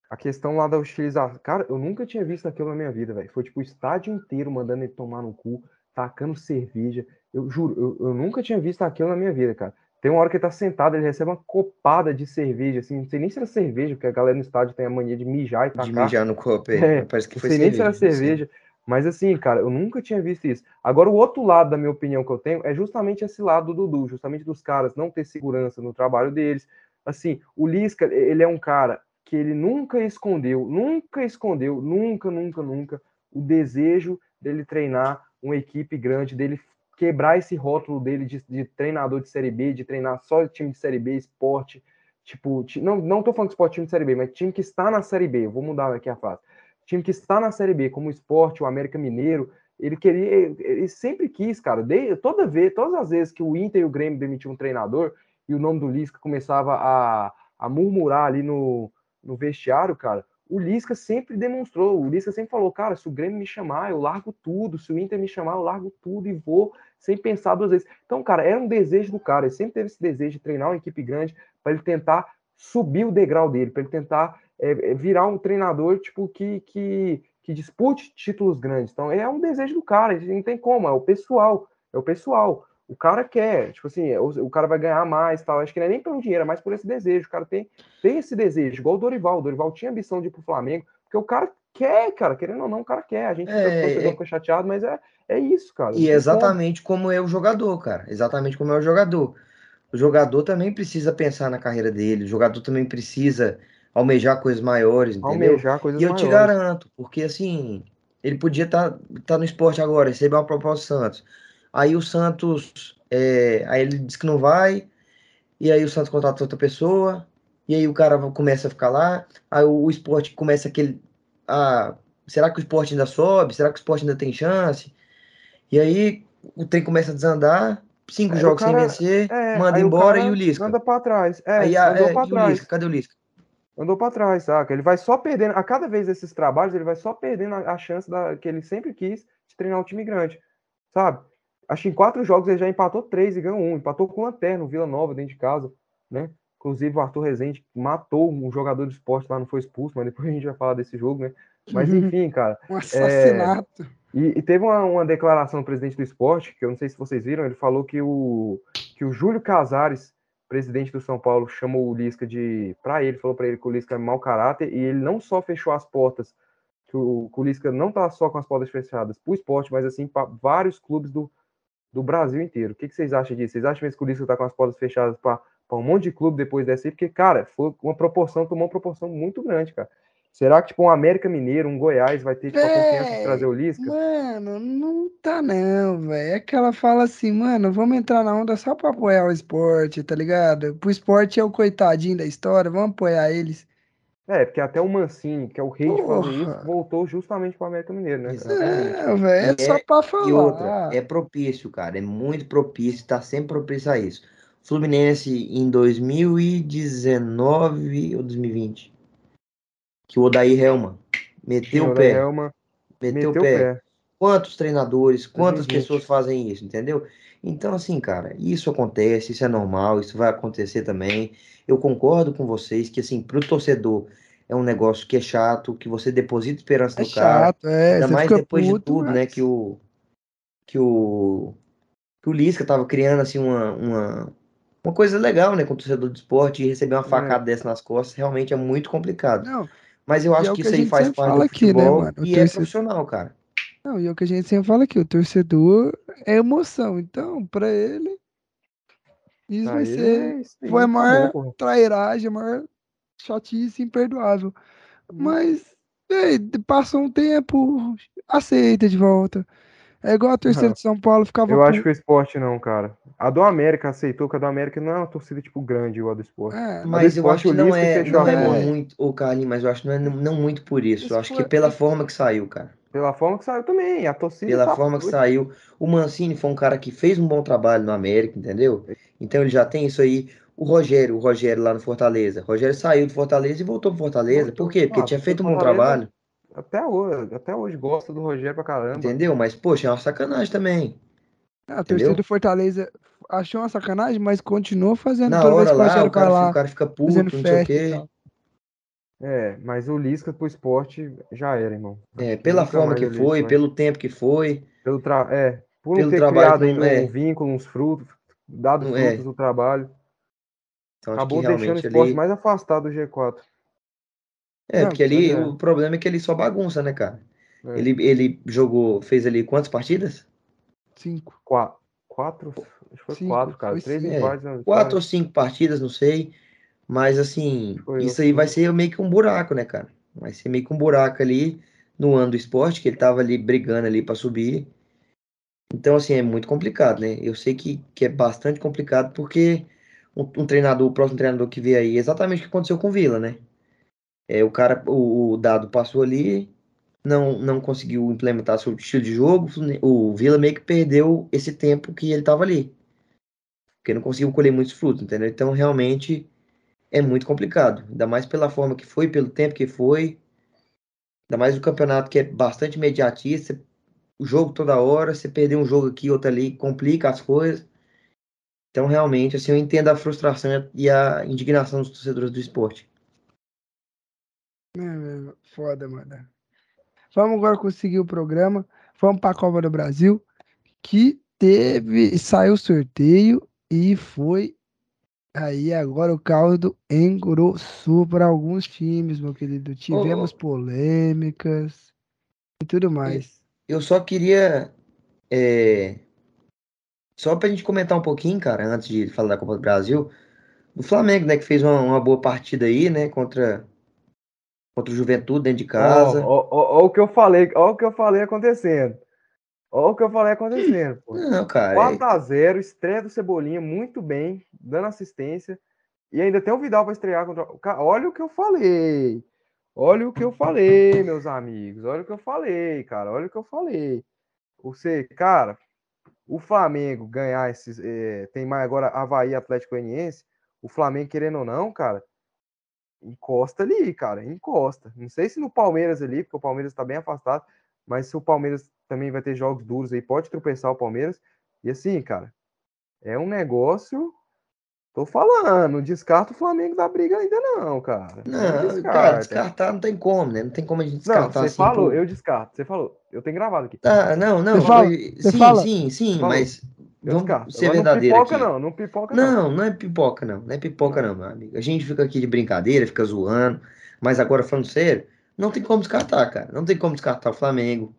a questão lá da utilização. Cara, eu nunca tinha visto aquilo na minha vida, velho. Foi tipo o estádio inteiro mandando ele tomar no cu, tacando cerveja. Eu juro, eu, eu nunca tinha visto aquilo na minha vida, cara. Tem uma hora que ele tá sentado, ele recebe uma copada de cerveja, assim, não sei nem se era cerveja, porque a galera no estádio tem a mania de mijar e De tacar. mijar no copo, aí. É, parece que Não foi sei nem se era cerveja, assim. cerveja. Mas assim, cara, eu nunca tinha visto isso. Agora, o outro lado da minha opinião que eu tenho é justamente esse lado do Dudu, justamente dos caras não ter segurança no trabalho deles. Assim, o Lisca, ele é um cara que ele nunca escondeu, nunca escondeu, nunca, nunca, nunca, o desejo dele treinar uma equipe grande, dele quebrar esse rótulo dele de, de treinador de Série B, de treinar só time de Série B, esporte, tipo, ti- não, não tô falando de esporte time de Série B, mas time que está na Série B, eu vou mudar aqui a frase. Time que está na Série B, como o Esporte, o América Mineiro, ele queria, ele sempre quis, cara, de, toda vez, todas as vezes que o Inter e o Grêmio demitiam um treinador e o nome do Lisca começava a, a murmurar ali no, no vestiário, cara, o Lisca sempre demonstrou, o Lisca sempre falou, cara, se o Grêmio me chamar, eu largo tudo, se o Inter me chamar, eu largo tudo e vou sem pensar duas vezes. Então, cara, era um desejo do cara, ele sempre teve esse desejo de treinar uma equipe grande para ele tentar subir o degrau dele, para ele tentar é, é, virar um treinador tipo que, que, que dispute títulos grandes. Então é um desejo do cara, não tem como, é o pessoal, é o pessoal. O cara quer, tipo assim, o, o cara vai ganhar mais, tal. Acho que não é nem pelo dinheiro, é mais por esse desejo. O cara tem, tem esse desejo, igual o Dorival. O Dorival tinha ambição de ir pro Flamengo, porque o cara quer, cara, querendo ou não, o cara quer. A gente É, fica, é- fica chateado, mas é, é isso, cara. E é como. exatamente como é o jogador, cara. Exatamente como é o jogador. O jogador também precisa pensar na carreira dele, o jogador também precisa almejar coisas maiores, entendeu? almejar coisas E eu te maiores. garanto, porque assim, ele podia estar tá, no esporte agora, receber uma proposta do Santos. Aí o Santos, é, aí ele diz que não vai, e aí o Santos contrata outra pessoa, e aí o cara começa a ficar lá, aí o, o esporte começa aquele. Ah, será que o esporte ainda sobe? Será que o esporte ainda tem chance? E aí o trem começa a desandar, cinco Aí o jogos cara- sem vencer, É, manda o embora cara e o Lisca. Anda pra trás. É, aí a- andou é, pra e o trás. Lisca? Cadê o Lisca? andou para trás, saca? Ele vai só perdendo, a cada vez desses trabalhos, ele vai só perdendo a, a chance da, que ele sempre quis de treinar um time grande, sabe? Acho que em quatro jogos ele já empatou três e ganhou um, empatou com o Lanterna, o Vila Nova dentro de casa, né? Inclusive o Arthur Rezende matou um jogador de esporte lá, não foi expulso, mas depois a gente vai falar desse jogo, né? Mas Uhum. enfim, cara. Um assassinato. E, e teve uma, uma declaração do presidente do esporte, que eu não sei se vocês viram, ele falou que o, que o Júlio Casares, presidente do São Paulo, chamou o Lisca de. para ele, falou para ele que o Lisca é mau caráter, e ele não só fechou as portas, que o, que o Lisca não tá só com as portas fechadas para o esporte, mas assim para vários clubes do, do Brasil inteiro. O que, que vocês acham disso? Vocês acham mesmo que o Lisca tá com as portas fechadas para para um monte de clube depois dessa aí, porque, cara, foi uma proporção, tomou uma proporção muito grande, cara. Será que, tipo, um América Mineiro, um Goiás vai ter, tipo, a confiança de trazer o Lisca? Mano, não tá não, velho. É que ela fala assim, mano, vamos entrar na onda só pra apoiar o esporte, tá ligado? Pro esporte é o coitadinho da história, vamos apoiar eles. É, porque até o Mancini, que é o rei de fazer isso, voltou justamente pro América Mineiro, né? É, velho, é só é, pra falar. E outra, é propício, cara, é muito propício, tá sempre propício a isso. Fluminense em 2019 ou 2020 que o Odair Helman meteu o, o pé. Helman meteu, meteu o pé. pé. Quantos treinadores, quantas pessoas fazem isso, entendeu? Então, assim, cara, isso acontece, isso é normal, isso vai acontecer também. Eu concordo com vocês que, assim, pro torcedor é um negócio que é chato, que você deposita esperança é no chato, cara. É, Ainda mais depois puto, de tudo, mas... né, que o que o que o Lisca tava criando assim uma, uma, uma coisa legal, né, com o torcedor de esporte e receber uma é. facada é. dessa nas costas realmente é muito complicado. Não, mas eu acho é que, que isso aí faz parte do aqui, né, futebol né, e é profissional, cara. Não, e é o que a gente sempre fala aqui, o torcedor é emoção. Então, para ele, isso vai ser. É foi a maior bom, trairagem, a maior chatice imperdoável. Hum. Mas, ei, passa um tempo, aceita de volta. É igual a torcida uhum. de São Paulo ficava. Eu acho que o esporte não, cara. A do América aceitou que a do América não é uma torcida tipo grande igual a do esporte. É, mas eu acho que não é, não é muito, o Carlinhos, mas eu acho que não é não muito por isso. Eu acho que pela forma que saiu, cara. Pela forma que saiu também, a torcida. Pela tá forma que saiu. O Mancini foi um cara que fez um bom trabalho no América, entendeu? Então ele já tem isso aí. O Rogério, o Rogério lá no Fortaleza. O Rogério saiu do Fortaleza e voltou pro Fortaleza. Por quê? Porque ah, tinha feito um bom trabalho. Até hoje, até hoje gosta do Rogério pra caramba. Entendeu? Mas, poxa, é uma sacanagem também. A torcida do Fortaleza achou uma sacanagem, mas continuou fazendo Na hora lá, o cara, lá, o cara fica puto, não sei o quê. É, mas o Lisca pro esporte já era, irmão. É, pela forma que foi, pelo tempo que foi. Pelo tra... É, por pelo ter trabalho criado ainda é. um vínculo, uns frutos, dado os é. frutos do trabalho. Então, acabou deixando o esporte ali... mais afastado do G4. É, não, porque ali é. o problema é que ele só bagunça, né, cara? É. Ele, ele jogou, fez ali quantas partidas? Cinco. Quatro. Quatro? Acho que foi cinco, quatro, cara. Foi Três cinco. empates. É, quatro ou cinco partidas, não sei. Mas assim, foi isso aí vai ser meio que um buraco, né, cara? Vai ser meio que um buraco ali no ano do esporte, que ele tava ali brigando ali para subir. Então, assim, é muito complicado, né? Eu sei que, que é bastante complicado porque um, um treinador, o próximo treinador que vê aí, é exatamente o que aconteceu com o Vila, né? É, o cara, o, o dado passou ali, não, não conseguiu implementar seu estilo de jogo, o Vila meio que perdeu esse tempo que ele estava ali. Porque não conseguiu colher muitos frutos, entendeu? Então, realmente, é muito complicado. Ainda mais pela forma que foi, pelo tempo que foi. Ainda mais o campeonato que é bastante imediatista. O jogo toda hora, você perder um jogo aqui, outro ali, complica as coisas. Então, realmente, assim, eu entendo a frustração e a indignação dos torcedores do esporte. É, foda, mano. Vamos agora conseguir o programa. Vamos para a Copa do Brasil, que teve, saiu o sorteio e foi aí agora o caldo engrossou para alguns times, meu querido. Tivemos oh, polêmicas e tudo mais. Eu só queria é, só para a gente comentar um pouquinho, cara, antes de falar da Copa do Brasil, o Flamengo, né, que fez uma, uma boa partida aí, né, contra contra o Juventude dentro de casa. Olha o que eu falei, olha o que eu falei acontecendo. Olha o que eu falei acontecendo. Pô. Não, cara. 4x0, é estreia do Cebolinha, muito bem, dando assistência. E ainda tem o Vidal para estrear contra. Olha o que eu falei. Olha o que eu falei, meus amigos. Olha o que eu falei, cara. Olha o que eu falei. Você, cara, o Flamengo ganhar esses. É, tem mais agora Havaí Atlético Goianiense. O Flamengo, querendo ou não, cara, encosta ali, cara, encosta. Não sei se no Palmeiras ali, porque o Palmeiras está bem afastado, mas se o Palmeiras também vai ter jogos duros aí, pode tropeçar o Palmeiras. E assim, cara, é um negócio. Tô falando, não descarta o Flamengo da briga ainda, não, cara. Não, não cara, descartar não tem como, né? Não tem como a gente descartar. Não, você assim, falou, por... eu descarto. Você falou, eu tenho gravado aqui. Ah, não, não. Você fala, sim, fala. sim, sim, mas Vamos ser verdadeiro não pipoca, aqui. não, não pipoca não. Não, não é pipoca não, não é pipoca não, meu amigo. A gente fica aqui de brincadeira, fica zoando, mas agora falando sério, não tem como descartar, cara. Não tem como descartar o Flamengo,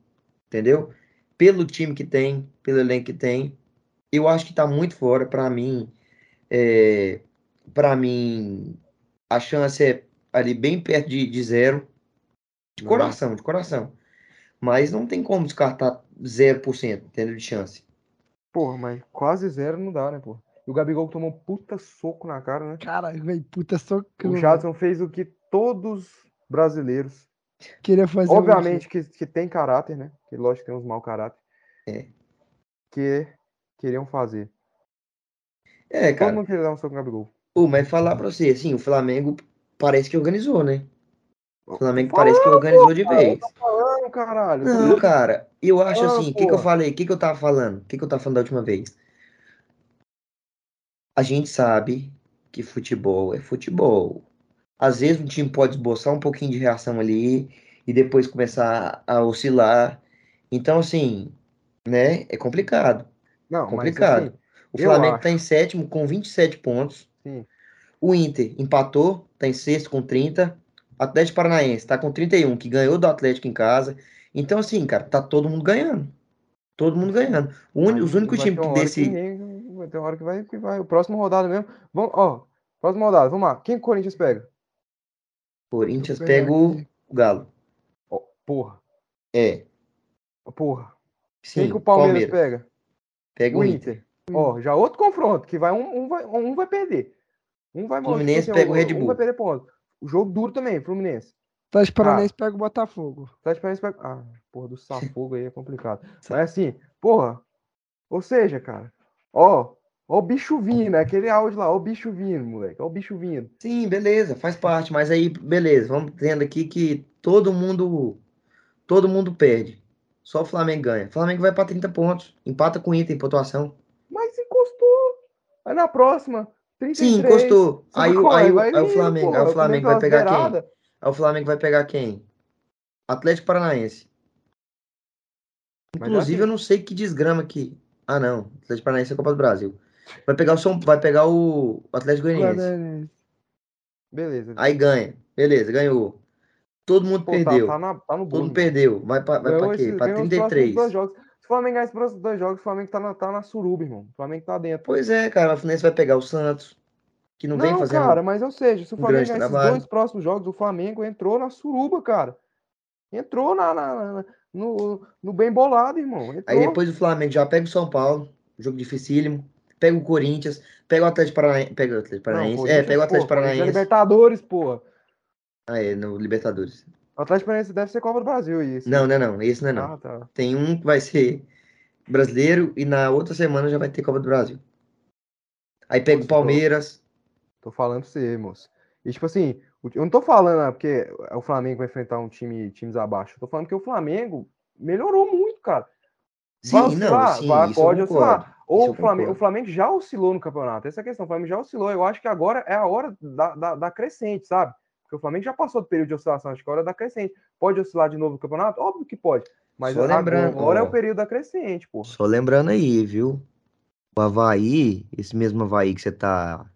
entendeu? Pelo time que tem, pelo elenco que tem, eu acho que tá muito fora para mim. É... pra mim, a chance é ali bem perto de, de zero. De coração, de coração. Mas não tem como descartar 0%, entendeu? De chance. Porra, mas quase zero não dá, né, pô? E o Gabigol tomou um puta soco na cara, né? Caralho, velho, puta, só que O Jadson fez o que todos brasileiros, queria fazer. um obviamente que, que tem caráter, né? Que lógico que tem uns mau caráter. É. Que queriam fazer. É, Todo cara. mundo queria dar um soco no Gabigol. Pô, mas falar pra você, assim, o Flamengo parece que organizou, né? O Flamengo Falando, parece que organizou de vez. Falando, caralho. Não, cara, eu acho Ah, assim, o que que eu falei? O que que eu tava falando? O que que eu tava falando da última vez? A gente sabe que futebol é futebol. Às vezes um time pode esboçar um pouquinho de reação ali e depois começar a oscilar. Então, assim, né, é complicado. Não, mas complicado. assim, O Flamengo acho. tá em sétimo com 27 pontos. Sim. O Inter empatou, tá em sexto com 30. Atlético Paranaense tá com 31, que ganhou do Atlético em casa. Então, assim, cara, tá todo mundo ganhando. Todo mundo ganhando. O mas os únicos times que desse. ninguém- vai ter uma hora que vai, que vai. O próximo rodada mesmo. Vamos, ó, próxima rodada, vamos lá. Quem que o Corinthians pega? Corinthians pegar pega o Galo. Ó, porra, É, porra. sim, Quem que o Palmeiras, pega? Pega O o Inter. Ó, já outro confronto, que vai um, um vai, um vai perder. Um vai Fluminense tipo pega o Red Um Bull. vai perder ponto. O jogo duro também, Fluminense. Atlético Paranaense pega o Botafogo. Atlético Paranaense pega. Ah, porra, do Safogo aí é complicado. Mas assim, porra. Ou seja, cara, ó, ó o bicho vindo, é aquele áudio lá, ó o bicho vindo, moleque, ó o bicho vindo. Sim, beleza, faz parte. Mas aí, beleza, vamos tendo aqui que todo mundo. Todo mundo perde. Só o Flamengo ganha. O Flamengo vai pra 30 pontos. Empata com o Inter em pontuação. Mas encostou. Aí na próxima, 33. Sim, encostou. Aí, o- aí, vai aí o Flamengo, aí o Flamengo vai pegar quem? Aí o Flamengo vai pegar quem? Atlético Paranaense. Inclusive, eu não sei que desgrama que. Ah, não. Atlético Paranaense é Copa do Brasil. Vai pegar o São, vai pegar o Atlético Goianiense. Guarani- Beleza. Aí ganha. Beleza, ganhou. Todo mundo Pô, tá, perdeu. tá, na, tá no Todo mundo perdeu. Vai pra, vai Ganhou pra quê? esses- Pra ganhou os próximos 33. dois jogos. Se o Flamengo ganhar esses próximos dois jogos, o Flamengo tá na, tá na suruba, irmão. O Flamengo tá dentro. Pois é, cara. O Fluminense vai pegar o Santos, que não, vem fazendo. cara, mas ou seja, se o Flamengo ganhar esses trabalho. dois próximos jogos, o Flamengo entrou na suruba, cara. Entrou na, na- na- no, no bem bolado, irmão. Entrou. Aí depois o Flamengo já pega o São Paulo, jogo dificílimo. Pega o Corinthians, pega o Atlético Paranaense. Pega o Atlético Paranaense. é, pega o Atlético é Paranaense. Libertadores, porra. Ah, é, no Libertadores. O Atlético Paranaense deve ser Copa do Brasil, isso. Não, não, não. Esse não é não. Ah, tá. Tem um que vai ser brasileiro e na outra semana já vai ter Copa do Brasil. Aí pega o Nossa, tô- Palmeiras. Tô falando pra você, moço. E tipo assim, o- eu não tô falando ah, porque o Flamengo vai enfrentar um time times abaixo. Eu tô falando que o Flamengo melhorou muito, cara. Sim, Vai não, sim, Vai, pode oscilar. Ou o Flamengo, o. Flamengo já oscilou no campeonato. Essa é a questão. O Flamengo já oscilou. Eu acho que agora é a hora da, da, da crescente, sabe? Porque o Flamengo já passou do período de oscilação. Acho que é a hora da crescente. Pode oscilar de novo no campeonato? Óbvio que pode. Mas Só agora, lembrando, agora é o período da crescente, pô. Só lembrando aí, viu? O Havaí, esse mesmo Havaí que você tá,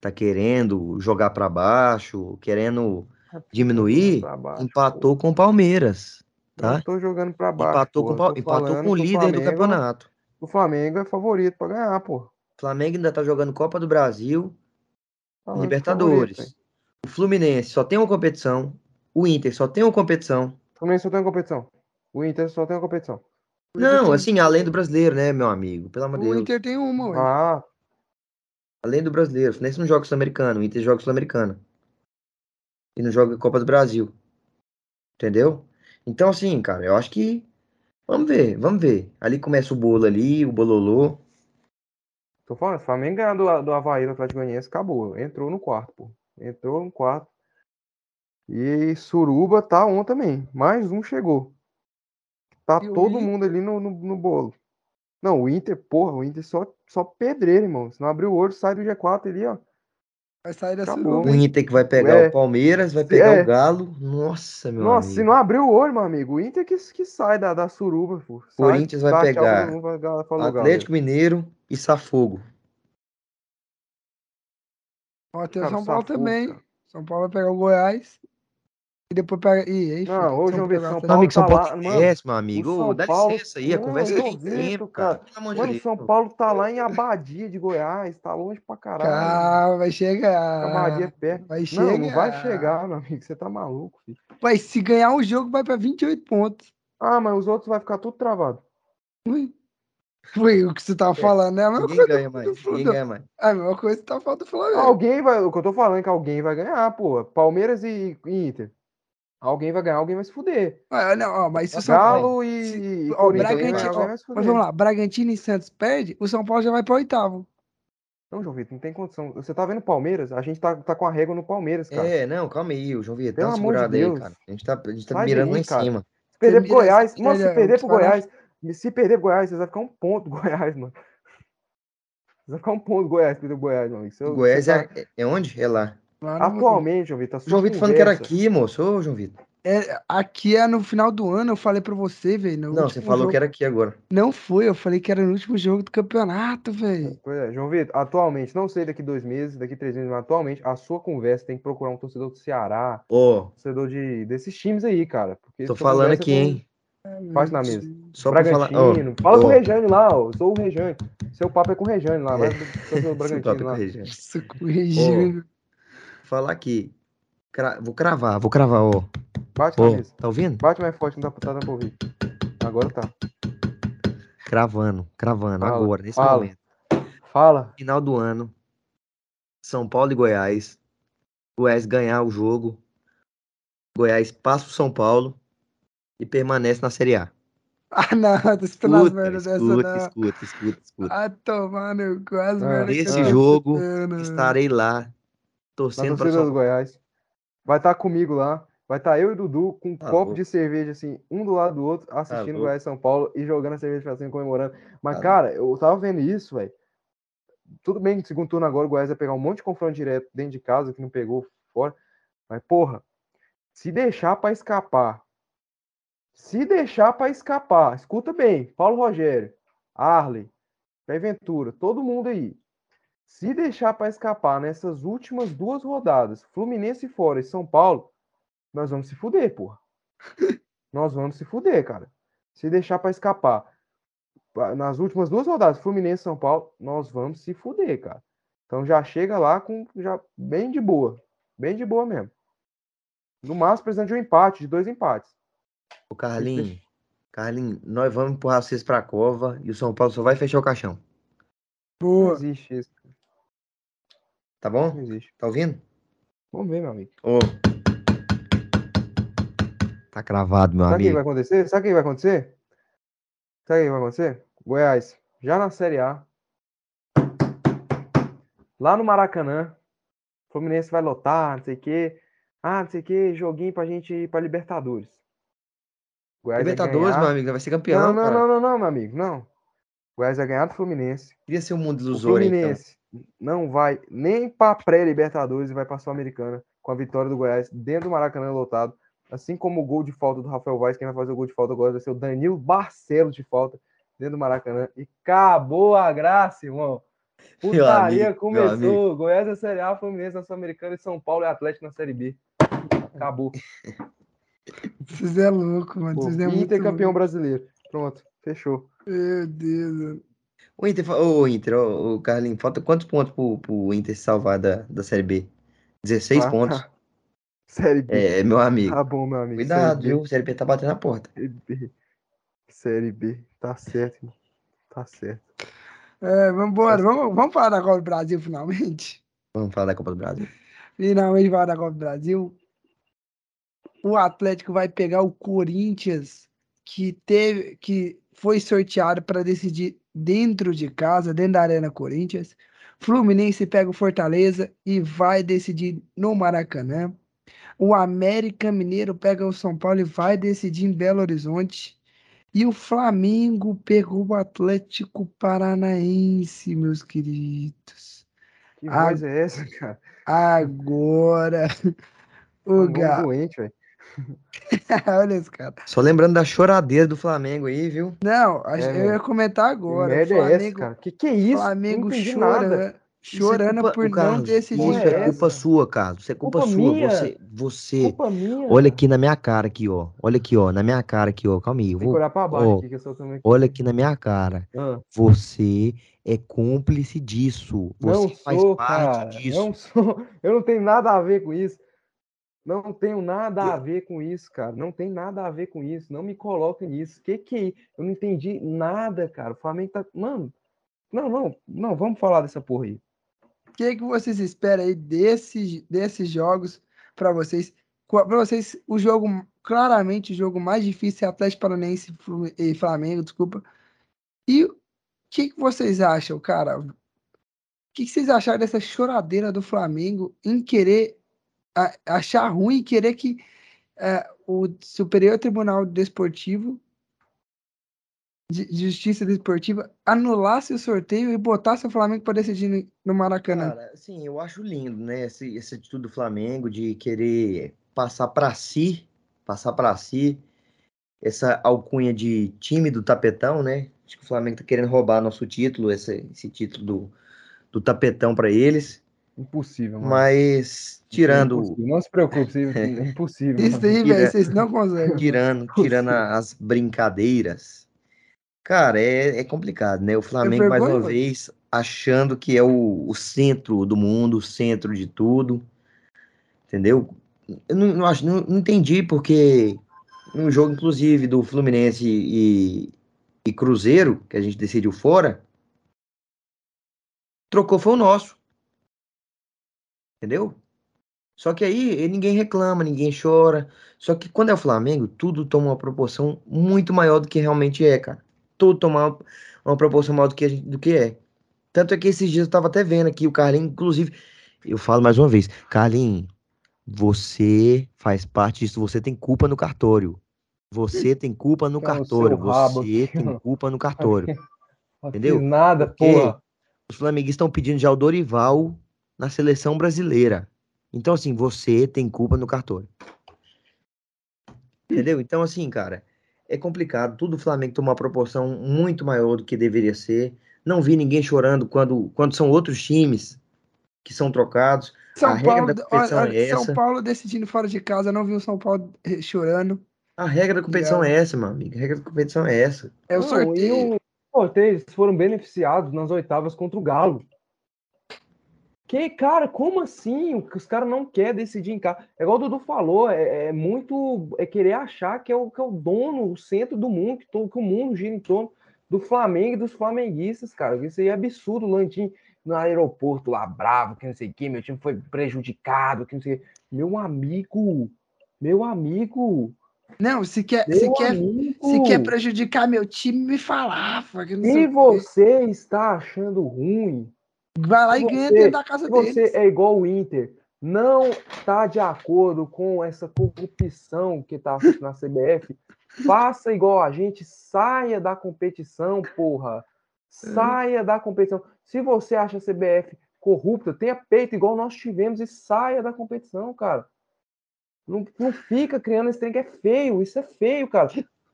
tá querendo jogar pra baixo, querendo diminuir, baixo, empatou com o Palmeiras, pô. Tá? Não tô jogando pra baixo. Empatou com, o tô empatou falando com o líder do Flamengo- campeonato. O Flamengo é favorito pra ganhar, pô. O Flamengo ainda tá jogando Copa do Brasil Falando que Libertadores. favorito. O Fluminense só tem uma competição. O Inter só tem uma competição. O Fluminense só tem uma competição. O Inter só tem uma competição. O Não, tem- assim, além do brasileiro, né, meu amigo? Pelo amor de O Deus. Inter tem uma, ué. Ah, Além do brasileiro. O Fluminense não joga Sul-Americano. O Inter joga Sul-Americano. E não joga Copa do Brasil. Entendeu? Então, assim, cara, eu acho que. Vamos ver, vamos ver. Ali começa o bolo ali, o bololô. tô falando, se o Flamengo ganhar do, do Havaí do Atlético Goianiense, acabou. Entrou no quarto, pô. Entrou no quarto. E Suruba tá on também. Mais um chegou. Tá E o todo mundo ali no, no, no bolo. Não, o Inter, porra, o Inter só, só pedreiro, irmão. Se não abrir o olho, sai do G4 ali, ó. Vai sair da Acabou. suruba. O Inter que vai pegar É. o Palmeiras, vai Se- pegar é. o Galo. Nossa, meu Nossa, se amigo. não abrir o olho, meu amigo, o Inter que, que sai da, da suruba, pô. Sai, Corinthians vai pegar vai- Atlético Mineiro e Safogo. Ó, tem o Cara, São Paulo Safogo, também. cara. São Paulo vai pegar o Goiás. E depois pega. Ih, aí, Não, filho, São João Vitor, Paulo São Meu amigo, São tá Paulo lá, que mano, desce, meu amigo. o Ô, São dá Paulo- licença aí, a Não, conversa tem Vitor, tempo, cara. cara. Pelo amor de Mano. São Paulo tá lá em Abadia de Goiás, tá longe pra caralho. Calma, vai Abadia é chegar. perto. Vai Não, chegar. não vai chegar, meu amigo. Você tá maluco, filho. Vai, se ganhar um jogo, vai pra 28 pontos. Ah, mas os outros vai ficar tudo travado. Ui. Foi o que você tava falando, né? A mesma Ninguém coisa ganha mais. Ninguém ganha mais. A mesma coisa que tá falando do Flamengo. Alguém vai. O que eu tô falando é que alguém vai ganhar, pô. Palmeiras e e Inter. Alguém vai ganhar, alguém vai se fuder. Ah, não, ó, mas se o São Paulo. Galo e, se- ó, vai, Bragantino, alguém ó, vai mas vamos lá, Bragantino e Santos perde, o São Paulo já vai pra oitavo. Não, João Vitor, não tem condição. Você tá vendo o Palmeiras? A gente tá, tá com a régua no Palmeiras, cara. É, não, calma aí, o João Vitor. Dá Pelo uma amor de segurada aí, Deus. cara. A gente tá, a gente tá Sai mirando daí, lá em cara. cima. Se perder pro Goiás, mano, se perder pro. Goiás, se perder pro Goiás, vocês vão ficar um ponto Goiás, mano. Vocês vão ficar um ponto Goiás, perder pro Goiás, meu amigo. Você- O Goiás tá- é, é onde? É lá. Lá no- Atualmente, João Vitor, O sua João Vitor falando que era aqui, moço. Ô, João Vitor. É, aqui é no final do ano, eu falei pra você, velho. Não, você falou jogo. que era aqui agora. Não foi, eu falei que era no último jogo do campeonato, velho. Pois é, João Vitor, atualmente, não sei daqui dois meses, daqui três meses, mas atualmente, a sua conversa tem que procurar um torcedor do Ceará, Ó, torcedor de, desses times aí, cara. Porque tô falando aqui, com- hein? Bate na mesa. Só pra falar. Bragantino. Fala com o Rejane lá, ó. Eu sou o Rejane. Seu papo é com o Rejane lá. Vai É. do torcedor do esse Bragantino lá. aí, gente. Isso, corrigindo. Falar aqui. Cra- Vou cravar, vou cravar, ó. Bate Ó, tá ouvindo? Bate mais forte, não dando pra ouvir. Agora tá. Cravando, cravando, Fala, agora, nesse fala. momento. Fala. Final do ano. São Paulo e Goiás. Goiás ganhar o jogo. Goiás passa o São Paulo e permanece na Série A. Ah, não, tô Escuta, merdas dessa, escuta, não. escuta, escuta, escuta. Ah, cu, as Ah, merdas que Esse eu tô jogo. Estarei lá torcendo para torcida do São Goiás. Vai estar comigo lá. Vai estar eu e Dudu com um Tá copo louco. de cerveja, assim, um do lado do outro, assistindo louco. Goiás São Paulo e jogando a cerveja assim, comemorando. Mas, Tá cara, eu tava vendo isso, velho. Tudo bem que segundo turno agora o Goiás vai pegar um monte de confronto direto dentro de casa, que não pegou fora. Mas, porra, se deixar pra escapar. Se deixar pra escapar, escuta bem, Paulo Rogério, Arley, Ventura, todo mundo aí. Se deixar pra escapar nessas últimas duas rodadas, Fluminense fora e São Paulo, nós vamos se fuder, porra. nós vamos se fuder, cara. Se deixar pra escapar pa- nas últimas duas rodadas, Fluminense e São Paulo, nós vamos se fuder, cara. Então já chega lá com já bem de boa, bem de boa mesmo. No máximo precisando de um empate, de dois empates. O Carlinho, Carlinho, nós vamos empurrar vocês pra cova e o São Paulo só vai fechar o caixão. Não Boa. existe isso, Tá bom? não existe. Tá ouvindo? Vamos ver, meu amigo. Ô. Tá cravado, meu Sabe o que amigo. vai acontecer? Sabe o que vai acontecer? Sabe o que vai acontecer? Goiás, já na Série A, lá no Maracanã, Fluminense vai lotar, não sei o quê. Ah, não sei o quê, joguinho pra gente ir pra Libertadores. Goiás Libertadores, meu amigo, vai ser campeão, Não, não, cara. não, não, não, meu amigo, não. Goiás vai ganhar do Fluminense. Queria ser um mundo O ilusório, então. Fluminense não vai nem pra pré-Libertadores e vai pra Sul-Americana com a vitória do Goiás dentro do Maracanã lotado. Assim como o gol de falta do Rafael Vaz, quem vai fazer o gol de falta agora vai ser o Danilo Barcelos de falta dentro do Maracanã. E acabou a graça, irmão. Putaria amigo, começou. Goiás na Série A, Fluminense na Sul-Americana e São Paulo e Atlético na Série B. Acabou. Vocês é louco, mano. Vocês é muito Inter campeão louco. brasileiro. Pronto, fechou. Meu Deus. mano. O Inter, ô Inter, ô, ô, Carlinho, falta quantos pontos pro, pro Inter se salvar da, da Série B? 16 Ah, pontos. Série B. É, meu amigo. Tá bom, meu amigo. Cuidado, Série B. viu? Série B tá batendo na porta. Série B. Série B. Tá certo, irmão. Tá certo. É, vambora. Vamos, vamos falar da Copa do Brasil finalmente. Vamos falar da Copa do Brasil. Finalmente falar da Copa do Brasil. O Atlético vai pegar o Corinthians, que teve, que foi sorteado para decidir dentro de casa, dentro da Arena Corinthians. Fluminense pega o Fortaleza e vai decidir no Maracanã. O América Mineiro pega o São Paulo e vai decidir em Belo Horizonte. E o Flamengo pegou o Atlético Paranaense, meus queridos. Que voz é essa, cara? Agora, o Um Galo. doente. Olha esse cara. Só lembrando da choradeira do Flamengo aí, viu? Não, acho- É, eu ia comentar Que agora. merda é essa, Flamengo, cara? Que que é isso? Flamengo Não chora. é chorando culpa- por não Carlos, ter esse Isso é é culpa essa? sua, Carlos. Isso é culpa, Culpa sua. minha? Você, você. Culpa minha. Olha aqui na minha cara aqui, ó. Olha aqui, ó, na minha cara aqui, ó. Calma aí, que vou. olhar pra baixo ó, aqui, que eu sou também. Olha aqui na minha cara. Ah, Você é cúmplice disso. não Você faz sou, parte cara. disso. Não sou. Eu não tenho nada a ver com isso. Não tenho nada a ver com isso, cara. Não tem nada a ver com isso. Não me coloque nisso. Que que é isso? Eu não entendi nada, cara. O Flamengo tá. Mano. Não, não. Não, vamos falar dessa porra aí. O que, que vocês esperam aí desses, desses jogos para vocês? Para vocês, o jogo, claramente, o jogo mais difícil é Atlético Paranaense e Flamengo, desculpa. E o que, que vocês acham, cara? O que, que vocês acharam dessa choradeira do Flamengo em querer achar ruim querer que eh, o Superior Tribunal Desportivo de Justiça Desportiva anulasse o sorteio e botasse o Flamengo para decidir no- Maracanã? Cara, assim, eu acho lindo, né? Esse, essa atitude do Flamengo de querer passar pra si, passar pra si essa alcunha de time do tapetão, né? Acho que o Flamengo tá querendo roubar nosso título, esse, esse título do, do tapetão pra eles. Impossível, mano. Mas tirando, Impossível. Não se preocupe, isso é impossível. Isso aí, velho, vocês não conseguem. tirando, tirando as brincadeiras, cara, é, é complicado, né? O Flamengo, mais uma vergonhoso. vez, achando que é o, o centro do mundo, o centro de tudo, entendeu? Eu não, não acho, não, não entendi porque no jogo, inclusive, do Fluminense e, e Cruzeiro, que a gente decidiu fora, trocou foi o nosso. Entendeu? Só que aí ninguém reclama, ninguém chora. Só que quando é o Flamengo, tudo toma uma proporção muito maior do que realmente é, cara. Tudo toma uma, proporção maior do que, gente- do que é. Tanto é que esses dias eu tava até vendo aqui o Carlinhos, inclusive, eu falo mais uma vez, Carlinhos, você faz parte disso, você tem culpa no cartório. Você tem culpa no no cartório, você tem culpa no cartório. Não entendeu? nada, porra. Os flamenguistas estão pedindo já o Dorival na seleção brasileira. Então, assim, você tem culpa no cartório. Entendeu? Então, assim, cara, é complicado. Tudo o Flamengo toma uma proporção muito maior do que deveria ser. Não vi ninguém chorando quando, quando são outros times que são trocados. A São regra Paulo, da competição olha, é São essa. Paulo decidindo fora de casa, não viu o São Paulo eh, chorando. A regra da competição é essa, meu amigo. A regra da competição é essa. É o sorteio. E o sorteio, eles foram beneficiados nas oitavas contra o Galo. Que, cara, como assim? Os caras não querem decidir em casa. É igual o Dudu falou, é, é muito. É querer achar que é, o, que é o dono, o centro do mundo, que, todo, que o mundo gira em torno do Flamengo e dos flamenguistas, cara. Isso aí é absurdo, o Landim no aeroporto lá, bravo, que não sei o que, meu time foi prejudicado, que não sei o. Meu amigo, meu amigo, Não, se quer, meu se quer, amigo. se quer prejudicar meu time, me falava. que não quê. você está achando ruim, Vai lá e ganha dentro da casa se você é igual o Inter, não está de acordo com essa corrupção que está na CBF, faça igual a gente, saia da competição, porra. Saia da competição. Se você acha a CBF corrupta, tenha peito igual nós tivemos e saia da competição, cara. Não, não fica criando esse trem que é feio, isso é feio, cara.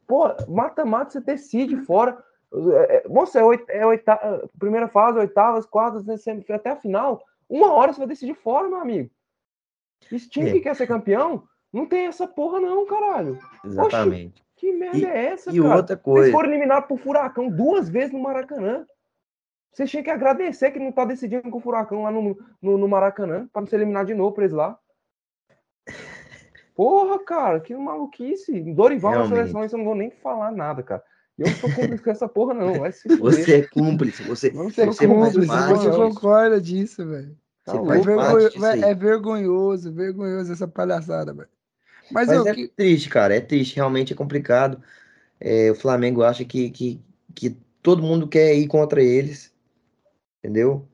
Pô, mata-mata você decide fora. É, é, Moça, é, oit- é oita- primeira fase, oitavas, quartas, né, até a final. Uma hora você vai decidir fora, meu amigo. Esse time É. que quer ser campeão, não tem essa porra, não, caralho. Exatamente. Que merda E- é essa, E cara? outra Vocês coisa. foram eliminados por Furacão duas vezes no Maracanã. Vocês tinham que agradecer que não tá decidindo com o Furacão lá no, no, no Maracanã, pra não ser eliminado de novo pra eles lá. Porra, cara, que maluquice. Dorival na Realmente. seleção, isso eu não vou nem falar nada, cara. Eu não sou cúmplice com essa porra, não. Vai se. Você é cúmplice. Você, Não Você, é cúmplice, parte você concorda disso, velho. Tá você É, vergonho- é vergonhoso, vergonhoso essa palhaçada, velho. Mas, Mas eu, é que- triste, cara. É triste. Realmente é complicado. É, o Flamengo acha que, que, que todo mundo quer ir contra eles. Entendeu?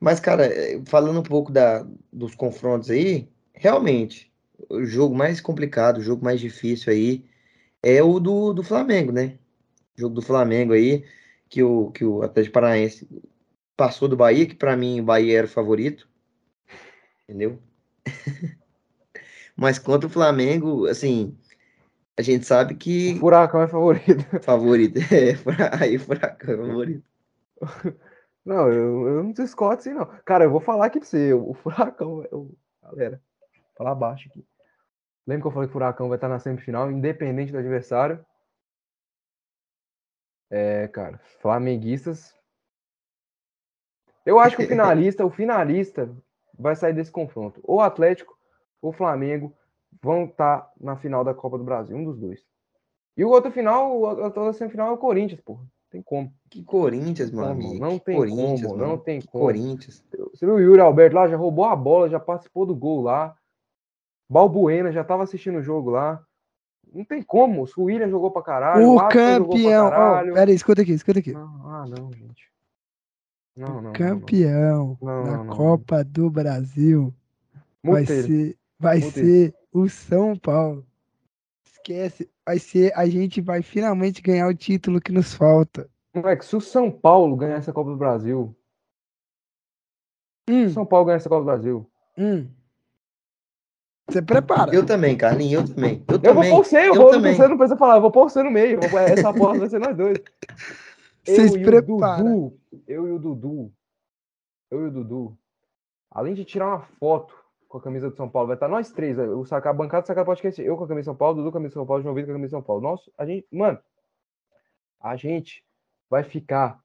Mas, cara, é, falando um pouco da, dos confrontos aí, realmente, o jogo mais complicado, o jogo mais difícil aí é o do, do Flamengo, né? O jogo do Flamengo aí, que o, que o Atlético Paranaense passou do Bahia, que pra mim o Bahia era o favorito. Entendeu? Mas contra o Flamengo, assim, a gente sabe O que Furacão é favorito. favorito. É, aí o Furacão é favorito. Não, eu, eu não discordo assim, não. Cara, eu vou falar aqui pra você. O Furacão, eu, galera, vou falar baixo aqui. Lembra que eu falei que o Furacão vai estar na semifinal, independente do adversário? É, cara, flamenguistas. Eu acho que o finalista, o finalista vai sair desse confronto. Ou o Atlético ou o Flamengo vão estar na final da Copa do Brasil, um dos dois. E o outro final, o outro semifinal é o Corinthians, porra. Tem como. Que Corinthians, meu Como? amigo. Não tem Corinthians, como, mano. não tem Que como. Corinthians. Você viu o Yuri Alberto lá? Já roubou a bola, já participou do gol lá. Balbuena já tava assistindo o jogo lá. Não tem como. O William jogou pra caralho. O pra campeão. Caralho. pera aí, escuta aqui, escuta aqui. Não, ah, não, gente. Não, não. campeão Não, da Copa do Brasil vai ser, vai ser o São Paulo. Esquece, vai ser, a gente vai finalmente ganhar o título que nos falta. Moleque, se o São Paulo ganhar essa Copa do Brasil. Se Hum, o São Paulo ganhar essa Copa do Brasil. hum. Você prepara. Eu também, Carlinhos, eu também. Eu Eu vou também. pôr você, eu eu vou, também. você não precisa falar, eu vou pôr você no meio. vou- Essa porra vai ser nós dois. Vocês eu o prepara. Dudu, eu e o Dudu, eu e o Dudu, além de tirar uma foto com a camisa do São Paulo, vai estar nós três, velho, o sacar, a bancada do sacar podcast, eu com a camisa do São Paulo, Dudu com a camisa do São Paulo, João Vitor com a camisa do São Paulo. Nossa, a gente, mano, a gente vai ficar,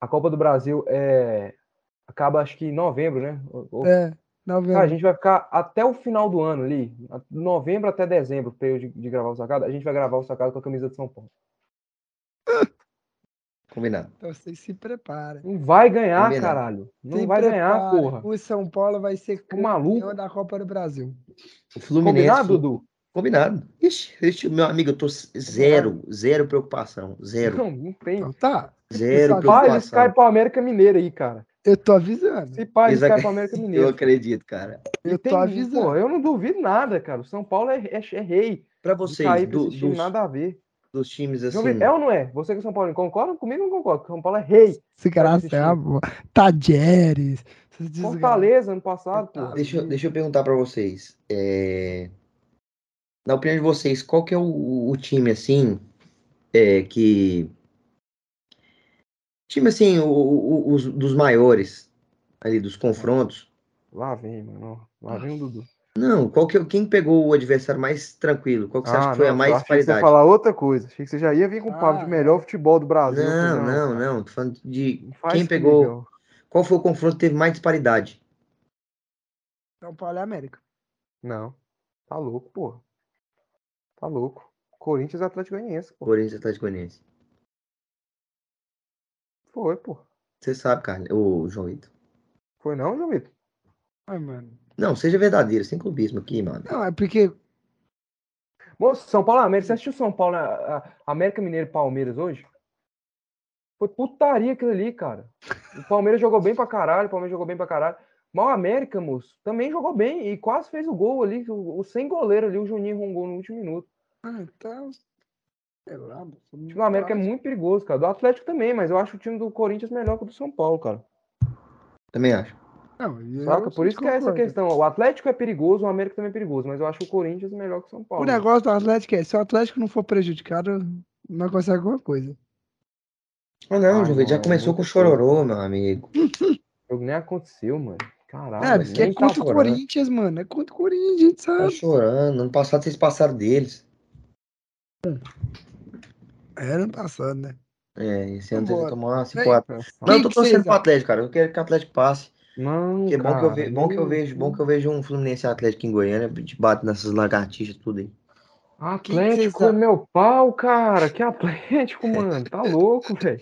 a Copa do Brasil é, acaba acho que em novembro, né? Ou- É, novembro. Cara, a gente vai ficar até o final do ano ali, novembro até dezembro, período de, de gravar o sacado, a gente vai gravar o sacado com a camisa do São Paulo. Combinado. Então vocês se preparem. Não vai ganhar, Combinado. caralho. Não Se vai ganhar, preparem. porra. O São Paulo vai ser Ficou maluco? campeão da Copa do Brasil. O Fluminense. Combinado, Dudu? Combinado. Ixi, ixi, meu amigo, eu tô zero, zero preocupação. Zero. Não, não tem. Então tá, Zero preocupação. pro América Mineiro aí, cara. Eu tô avisando. Se pá, caem ac- pro América Eu Mineiro. acredito, cara. Eu tô avisando. Pô, eu não duvido nada, cara. O São Paulo é, é, é rei. Pra De vocês, cair pra do- time, dos, nada a ver. dos times assim. Vitor, É ou não é? Você que é São Paulo, concorda comigo ou não concorda? São Paulo é rei. Esse cara é uma Tadieres. Fortaleza, ano passado, pô. Deixa, eu- deixa eu perguntar pra vocês. é, Na opinião de vocês, qual que é o, o time assim é, que time assim, o- o- os dos maiores ali dos confrontos? Lá vem, mano. Lá vem o Dudu. Não, qual que é- quem pegou o adversário mais tranquilo? Qual que você acha que foi a Ah, não, mais eu achei que você ia disparidade? falar outra coisa. Achei que você já ia vir com o papo Ah, de melhor futebol do Brasil. Não, não, cara. não. Tô falando de Não quem pegou. Qual foi o confronto que teve mais disparidade? São Paulo e América. Não. Tá louco, porra. Tá louco. Corinthians e Atlético Goianiense, pô. Corinthians e Atlético Goianiense. Foi, pô. Você sabe, Carlos, o João Vitor. Foi não, João Vitor? Ai, mano. Não, seja verdadeiro, sem clubismo aqui, mano. Não, é porque. Moço, São Paulo e América. Você assistiu São Paulo, a- a- América Mineiro e Palmeiras hoje? Foi putaria aquilo ali, cara. O Palmeiras jogou bem pra caralho, o Palmeiras jogou bem pra caralho. Mas o América, moço, também jogou bem e quase fez o gol ali. O, o sem goleiro ali, o Juninho gol no último minuto. Ah, então. Lá, O time do América é muito perigoso, cara. Do Atlético também, mas eu acho o time do Corinthians melhor que o do São Paulo, cara. Também acho. Não, eu Saca? Por isso que é essa questão. O Atlético é perigoso, o América também é perigoso, mas eu acho o Corinthians melhor que o São Paulo. O negócio do Atlético é: se o Atlético não for prejudicado, não consegue alguma coisa. Ah, não, Ai, Vitor, já começou com o chororô, meu amigo. O jogo nem aconteceu, mano. Caralho. é, porque é tá contra o chorando. Corinthians, mano. É contra o Corinthians, a gente Tá sabe. chorando. Ano passado vocês passaram deles. É, ano passado, né? É, esse ano vocês tomaram Vem. 5 Não, eu tô que torcendo pro Atlético, cara. Eu quero que o Atlético passe. Não, é bom que eu, ve bom que eu vejo, bom que eu vejo um Fluminense Atlético em Goiânia, a gente bate nessas lagartixas tudo aí. Atlético vocês é meu pau, cara. Que Atlético, mano. Tá louco, velho.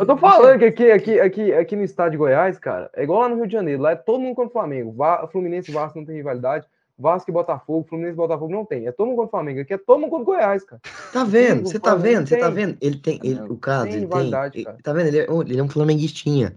Eu tô falando que aqui, aqui, aqui, aqui no estado de Goiás, cara, é igual lá no Rio de Janeiro. Lá é todo mundo contra o Flamengo. Fluminense e Vasco não tem rivalidade. Vasco e Botafogo, Fluminense e Botafogo não tem. É todo mundo contra o Flamengo. Aqui é todo mundo contra o Goiás, cara. Tá vendo? Você tá vendo? Você tá vendo? Ele tem, ele, o caso, tem ele tem, ele- tá vendo? Ele é, ele é um flamenguistinha.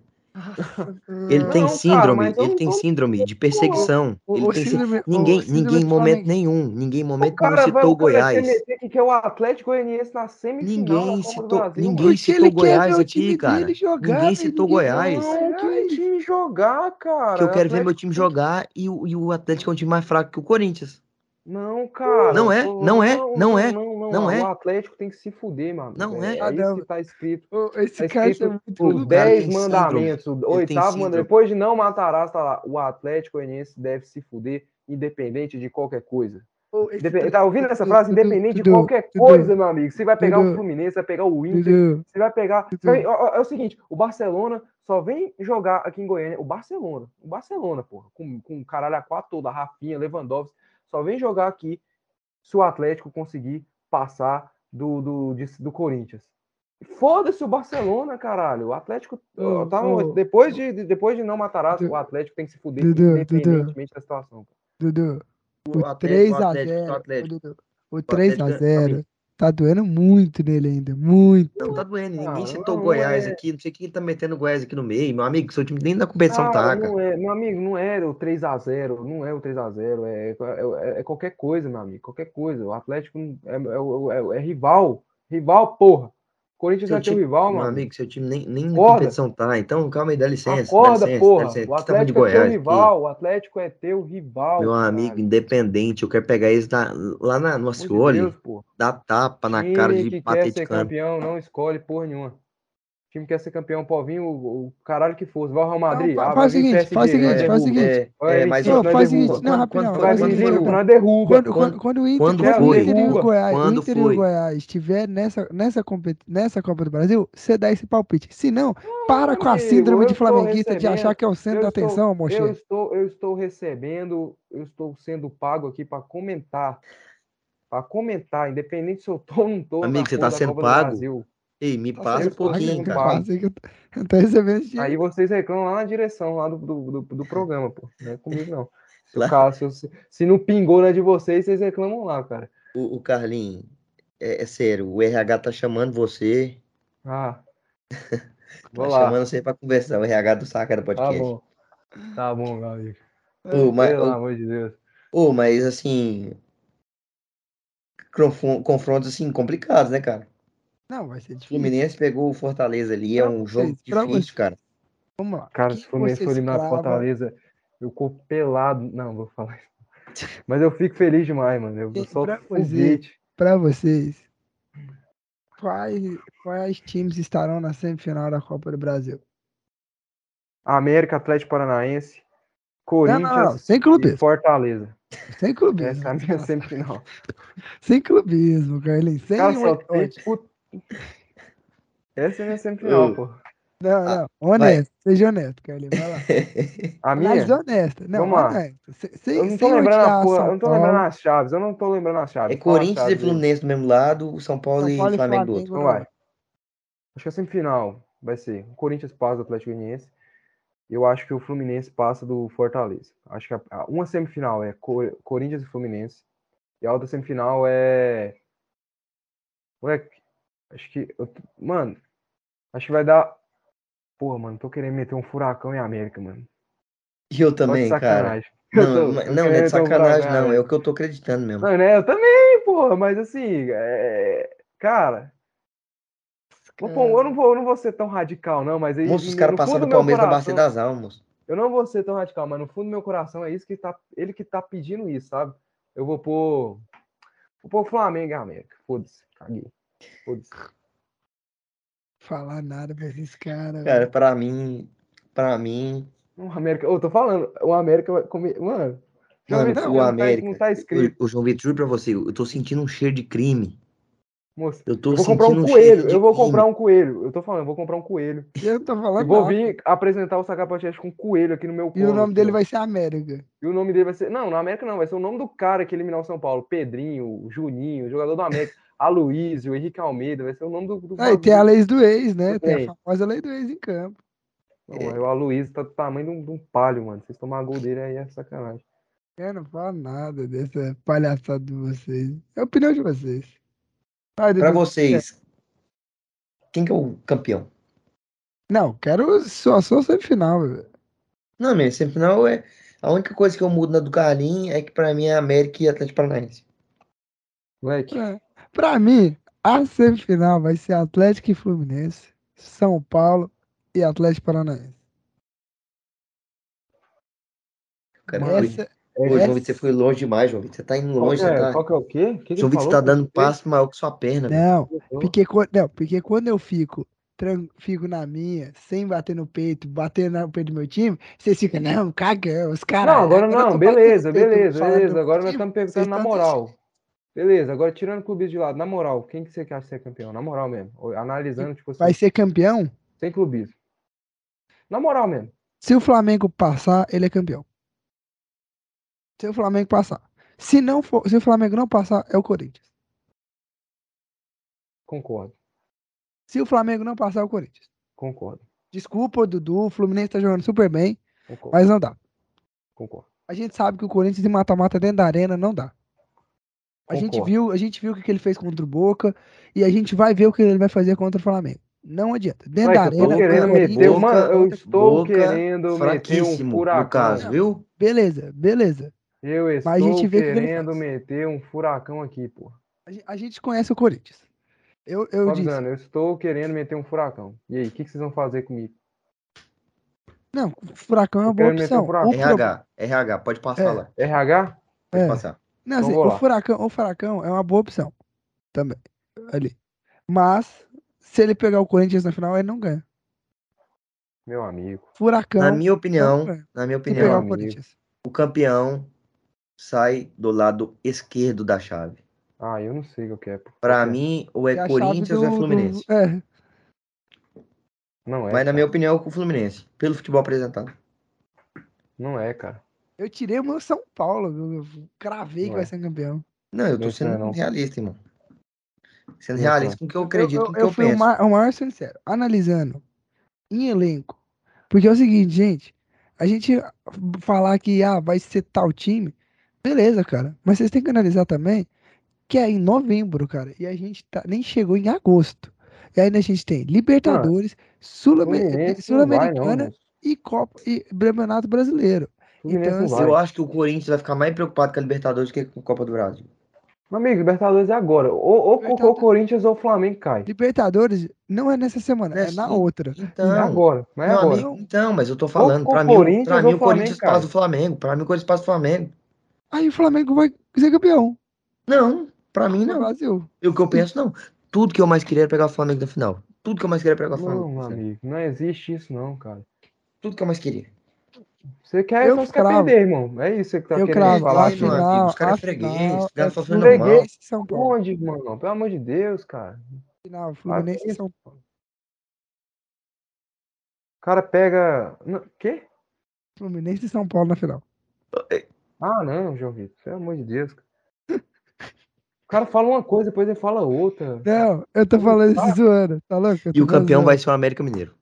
Ele Não, tem cara, síndrome, eu ele não tem tô- síndrome de perseguição. O- Ele o tem sí- síndrome- Ninguém, ninguém em momento nenhum, ninguém em momento cara nenhum citou o cara Goiás. que é o Atlético Goianiense na semifinal Ninguém citou- ninguém citou quer Goiás aqui, cara. jogar, Ninguém citou ninguém- Goiás. Não, que o time jogar, cara. Que eu quero ver meu time jogar e o, e o Atlético é um time mais fraco que o Corinthians. Não, cara. Não é, não é, não é. Não, Não o é. Atlético tem que se fuder, mano. Não é. É, Ah, isso não. que tá escrito. Esse Tá cara é escrito muito os o louco. cara 10 tem mandamentos, o oitavo mandamento. Depois de não matarás, tá lá. O Atlético Goianiense deve se fuder, independente de qualquer coisa. Tre- Tá ouvindo essa frase? Independente de qualquer coisa, meu amigo. Você vai pegar o Fluminense, vai pegar o Inter, você vai pegar. É o seguinte: o Barcelona só vem jogar aqui em Goiânia. O Barcelona, o Barcelona, porra, com, com o caralho a quatro toda, Rafinha, Lewandowski, só vem jogar aqui se o Atlético conseguir passar do, do, de- do Corinthians. Foda-se o Barcelona, caralho. O Atlético. Ô, tá, ô. depois, de, de- depois de não matar Dudu. o Atlético tem que se fuder, Dudu, independentemente da situação. Dudu, O o Atlético, o Atlético, 3x0. o Atlético. O Atlético, 3x0 tá doendo muito nele ainda. Muito. Não, tá doendo. Ninguém Ah, citou não o Goiás é. aqui. Não sei quem tá metendo o Goiás aqui no meio. Meu amigo, seu time nem na competição Cara, tá, cara. é, meu amigo, não é o 3x0, não é o 3x0, é, é, é qualquer coisa, meu amigo, qualquer coisa. O Atlético é, é, é- é rival, rival, porra. Corinthians Seu é teu rival, Meu mano. amigo, seu time nem, nem Acorda. competição tá. Então, calma aí, dá licença. dá Acorda, licença, porra. dá licença. O tá Atlético é teu Goiás. aqui. rival, o Atlético é teu rival. Meu caralho. amigo, independente, eu quero pegar eles na- lá na, no Ascioli, dar tapa na Time cara de quer ser campeão não escolhe porra nenhuma. Time quer ser campeão, vir o, o caralho que fosse. Vai ao Real Madrid. fa- ah, faz o seguinte, PSG, faz o seguinte, faz o derruba. seguinte. É, vir mas Não, nós faz o seguinte, não, Quando- rapidão. quando- faz o quando seguinte, derruba. Quando, Quando- quando, quando o Inter, quando quando o foi? Inter e o. Goiás, Quando Inter e foi? o Goiás estiver nessa, nessa, nessa Copa do Brasil, você dá esse palpite. Se não, para com a síndrome eu de flamenguista de achar que é o centro eu da atenção, Eu moche. estou, eu estou recebendo, eu estou sendo pago aqui para comentar. Para comentar, independente se eu tô ou não tô. Amigo, na você tá sendo pago? Ei, me Tá passa um pouquinho, cara. aí que eu tô, eu tô recebendo esse dinheiro. Aí vocês reclamam lá na direção lá do, do, do, do programa, pô. Não é comigo, não. Se, o Lá- caso, se, se não pingou na de vocês, vocês reclamam lá, cara. O, o Carlinhos, é, é sério, o RH tá chamando você. Ah. Tá Vou lá. chamando você pra conversar. O RH do Sacana Tá Podcast. bom. Tá bom, meu amigo. Ô, mas, Pelo ô, amor de Deus. ô, mas assim. confron- Confrontos assim complicados, né, cara? Não, vai ser O difícil. Fluminense pegou o Fortaleza ali, é um jogo pra difícil, vocês. cara. Vamos lá. Cara, se o Fluminense você for do escrava- Fortaleza, eu corro pelado. Não, vou falar isso. Mas eu fico feliz demais, mano. Eu Quem- solto pra você-. Pra vocês, quais, quais times estarão na semifinal da Copa do Brasil? América, Atlético Paranaense, Não, Corinthians não, não, sem e. Fortaleza. Sem clubismo. Essa é a minha semifinal. Sem clubismo, Carlinhos. Sem Cara, só tem Essa é a minha semifinal, pô. Não, não. Honesto. Seja honesto, Carlinhos. Vai lá. A minha? Análise honesta. Não, Vamos lá. honesto. Se- sem- Eu não tô lembrando a porra, eu não tô Paulo, lembrando as chaves, eu não tô lembrando as chaves. É Corinthians e. Fluminense do mesmo lado, São Paulo, São e Paulo e Flamengo do outro. Então vai. Acho que a semifinal vai ser o Corinthians passa do Atlético Goianiense. Eu acho que o Fluminense passa do Fortaleza. Acho que a- a- uma semifinal é Co- Corinthians e Fluminense. E a outra semifinal é. Moleque, acho que. eu Mano, acho que vai dar. Porra, mano, tô querendo meter um furacão em América, mano. E eu também, cara. Não, tô- não, é de um sacanagem, em não. É América. o que eu tô acreditando mesmo. Não, né? Eu também, porra, mas assim, é... cara. pôr- eu, não vou, eu não vou ser tão radical, não, mas aí. Moço, os caras passaram fundo do meu Palmeiras na Bacia das Almas. Eu não vou ser tão radical, mas no fundo do meu coração é isso que tá. Ele que tá pedindo isso, sabe? Eu vou pôr. Vou pôr o Flamengo e América. Foda-se, caguei. Foda-se. Falar nada pra esses caras. Cara, velho. pra mim, pra mim, O América. Eu tô falando, o América vai comer. Mano. Mano, o tá- América. Não tá escrito, O, o João Vitor, pra você, eu tô sentindo um cheiro de crime. Moço. Eu tô Eu vou comprar um coelho. Eu vou comprar um coelho. Eu tô falando, eu vou comprar um coelho. Eu tô falando Eu vou vir apresentar o Sacar Podcast com um coelho aqui no meu E o colo, nome dele ó. vai ser América. E o nome dele vai ser. Não, na América não, vai ser o nome do cara que eliminar o São Paulo. Pedrinho, Juninho, jogador do América. Aloysio, Henrique Almeida, vai ser o nome do. do Ah, e tem a lei do ex, né? Tem Tem. a famosa lei do ex em campo. Não, aí o Aloysio tá do tamanho de um, de um palho, mano. Vocês tomar gol dele aí é sacanagem. Eu não falo nada dessa palhaçada de vocês. É a opinião de vocês. Pra Dudu. vocês, quem que é o campeão? Não, quero só, só semifinal, velho. Não, minha semifinal é. A única coisa que eu mudo na do Carlinhos é que pra mim é América e Atlético Paranaense. Moleque, Pra, pra mim, a semifinal vai ser Atlético e Fluminense, São Paulo e Atlético Paranaense. Cara foi- Essa, Ô, João Vitor, você foi longe demais, João Vitor. Você tá indo Qual longe, você é? tá. Qual que é o quê? Que João Vitor tá dando Que passo maior que sua perna. Não, foi? porque, não, porque quando eu fico, fico na minha, sem bater no peito, bater no peito do meu time, vocês ficam, não, cagão, os caras. Não, agora não, beleza, peito, beleza, beleza. Agora nós estamos perguntando na moral. Beleza, agora tirando o clubismo de lado, na moral, quem que você quer ser campeão? Na moral mesmo. Analisando, tipo assim, Vai ser campeão? sem clubismo. Na moral mesmo. Se o Flamengo passar, ele é campeão. Se o Flamengo passar. Se não for, se o Flamengo não passar, é o Corinthians. Concordo, Se o Flamengo não passar, é o Corinthians. concordo, Desculpa, Dudu, o Fluminense tá jogando super bem, concordo, mas não dá. concordo. A gente sabe que o Corinthians em mata-mata dentro da arena não dá. A gente viu, a gente viu o que ele fez contra o Boca e a gente vai ver o que ele vai fazer contra o Flamengo. Não adianta. Dentro da eu tô arena, querendo o meter uma. Eu estou Boca querendo meter um furacão. no caso, viu? beleza, beleza. Eu Mas a estou gente vê que querendo faz. meter um furacão aqui, pô. A gen- A gente conhece o Corinthians. Eu, eu Tô disse, avisando, eu estou querendo meter um furacão. E aí, o que, que vocês vão fazer comigo? não, furacão é uma boa um opção. pro- RH, RH, pode passar É. lá. RH? Pode é. passar. Não, Então assim, o furacão, o furacão é uma boa opção também ali. Mas se ele pegar o Corinthians na final, ele não ganha. Meu amigo. Furacão. Na minha opinião, na minha opinião, o o campeão sai do lado esquerdo da chave. Ah, eu não sei o que é. que é? mim, ou é chave Corinthians ou é do- do- Fluminense. É, Não é. Mas na cara. minha opinião, é o Fluminense, pelo futebol apresentado. Não é, cara. eu tirei o meu São Paulo. Eu eu cravei que Não vai é. ser campeão. Não, eu tô Não sendo é, não. realista, irmão. Sendo Não realista com o que eu acredito, eu, com o eu, que eu, eu fui o, ma- o maior sincero, analisando em elenco. Porque é o seguinte, gente, a gente falar que ah, vai ser tal time, beleza, cara. Mas vocês têm que analisar também que é em novembro, cara. E a gente tá, nem chegou em agosto. E ainda a gente tem Libertadores, não. Sul-Americana moço. e Copa e Campeonato Brasileiro. Então, assim. Eu acho que o Corinthians vai ficar mais preocupado com a Libertadores que com a Copa do Brasil. Meu amigo, Libertadores é agora. Ou, ou, ou Corinthians ou o Flamengo cai. Libertadores não é nessa semana, É é na outra. É Então, agora. Mas é agora. amigo, então, mas eu tô falando, o pra mim, Corinthians pra ou mim o Corinthians passa o Flamengo, pra mim o Corinthians passa o Flamengo. Aí o Flamengo vai ser campeão Não, pra mim não. Brasil. E o que eu penso, não. Tudo que eu mais queria era pegar o Flamengo na final. Tudo que eu mais queria era pegar o Flamengo. Não, amigo. Não existe isso, não, cara. Tudo que eu mais queria. Você quer, Eu então você quer cravo. perder, irmão. É isso que você tá Eu querendo cravo, falar, a Ai, filho. meu final, amigo, os caras é freguês, os caras é só falando mal. E São Paulo. Onde, irmão? Pelo amor de Deus, cara. Final, Fluminense e. São Paulo. O cara pega. Quê? Fluminense e São Paulo na final. Ah, não, João Vitor. Pelo amor de Deus. cara. O cara fala uma coisa, depois ele fala outra. Não, eu tô falando isso zoando, tá louco? E o campeão falando vai zoando. ser o América Mineiro.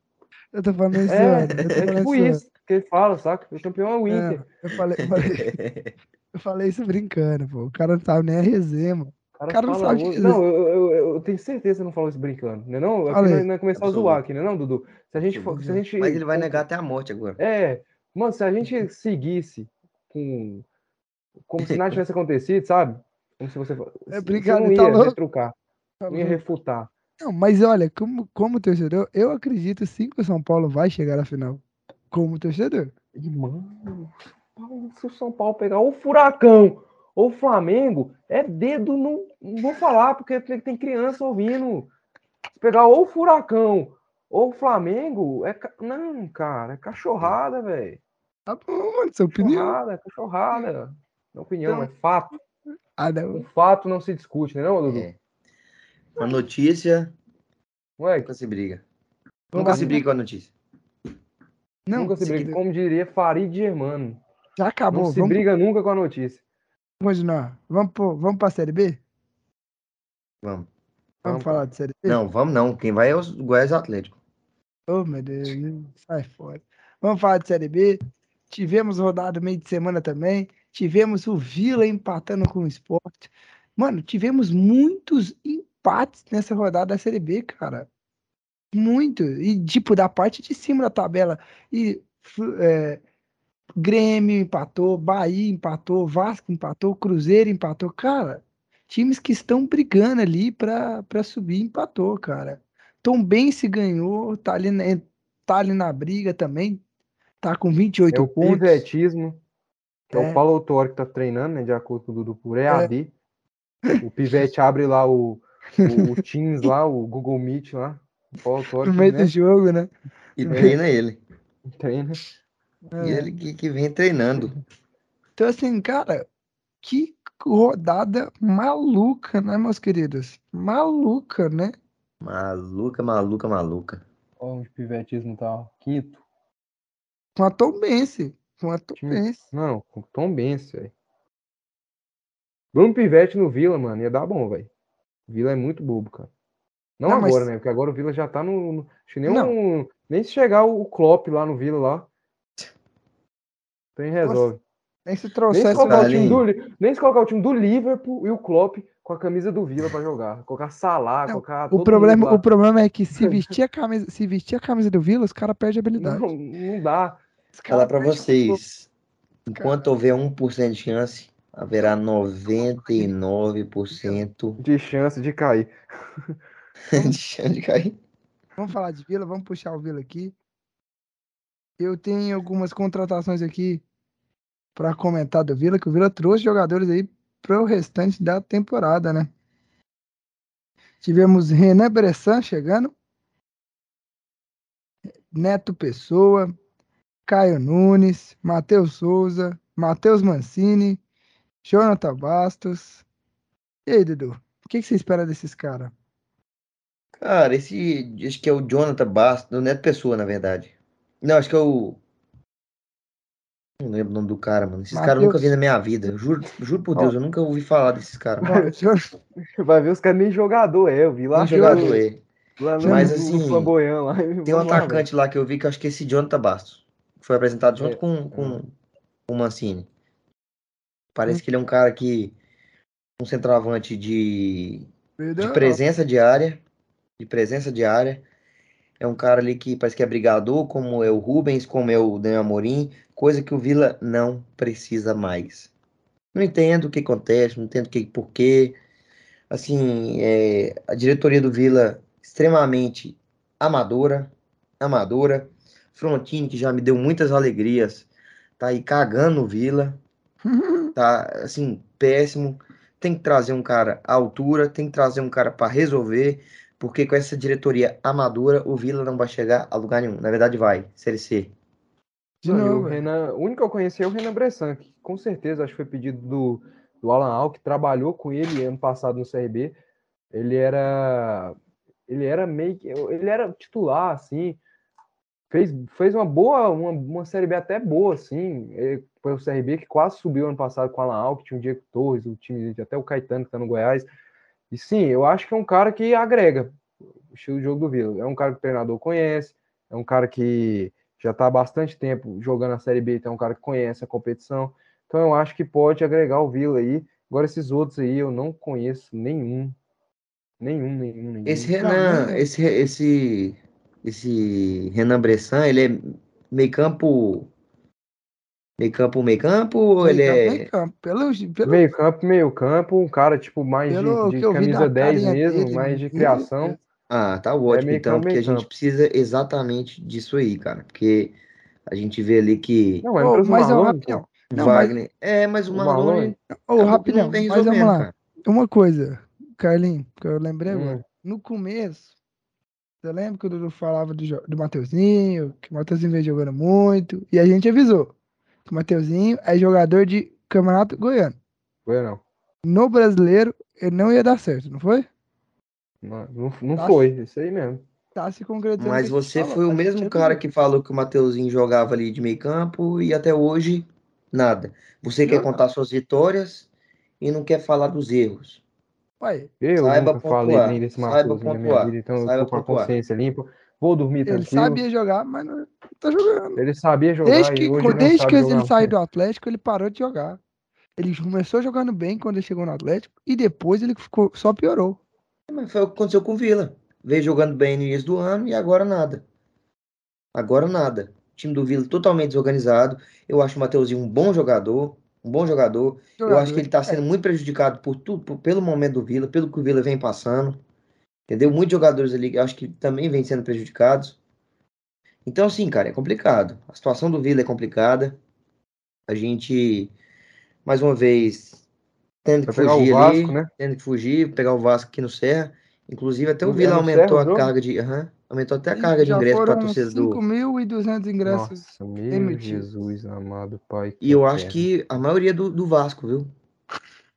Eu tô falando isso É, zoando. É tipo zoando. isso que ele fala, saca? O campeão é o Inter. Não, eu falei, eu falei, eu falei isso brincando, pô. O cara não tava nem a resenha, mano. O cara, cara não sabe dizer. Não, eu, eu, eu- tenho certeza que você não falou isso brincando, né? Não, aqui Falei. nós, nós começar a zoar aqui, né? Não, Dudu? Se a gente for, se a gente Mas ele vai negar até a morte agora. É, mano, se a gente seguisse com como se nada tivesse acontecido, sabe? Como se você É, você obrigado, não tá ia louco? retrucar, não ia refutar. Não, mas olha, como, como torcedor, eu acredito sim que o São Paulo vai chegar à final. Como torcedor. E, mano, se o São Paulo pegar o Furacão ou o Flamengo, é dedo no. Não vou falar, porque tem, criança ouvindo. Se pegar ou o Furacão ou o Flamengo, é. Não, cara, é cachorrada, velho. Tá bom, mano, sua opinião. Cachorrada, cachorrada. Não é opinião, Então- é fato. Ah, não. Um fato não se discute, né, não, Dudu? É. A notícia Ué, nunca se briga. Vamos Nunca lá. se briga com a notícia. Não, nunca se briga. Como diria Farid Germano. já acabou. Não se Vamos briga nunca com a notícia. continuar. Vamos, pro, vamos pra Série B? Vamos. Vamos, Vamos, falar de Série B? Não, vamos não. Quem vai é o Goiás Atlético. Oh, meu Deus, sai fora. Vamos falar de Série B. Tivemos rodada meio de semana também. Tivemos o Vila empatando com o Sport. Mano, tivemos muitos empates nessa rodada da Série B, cara. Muito. E, tipo, da parte de cima da tabela. E é, Grêmio empatou, Bahia empatou, Vasco empatou, Cruzeiro empatou. Cara, times que estão brigando ali pra, pra subir empatou, cara. Tom Bense ganhou, tá ali, na, tá ali na briga também. Tá com 28 É o pontos. pivetismo. Que é, É. o Paulo Autori que tá treinando, né? De acordo com o Dudu por EAD. O Pivete abre lá o, o, o Teams lá, o Google Meet lá. O Paulo Autori No meio né, do jogo, né? E treina ele. treina. E ele que, que vem treinando. Então, assim, cara, que rodada maluca, né, meus queridos? Maluca, né? Maluca, maluca, maluca. Ó, o pivetismo tá quinto. Com a A Time-. Não, com Tom Benz, velho. Bruno Pivete no Vila, mano, ia dar bom, velho. Vila é muito bobo, cara. Não, Não, mas- agora, né? Porque agora o Vila já tá no. no- nem, um, nem se chegar o Klopp lá no Vila lá. Tem resolve. Nem se Nem se, trouxesse colocar o time do, nem se colocar o time do Liverpool e o Klopp com a camisa do Vila pra jogar. Colocar Salah, Não, colocar. O problema, o problema é que se vestir a camisa, se vestir a camisa do Vila, os caras perdem habilidade. Não, não dá. Falar o vocês. Enquanto houver 1% de chance, haverá 99% De chance de cair. de chance de cair. Vamos falar de Vila, vamos puxar o Vila aqui. Eu tenho algumas contratações aqui para comentar do Vila, que o Vila trouxe jogadores aí para o restante da temporada, né? Tivemos Renan Bressan chegando, Neto Pessoa, Caio Nunes, Matheus Souza, Matheus Mancini, Jonathan Bastos. E aí, Dudu? O que, que você espera desses caras? Cara, esse. Acho que é o Jonathan Bastos, o Neto Pessoa, na verdade. Não, acho que é o. Não lembro o nome do cara, mano. Esses caras eu nunca vi na minha vida. Juro, juro por Deus, eu nunca ouvi falar desses caras. Vai ver os caras nem jogador é, eu vi lá. Um jogador é. Lá no, Mas, assim, lá. Tem um Vamos lá, atacante lá que eu vi que eu acho que é esse Jonathan Bastos. Foi apresentado junto É, com, com, com o Mancini. Parece que ele é um cara que. Um centroavante de, de presença diária. De presença diária. É um cara ali que parece que é brigador, como é o Rubens, como é o Daniel Amorim, coisa que o Vila não precisa mais. Não entendo o que acontece, não entendo que, por quê. Assim, é, a diretoria do Vila extremamente amadora, amadora. Frontini, que já me deu muitas alegrias, tá aí cagando no Vila, tá assim, péssimo. Tem que trazer um cara à altura, tem que trazer um cara para resolver, porque com essa diretoria amadora, o Vila não vai chegar a lugar nenhum. Na verdade, vai, Série C. De Não, novo, o. Renan, o único que eu conheci é o Renan Bressan, que com certeza acho que foi pedido do, do Alan Al, que trabalhou com ele ano passado no CRB. Ele era ele era meio que ele era titular assim, fez, fez uma boa uma, uma série B até boa assim, ele, foi o CRB que quase subiu ano passado com o Alan Al, que tinha o Diego Torres, o time até o Caetano que tá no Goiás. E sim, eu acho que é um cara que agrega o estilo de jogo do Vila. É um cara que o treinador conhece, é um cara que já está há bastante tempo jogando a Série B, então é um cara que conhece a competição. Então eu acho que pode agregar o Vila aí. Agora esses outros aí eu não conheço nenhum. Nenhum, nenhum, nenhum. Esse Renan, esse, esse, esse Renan Bressan, ele é meio campo, meio campo, meio campo, ou ele Meio campo, é... meio campo. Pelo, pelo, Meio campo, meio campo, um cara tipo mais Pelo de, de camisa da 10 carinha mesmo, dele, mais de criação. Ah, tá ótimo meio então, campo, porque a meio gente precisa exatamente disso aí, cara, porque a gente vê ali que Não, é Andrés mas, Marlon, rapidão. pô. Não, mas- Wagner... É, mas o Marlon, Ô, rapidão, mas vamos lá. cara. Uma coisa, Carlinhos, que eu lembrei Hum. agora. No começo, você lembra que o Dudu falava do, do Mateuzinho, que o Mateuzinho veio jogando muito, e a gente avisou que o Mateuzinho é jogador de Campeonato Goiano. Foi não. No brasileiro, ele não ia dar certo, não foi? Não, não, não Tá. foi, isso aí mesmo. Tá se concretizando. Mas você falou, foi o mesmo cara avisou. que falou que o Mateuzinho jogava ali de meio campo e até hoje nada. Você quer Não. contar suas vitórias e não quer falar dos erros. Ué, Eu Saiba nunca falei pontuar, nem desse saiba Marcosinho na minha pontuar, vida, então eu tô com a consciência limpa. Vou dormir ele tranquilo. sabia jogar, mas não tá jogando. Ele sabia jogar Desde e que, desde que ele saiu do Atlético, ele parou de jogar. Ele começou jogando bem quando ele chegou no Atlético e depois ele ficou, só piorou. Mas foi o que aconteceu com o Vila. Veio jogando bem no início do ano e agora nada. Agora nada. O time do Vila totalmente desorganizado. Eu acho o Mateuzinho um bom jogador. Um bom jogador. Eu acho que ele está sendo muito prejudicado por tudo, por- pelo momento do Vila, pelo que o Vila vem passando. Entendeu? Muitos jogadores ali, eu acho que também vêm sendo prejudicados. Então, assim, cara, é complicado. A situação do Vila é complicada. A gente, mais uma vez, tendo que o fugir Vasco, ali, né? tendo que fugir, pegar o Vasco aqui no Serra. Inclusive, até o No- Vila aumentou Serra o a jogo? carga de. aham, aumentou até a carga de ingresso para a do. 5.200 ingressos. Nossa, meu emitidos. Jesus amado Pai. E eu acho que a maioria do, do Vasco, viu?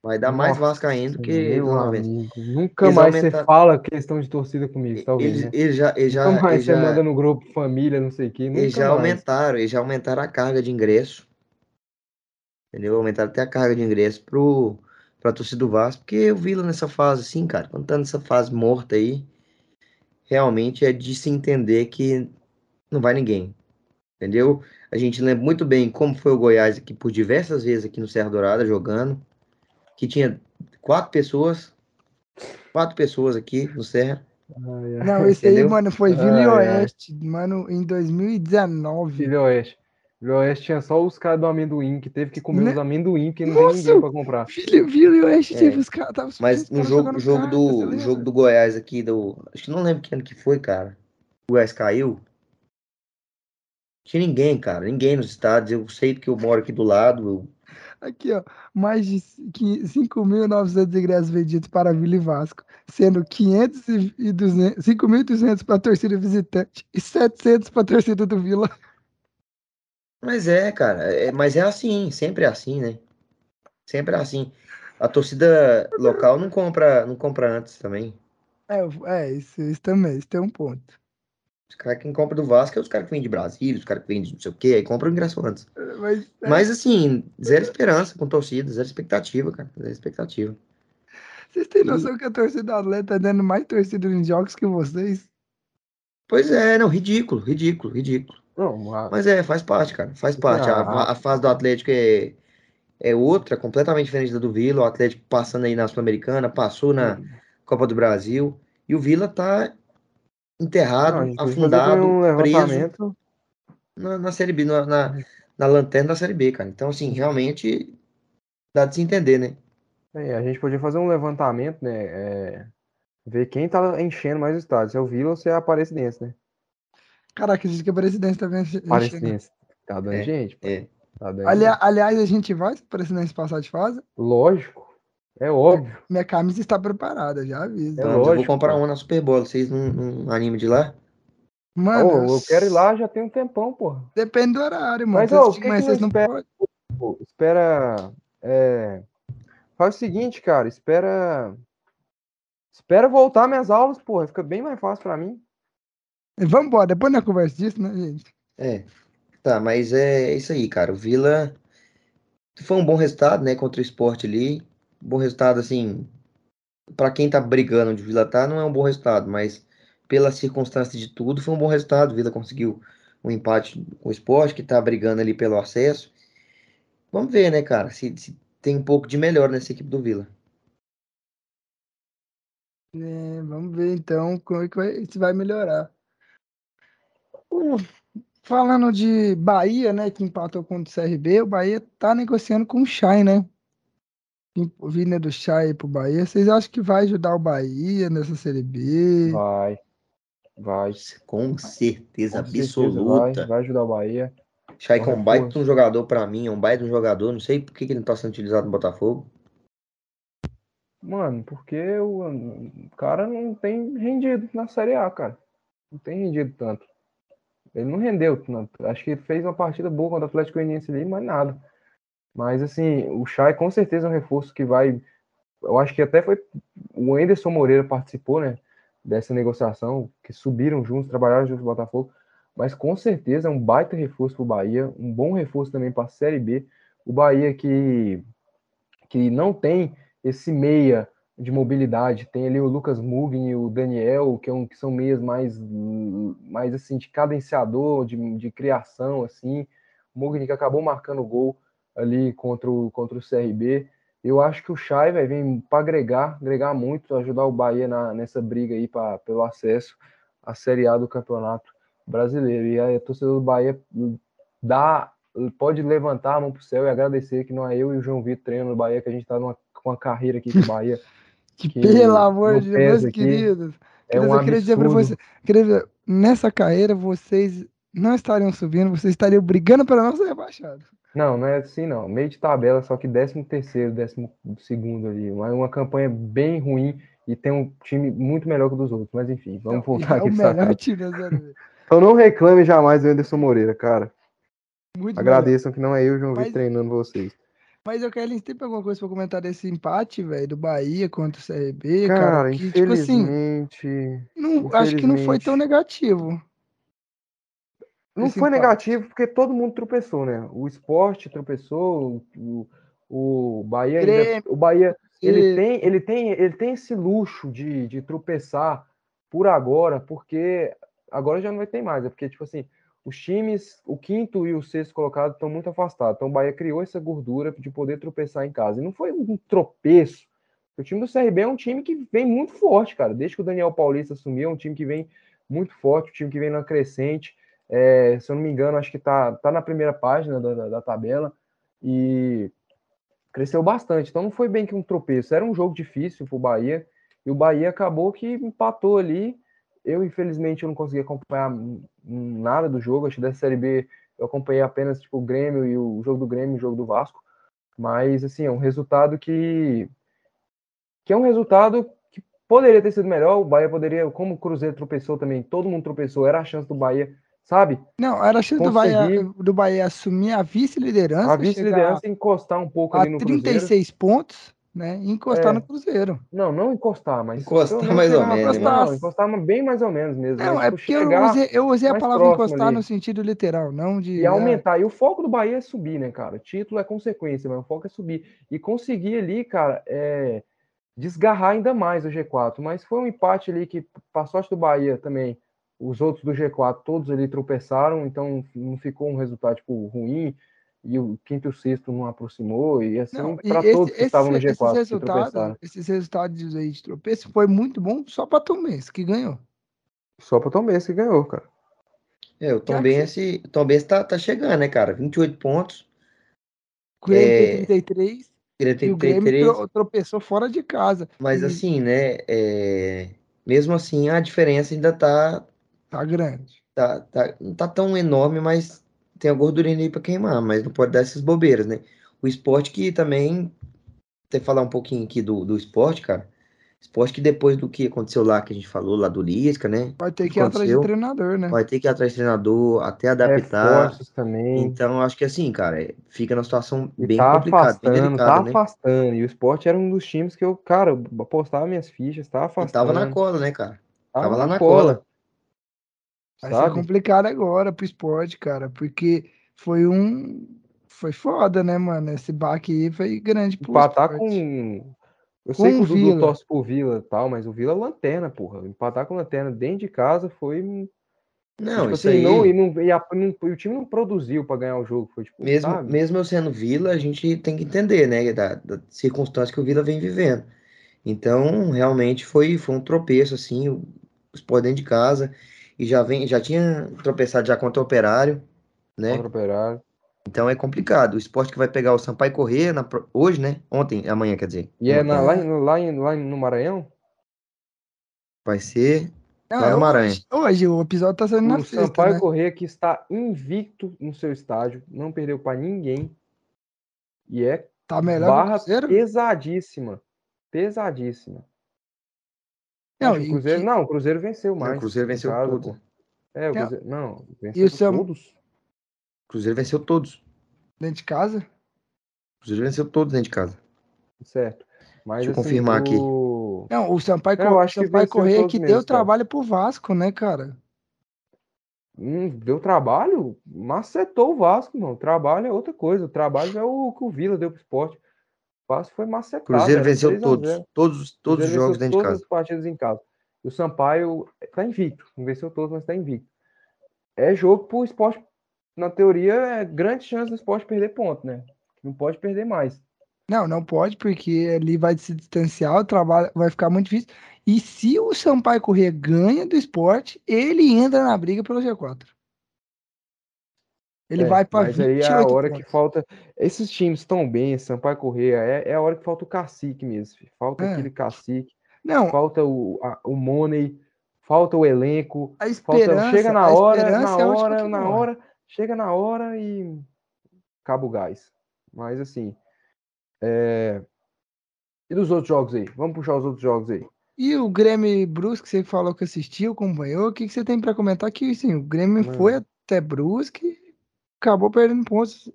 Vai dar mais Nossa, Vascaíno do que nunca Eles mais você fala questão de torcida comigo, talvez, Eles, né? eles já, eles já, Nunca mais eles você já, manda no grupo família, não sei o que, nunca eles já mais. aumentaram, eles já aumentaram a carga de ingresso. Entendeu? Aumentaram até a carga de ingresso pro, pra torcida do Vasco, porque o Vila nessa fase, assim, cara, quando tá nessa fase morta aí, realmente é de se entender que não vai ninguém. Entendeu? A gente lembra muito bem como foi o Goiás aqui por diversas vezes aqui no Serra Dourada jogando, que tinha quatro pessoas, quatro pessoas aqui no Serra. Não, esse aí, mano, foi Vila e ai. Oeste, mano, em 2019. Filho Oeste. Oeste tinha só os caras do amendoim, que teve que comer Né? os amendoim, que não Nossa! tem ninguém pra comprar. Vila, Vila e Oeste, É. teve os caras. tava- Mas caras jogo, jogo carta, do, jogo do Goiás aqui, do. Acho que não lembro que ano que foi, cara. O Goiás caiu. Tinha ninguém, cara. Ninguém nos estádios. Eu sei porque eu moro aqui do lado. eu- Aqui, ó, mais de 5.900 ingressos vendidos para Vila e Vasco, sendo 500 e e 200 5.200 para a torcida visitante e 700 para a torcida do Vila. Mas é, cara. é- mas é assim. Sempre é assim, né? Sempre é assim. A torcida local não compra, não compra antes também. É, é isso, isso também, isso tem um ponto. Os caras quem compra do Vasco é os caras que vêm de Brasília, os caras que vêm de não sei o quê, aí compram o ingresso antes. Mas, é, Mas assim, zero esperança com torcida, zero expectativa, cara. Zero expectativa. vocês têm noção que a torcida do Atlético tá dando mais torcida em jogos que vocês? Pois é, não, ridículo, ridículo, ridículo. Não, a- Mas é, faz parte, cara, faz parte. A, Ah. a fase do Atlético é, é outra, completamente diferente da do Vila. O Atlético passando aí na Sul-Americana, passou na Copa do Brasil. E o Vila tá enterrado, não, a afundado, um preso na, na Série B, na, na, na lanterna da Série B, cara. Então, assim, realmente dá de se entender, né? É, a gente podia fazer um levantamento, né? é, ver quem tá enchendo mais o estádio, se é o Vila ou se é a Aparecidense, né? Caraca, diz que a presidência tá vendo. Aparecidense. Tá dando É, gente, pô. é. Tá dando Ali- gente. aliás, a gente vai se a presidência passar de fase? Lógico. É óbvio. Minha camisa está preparada, já aviso. É Então, eu vou lógico, comprar uma na Super Bowl. Vocês não, não animam de ir lá? Mano, Ô, eu quero ir lá já tem um tempão, porra. Depende do horário, mano. Mas, Vocês- o que que mas não vocês não espera? podem. Pô, espera. é, Faz o seguinte, cara. Espera. Espera voltar minhas aulas, porra. Fica bem mais fácil pra mim. Vamos embora, depois na conversa disso, né, gente? É. Tá, mas é isso aí, cara. O Vila foi um bom resultado, né, contra o esporte ali. Bom resultado, assim, pra quem tá brigando onde o Vila tá, não é um bom resultado, mas pela circunstância de tudo, foi um bom resultado. O Vila conseguiu um empate com o esporte, que tá brigando ali pelo acesso. Vamos ver, né, cara, se, se tem um pouco de melhor nessa equipe do Vila. É, vamos ver então como é que vai, se vai melhorar. Uh, falando de Bahia, né, que empatou contra o CRB, o Bahia tá negociando com o Chay, né? Vinda do Chay pro Bahia. Vocês acham que vai ajudar o Bahia nessa Série B? Vai. Vai. Com certeza Com certeza absoluta. vai, vai ajudar o Bahia. Shaik é um baita de um jogador pra mim, é um baita de um jogador. Não sei por que que ele não tá sendo utilizado no Botafogo. Mano, porque o, o cara não tem rendido na Série A, cara. Não tem rendido tanto. Ele não rendeu tanto. Acho que fez uma partida boa contra o Atlético Goianiense ali, mas nada. Mas assim, o Chay com certeza é um reforço que vai. Eu acho que até foi. O Anderson Moreira participou, né? Dessa negociação, que subiram juntos, trabalharam juntos no Botafogo. Mas com certeza é um baita reforço para o Bahia, um bom reforço também para a Série B. O Bahia que, que não tem esse meia de mobilidade, tem ali o Lucas Mugni e o Daniel, que, é um, que são meias mais, mais assim, de cadenciador, de, de criação, assim. O Mugni que acabou marcando gol ali contra o, contra o CRB. Eu acho que o Chay vai vir para agregar, agregar muito, ajudar o Bahia na, nessa briga aí pra, pelo acesso à Série A do Campeonato Brasileiro. E a torcida do Bahia dá, pode levantar a mão pro céu e agradecer que não é eu e o João Vitor treinando no Bahia, que a gente tá numa, com uma carreira aqui com o Bahia. Que, que pelo amor de Deus, meus queridos. É Queridos, um eu queria dizer pra absurdo. você, queria dizer, nessa carreira vocês não estariam subindo, vocês estariam brigando para não ser rebaixados. Não, não é assim não. Meio de tabela, só que 13 terceiro, 12 segundo ali. Uma, uma campanha bem ruim e tem um time muito melhor que o dos outros. Mas enfim, vamos voltar é aqui. o melhor time. Então não reclame jamais do Anderson Moreira, cara. Muito Agradeçam que não é eu, João Mas- Vitor, treinando vocês. Mas eu quero tem alguma coisa pra comentar desse empate, velho, do Bahia contra o CRB, cara. Cara, que, tipo assim, infelizmente. não, acho que não foi tão infelizmente. negativo. Não foi empate. negativo porque todo mundo tropeçou, né? O esporte tropeçou, o, o Bahia ainda- o Bahia ele E- tem, ele tem, ele tem esse luxo de, de tropeçar por agora, porque agora já não vai ter mais, é porque tipo assim, os times, o quinto e o sexto colocado estão muito afastados. Então o Bahia criou essa gordura de poder tropeçar em casa. E não foi um tropeço. O time do CRB é um time que vem muito forte, cara. Desde que o Daniel Paulista assumiu, é um time que vem muito forte, um time que vem na crescente. É, se eu não me engano, acho que tá, tá na primeira página da, da, da tabela e cresceu bastante. Então não foi bem que um tropeço, era um jogo difícil pro Bahia e o Bahia acabou que empatou ali. Eu, infelizmente, eu não consegui acompanhar nada do jogo. Acho que da Série B eu acompanhei apenas tipo, o Grêmio e o jogo do Grêmio e o jogo do Vasco. Mas, assim, é um resultado que. que é um resultado que poderia ter sido melhor. O Bahia poderia, como o Cruzeiro tropeçou também, todo mundo tropeçou, era a chance do Bahia, sabe? Não, era a chance do Bahia, do Bahia assumir a vice-liderança, A vice-liderança encostar um pouco chegar ali a no Cruzeiro. 36 pontos, né? E encostar É. no Cruzeiro. Não, não encostar, mas. Encostar mais ou menos, né? Não, encostar bem mais ou menos mesmo. Não, mas, é tipo, porque eu usei, eu usei a palavra encostar ali. no sentido literal, não de. E ah, aumentar. E o foco do Bahia é subir, né, cara? Título é consequência, mas o foco é subir. E conseguir ali, cara, é desgarrar ainda mais o G4. Mas foi um empate ali que, para sorte do Bahia também, os outros do G4 todos ali tropeçaram, então não ficou um resultado tipo, ruim. E o quinto e o sexto não aproximou. E assim, Não, e para todos que esse- estavam no esses G4 que resultados, esses resultados aí de tropeço foi muito bom só para Tom Benz, que ganhou. Só para Tom Benz que ganhou, cara. É, o Tom Já Benz, Tom Benz tá, tá chegando, né, cara? 28 pontos, Grêmio É, tem 33 ele e o Grêmio 33, tro- tropeçou fora de casa. mas E assim, né, é, mesmo assim a diferença ainda tá, Tá grande. tá, tá- não tá tão enorme, mas tem a gordurinha aí pra queimar, mas não pode dar essas bobeiras, né? O esporte que também, até falar um pouquinho aqui do, do esporte, cara, esporte que depois do que aconteceu lá, que a gente falou lá do Lisca, né, Vai ter que que ir atrás de treinador, né? vai ter que ir atrás de treinador, até adaptar, Reforços também. então acho que assim, cara, é- fica numa situação E bem tá complicada, bem delicada, tá né? afastando. E o esporte era um dos times que eu, cara, eu apostava minhas fichas, tá E afastando. tava na cola, né, cara? tava tava lá na cola. Vai ser Sabe? complicado agora pro esporte, cara, porque foi um. Foi foda, né, mano? Esse baque aí foi grande pro Empatar esporte. com. Eu Com sei que o Dudu Vila. torce por Vila e tal, mas o Vila é lanterna, porra. Empatar com lanterna dentro de casa foi. Não, tipo isso assim, aí, não, e, não, e, a- não- e o time não produziu pra ganhar o jogo. Foi tipo, mesmo, sabe? mesmo eu sendo Vila, a gente tem que entender, né, da, da circunstância que o Vila vem vivendo. Então, realmente foi, foi um tropeço, assim, o o Sport dentro de casa, e já vem, já tinha tropeçado já contra o Operário, né? Contra o Operário. Então é complicado. O Sport que vai pegar o Sampaio Corrêa na hoje, né? Ontem, amanhã, quer dizer. E é na- lá, em- lá, em- lá no Maranhão? Vai ser Não, lá no Maranhão. hoje, hoje o episódio tá saindo na O sexta, Sampaio né? Corrêa que está invicto no seu estádio, não perdeu pra ninguém. E é Tá melhor o barra pesadíssima. Pesadíssima. Não, que o Cruzeiro, que- não, o Cruzeiro venceu mais. o Cruzeiro venceu casa, todos. pô. É, o Não. Cruzeiro, não, E venceu o Sam- todos. O Cruzeiro venceu todos. Dentro de casa? O Cruzeiro venceu todos dentro de casa. Certo. Mas, Deixa eu assim, confirmar aqui. o- Não, o Sampaio, É, eu acho que Sampaio Correia que mesmo, deu cara. trabalho pro Vasco, né, cara? Hum, deu trabalho, macetou o Vasco, mano. Trabalho é outra coisa. O trabalho é o que o Vila deu pro esporte. O Vasco foi macetado. Cruzeiro venceu 3 a todos. 0. Todos, os- todos os jogos dentro de todas casa. as partidas em casa. E o Sampaio tá invicto. Não venceu todos, mas tá invicto. É jogo pro esporte. Na teoria, é grande chance do esporte perder ponto, né? Não pode perder mais. Não, não pode, porque ali vai se distanciar, o trabalho vai ficar muito difícil. E se o Sampaio Corrêa ganha do esporte, ele entra na briga pelo G4. Ele É, vai para mas aí 28 é a hora que pontos. falta. Esses times estão bem, Sampaio Correia, é, é a hora que falta o cacique mesmo. filho. Falta É. aquele cacique, Não, falta o, a- o money, falta o elenco. a Falta, esperança, chega na hora, na é hora, que na hora, chega na hora e Cabo Gás. Mas assim. É... E dos outros jogos aí? Vamos puxar os outros jogos aí. E o Grêmio Brusque, você falou que assistiu, acompanhou. O que, que você tem para comentar? Que sim, o Grêmio Mano. foi até Brusque acabou perdendo pontos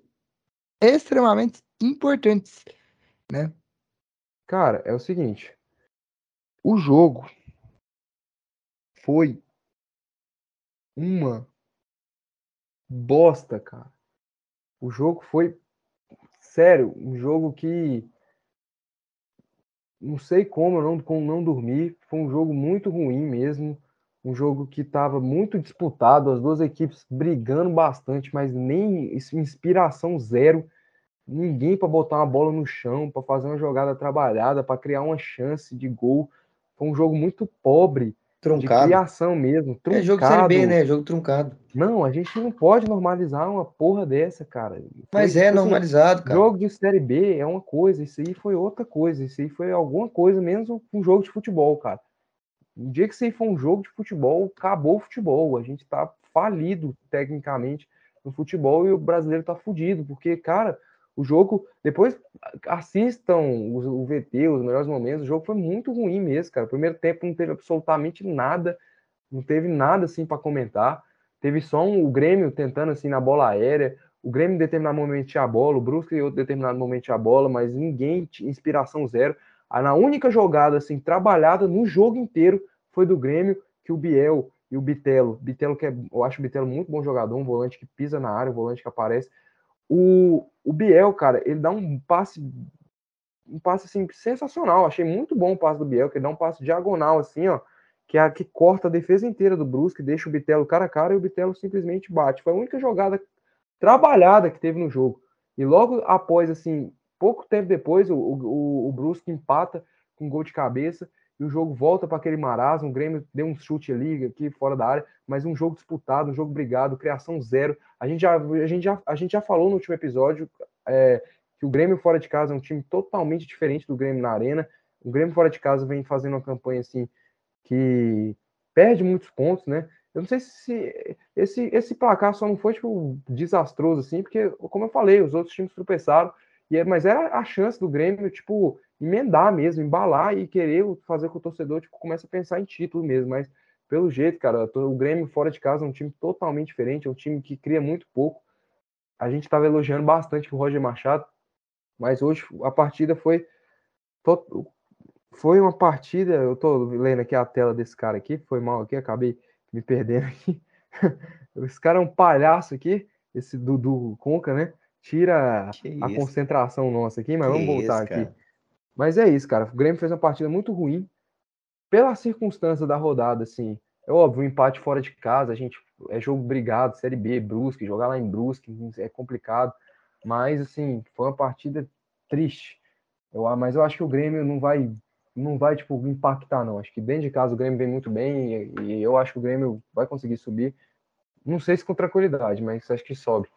extremamente importantes, né? Cara, é o seguinte. O jogo foi uma bosta, cara. O jogo foi sério, um jogo que não sei como eu não, como não dormir. Foi um jogo muito ruim mesmo. Um jogo que estava muito disputado, as duas equipes brigando bastante, mas nem inspiração zero. Ninguém para botar uma bola no chão, para fazer uma jogada trabalhada, para criar uma chance de gol. Foi um jogo muito pobre truncado. de criação mesmo. Truncado. É jogo Série B, né? Jogo truncado. Não, a gente não pode normalizar uma porra dessa, cara. Mas foi, é tipo assim, normalizado, cara. Jogo de Série B é uma coisa, isso aí foi outra coisa. Isso aí foi alguma coisa, menos um jogo de futebol, cara. O dia que isso aí for um jogo de futebol, acabou o futebol. A gente tá falido tecnicamente no futebol e o brasileiro tá fudido, porque, cara, o jogo, depois assistam o, VT, os melhores momentos, o jogo foi muito ruim mesmo, cara. Primeiro tempo não teve absolutamente nada, não teve nada assim para comentar. Teve só um, o Grêmio tentando assim na bola aérea, o Grêmio em determinado momento tinha a bola, o Brusque em outro determinado momento tinha a bola, mas ninguém inspiração zero. Na única jogada assim trabalhada no jogo inteiro foi do Grêmio que o Biel e o Bitelo, Bitelo que é, eu acho o Bitelo muito bom jogador, um volante que pisa na área, um volante que aparece, o, o Biel, cara, ele dá um passe um passe assim sensacional. Achei muito bom o passe do Biel, que ele dá um passe diagonal assim, ó, que é a que corta a defesa inteira do Brusque, deixa o Bitelo cara a cara e o Bitelo simplesmente bate. Foi a única jogada trabalhada que teve no jogo. E logo após assim, pouco tempo depois, o, o, o Brusque empata com um gol de cabeça e o jogo volta para aquele marasmo. O Grêmio deu um chute ali, aqui fora da área, mas um jogo disputado, um jogo brigado, criação zero. A gente já, a gente já, a gente já falou no último episódio é, que o Grêmio fora de casa é um time totalmente diferente do Grêmio na Arena. O Grêmio fora de casa vem fazendo uma campanha assim que perde muitos pontos, né? Eu não sei se esse, esse placar só não foi tipo desastroso assim, porque como eu falei, os outros times tropeçaram, e é, mas era a chance do Grêmio, tipo, emendar mesmo, embalar e querer fazer com o torcedor tipo, comece a pensar em título mesmo. Mas pelo jeito, cara, o Grêmio fora de casa é um time totalmente diferente, é um time que cria muito pouco. A gente estava elogiando bastante o Roger Machado, mas hoje a partida foi foi uma partida, eu tô lendo aqui a tela desse cara aqui, foi mal aqui, acabei me perdendo aqui. Esse cara é um palhaço aqui, esse Dudu Conca, né? Tira que a isso? concentração nossa aqui, mas que vamos voltar isso, aqui. Mas é isso, cara. O Grêmio fez uma partida muito ruim. Pela circunstância da rodada, assim. É óbvio, um empate fora de casa, a gente é jogo brigado, Série B, Brusque, jogar lá em Brusque é complicado. Mas, assim, foi uma partida triste. Eu, mas eu acho que o Grêmio não vai, não vai tipo, impactar, não. Acho que dentro de casa o Grêmio vem muito bem e, e eu acho que o Grêmio vai conseguir subir. Não sei se com tranquilidade, mas acho que sobe.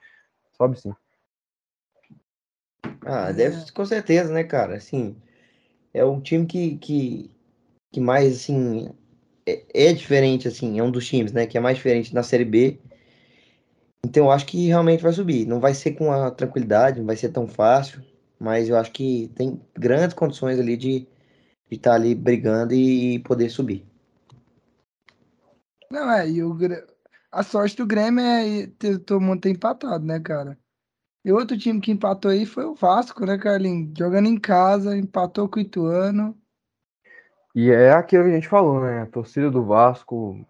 Sobe sim. Ah, deve, com certeza, né, cara? Assim, é um time que, que, que mais, assim, é, é, diferente, assim, é um dos times, né, que é mais diferente na Série B. Então, eu acho que realmente vai subir. Não vai ser com a tranquilidade, não vai ser tão fácil, mas eu acho que tem grandes condições ali de estar tá ali brigando e poder subir. Não, é, e o, a sorte do Grêmio é ter, todo mundo ter empatado, né, cara? E outro time que empatou aí foi o Vasco, né, Carlinhos? Jogando em casa, empatou com o Ituano. E é aquilo que a gente falou, né? A torcida do Vasco.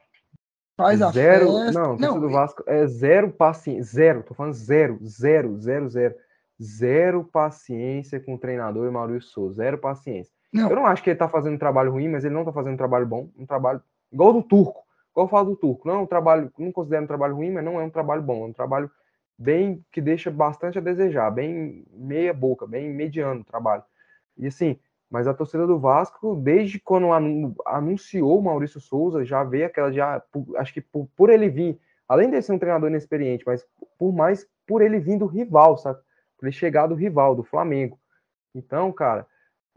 Faz a zero, festa. Não, a torcida não, do Vasco é zero paciência. Zero, tô falando zero, zero, zero, zero. Zero paciência com o treinador e Maurício Souza. Zero paciência. Não. Eu não acho que ele tá fazendo um trabalho ruim, mas ele não tá fazendo um trabalho bom. Um trabalho igual do Turco. Igual eu falo do Turco. Não é um trabalho, não considero um trabalho ruim, mas não é um trabalho bom. É um trabalho bem que deixa bastante a desejar, bem meia boca, bem mediano o trabalho. E assim, mas a torcida do Vasco, desde quando anunciou o Maurício Souza, já vê aquela já, acho que por, por, ele vir, além de ser um treinador inexperiente, mas por mais por ele vir do rival, sabe? Por ele chegar do rival, do Flamengo. Então, cara,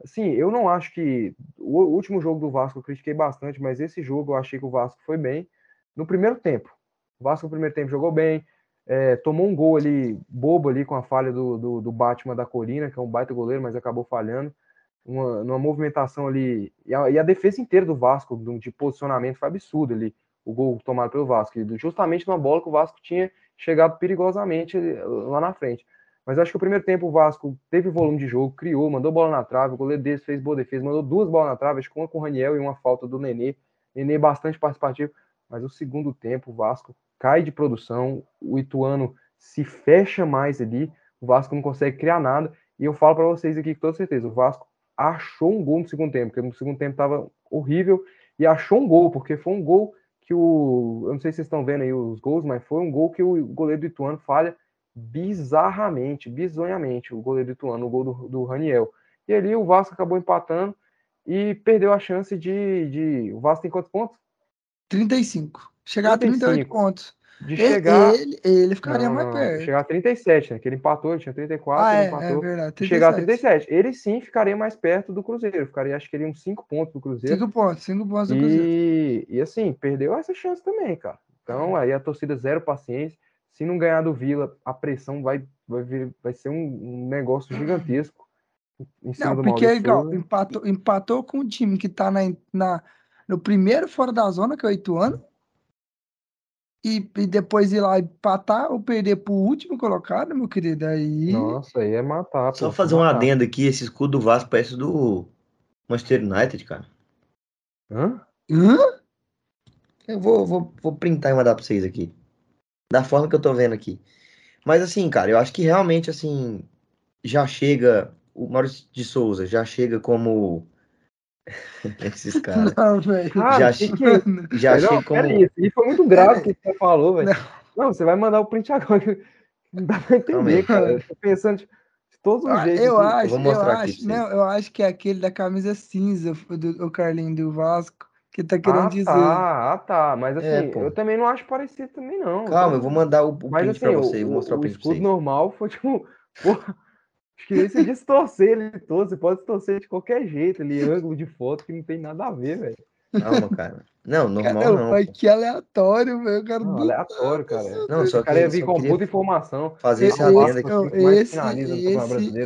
assim, eu não acho que o último jogo do Vasco eu critiquei bastante, mas esse jogo eu achei que o Vasco foi bem no primeiro tempo. O Vasco no primeiro tempo jogou bem, é, tomou um gol ali, bobo ali, com a falha do, do, do, Batman da Colina, que é um baita goleiro, mas acabou falhando. Uma, uma movimentação ali. E a, e a, defesa inteira do Vasco, de posicionamento, foi absurdo ali. O gol tomado pelo Vasco. Justamente numa bola que o Vasco tinha chegado perigosamente lá na frente. Mas acho que o primeiro tempo o Vasco teve volume de jogo, criou, mandou bola na trave, o goleiro dele fez boa defesa, mandou duas bolas na trave, acho que uma com o Raniel e uma falta do Nenê. Nenê bastante participativo, mas o segundo tempo o Vasco cai de produção, o Ituano se fecha mais ali, o Vasco não consegue criar nada. E eu falo para vocês aqui com toda certeza, o Vasco achou um gol no segundo tempo, porque no segundo tempo estava horrível, e achou um gol, porque foi um gol que o. Eu não sei se vocês estão vendo aí os gols, mas foi um gol que o goleiro do Ituano falha bizarramente, bizonhamente, o goleiro do Ituano, o gol do, do Raniel. E ali o Vasco acabou empatando e perdeu a chance de. de... O Vasco tem quantos pontos? 35. Chegar 35. a 38 pontos. De chegar. Ele, ele ficaria não, mais perto. Chegar a 37, né? Que ele empatou, ele tinha 34, ah, ele é, empatou. É verdade, 37. Chegar a 37. Ele sim ficaria mais perto do Cruzeiro. Ficaria, acho que ele uns 5 pontos do Cruzeiro. 5 pontos, 5 pontos do Cruzeiro. E, e assim, perdeu essa chance também, cara. Então, aí a torcida zero paciência. Se não ganhar do Vila, a pressão vai, vai, vir, vai ser um, um negócio gigantesco. não, porque é igual, empatou, empatou com o time que tá na, na, no primeiro fora da zona, que é o Ituano e, e depois ir lá empatar ou perder pro último colocado, meu querido, aí... Nossa, aí é matar. Só fazer um adendo aqui, esse escudo do Vasco parece do Manchester United, cara. Hã? Hã? Eu vou, vou, vou printar e mandar pra vocês aqui. Da forma que eu tô vendo aqui. Mas assim, cara, eu acho que realmente, assim, já chega... O Maurício de Souza já chega como Esses caras. Não, velho. Ah, já che... que... já não, como... Isso. E foi muito grave o que você falou, velho. Não. não. você vai mandar o print agora. Não dá pra entender, não, cara. Eu tô pensando de, de todos os ah, jeitos. Eu acho, eu, vou mostrar eu acho, não, eu acho que é aquele da camisa cinza do, o Carlinho do Vasco que tá querendo ah, dizer. Tá, ah, tá. Mas assim, é, eu também não acho parecido também, não. Calma, eu vou mandar o, o mas, print assim, pra você, o, vou mostrar o, o print escudo normal foi tipo. Porra, Acho que se distorcer ele todo, você pode distorcer de qualquer jeito ali, ângulo de foto que não tem nada a ver, velho. Calma, cara. Não, normal cara, não. Pai, que aleatório, velho. Cara, não, aleatório, cara. Não, só o cara ia vir com puta informação. Fazer esse adendo aqui. Não, esse, esse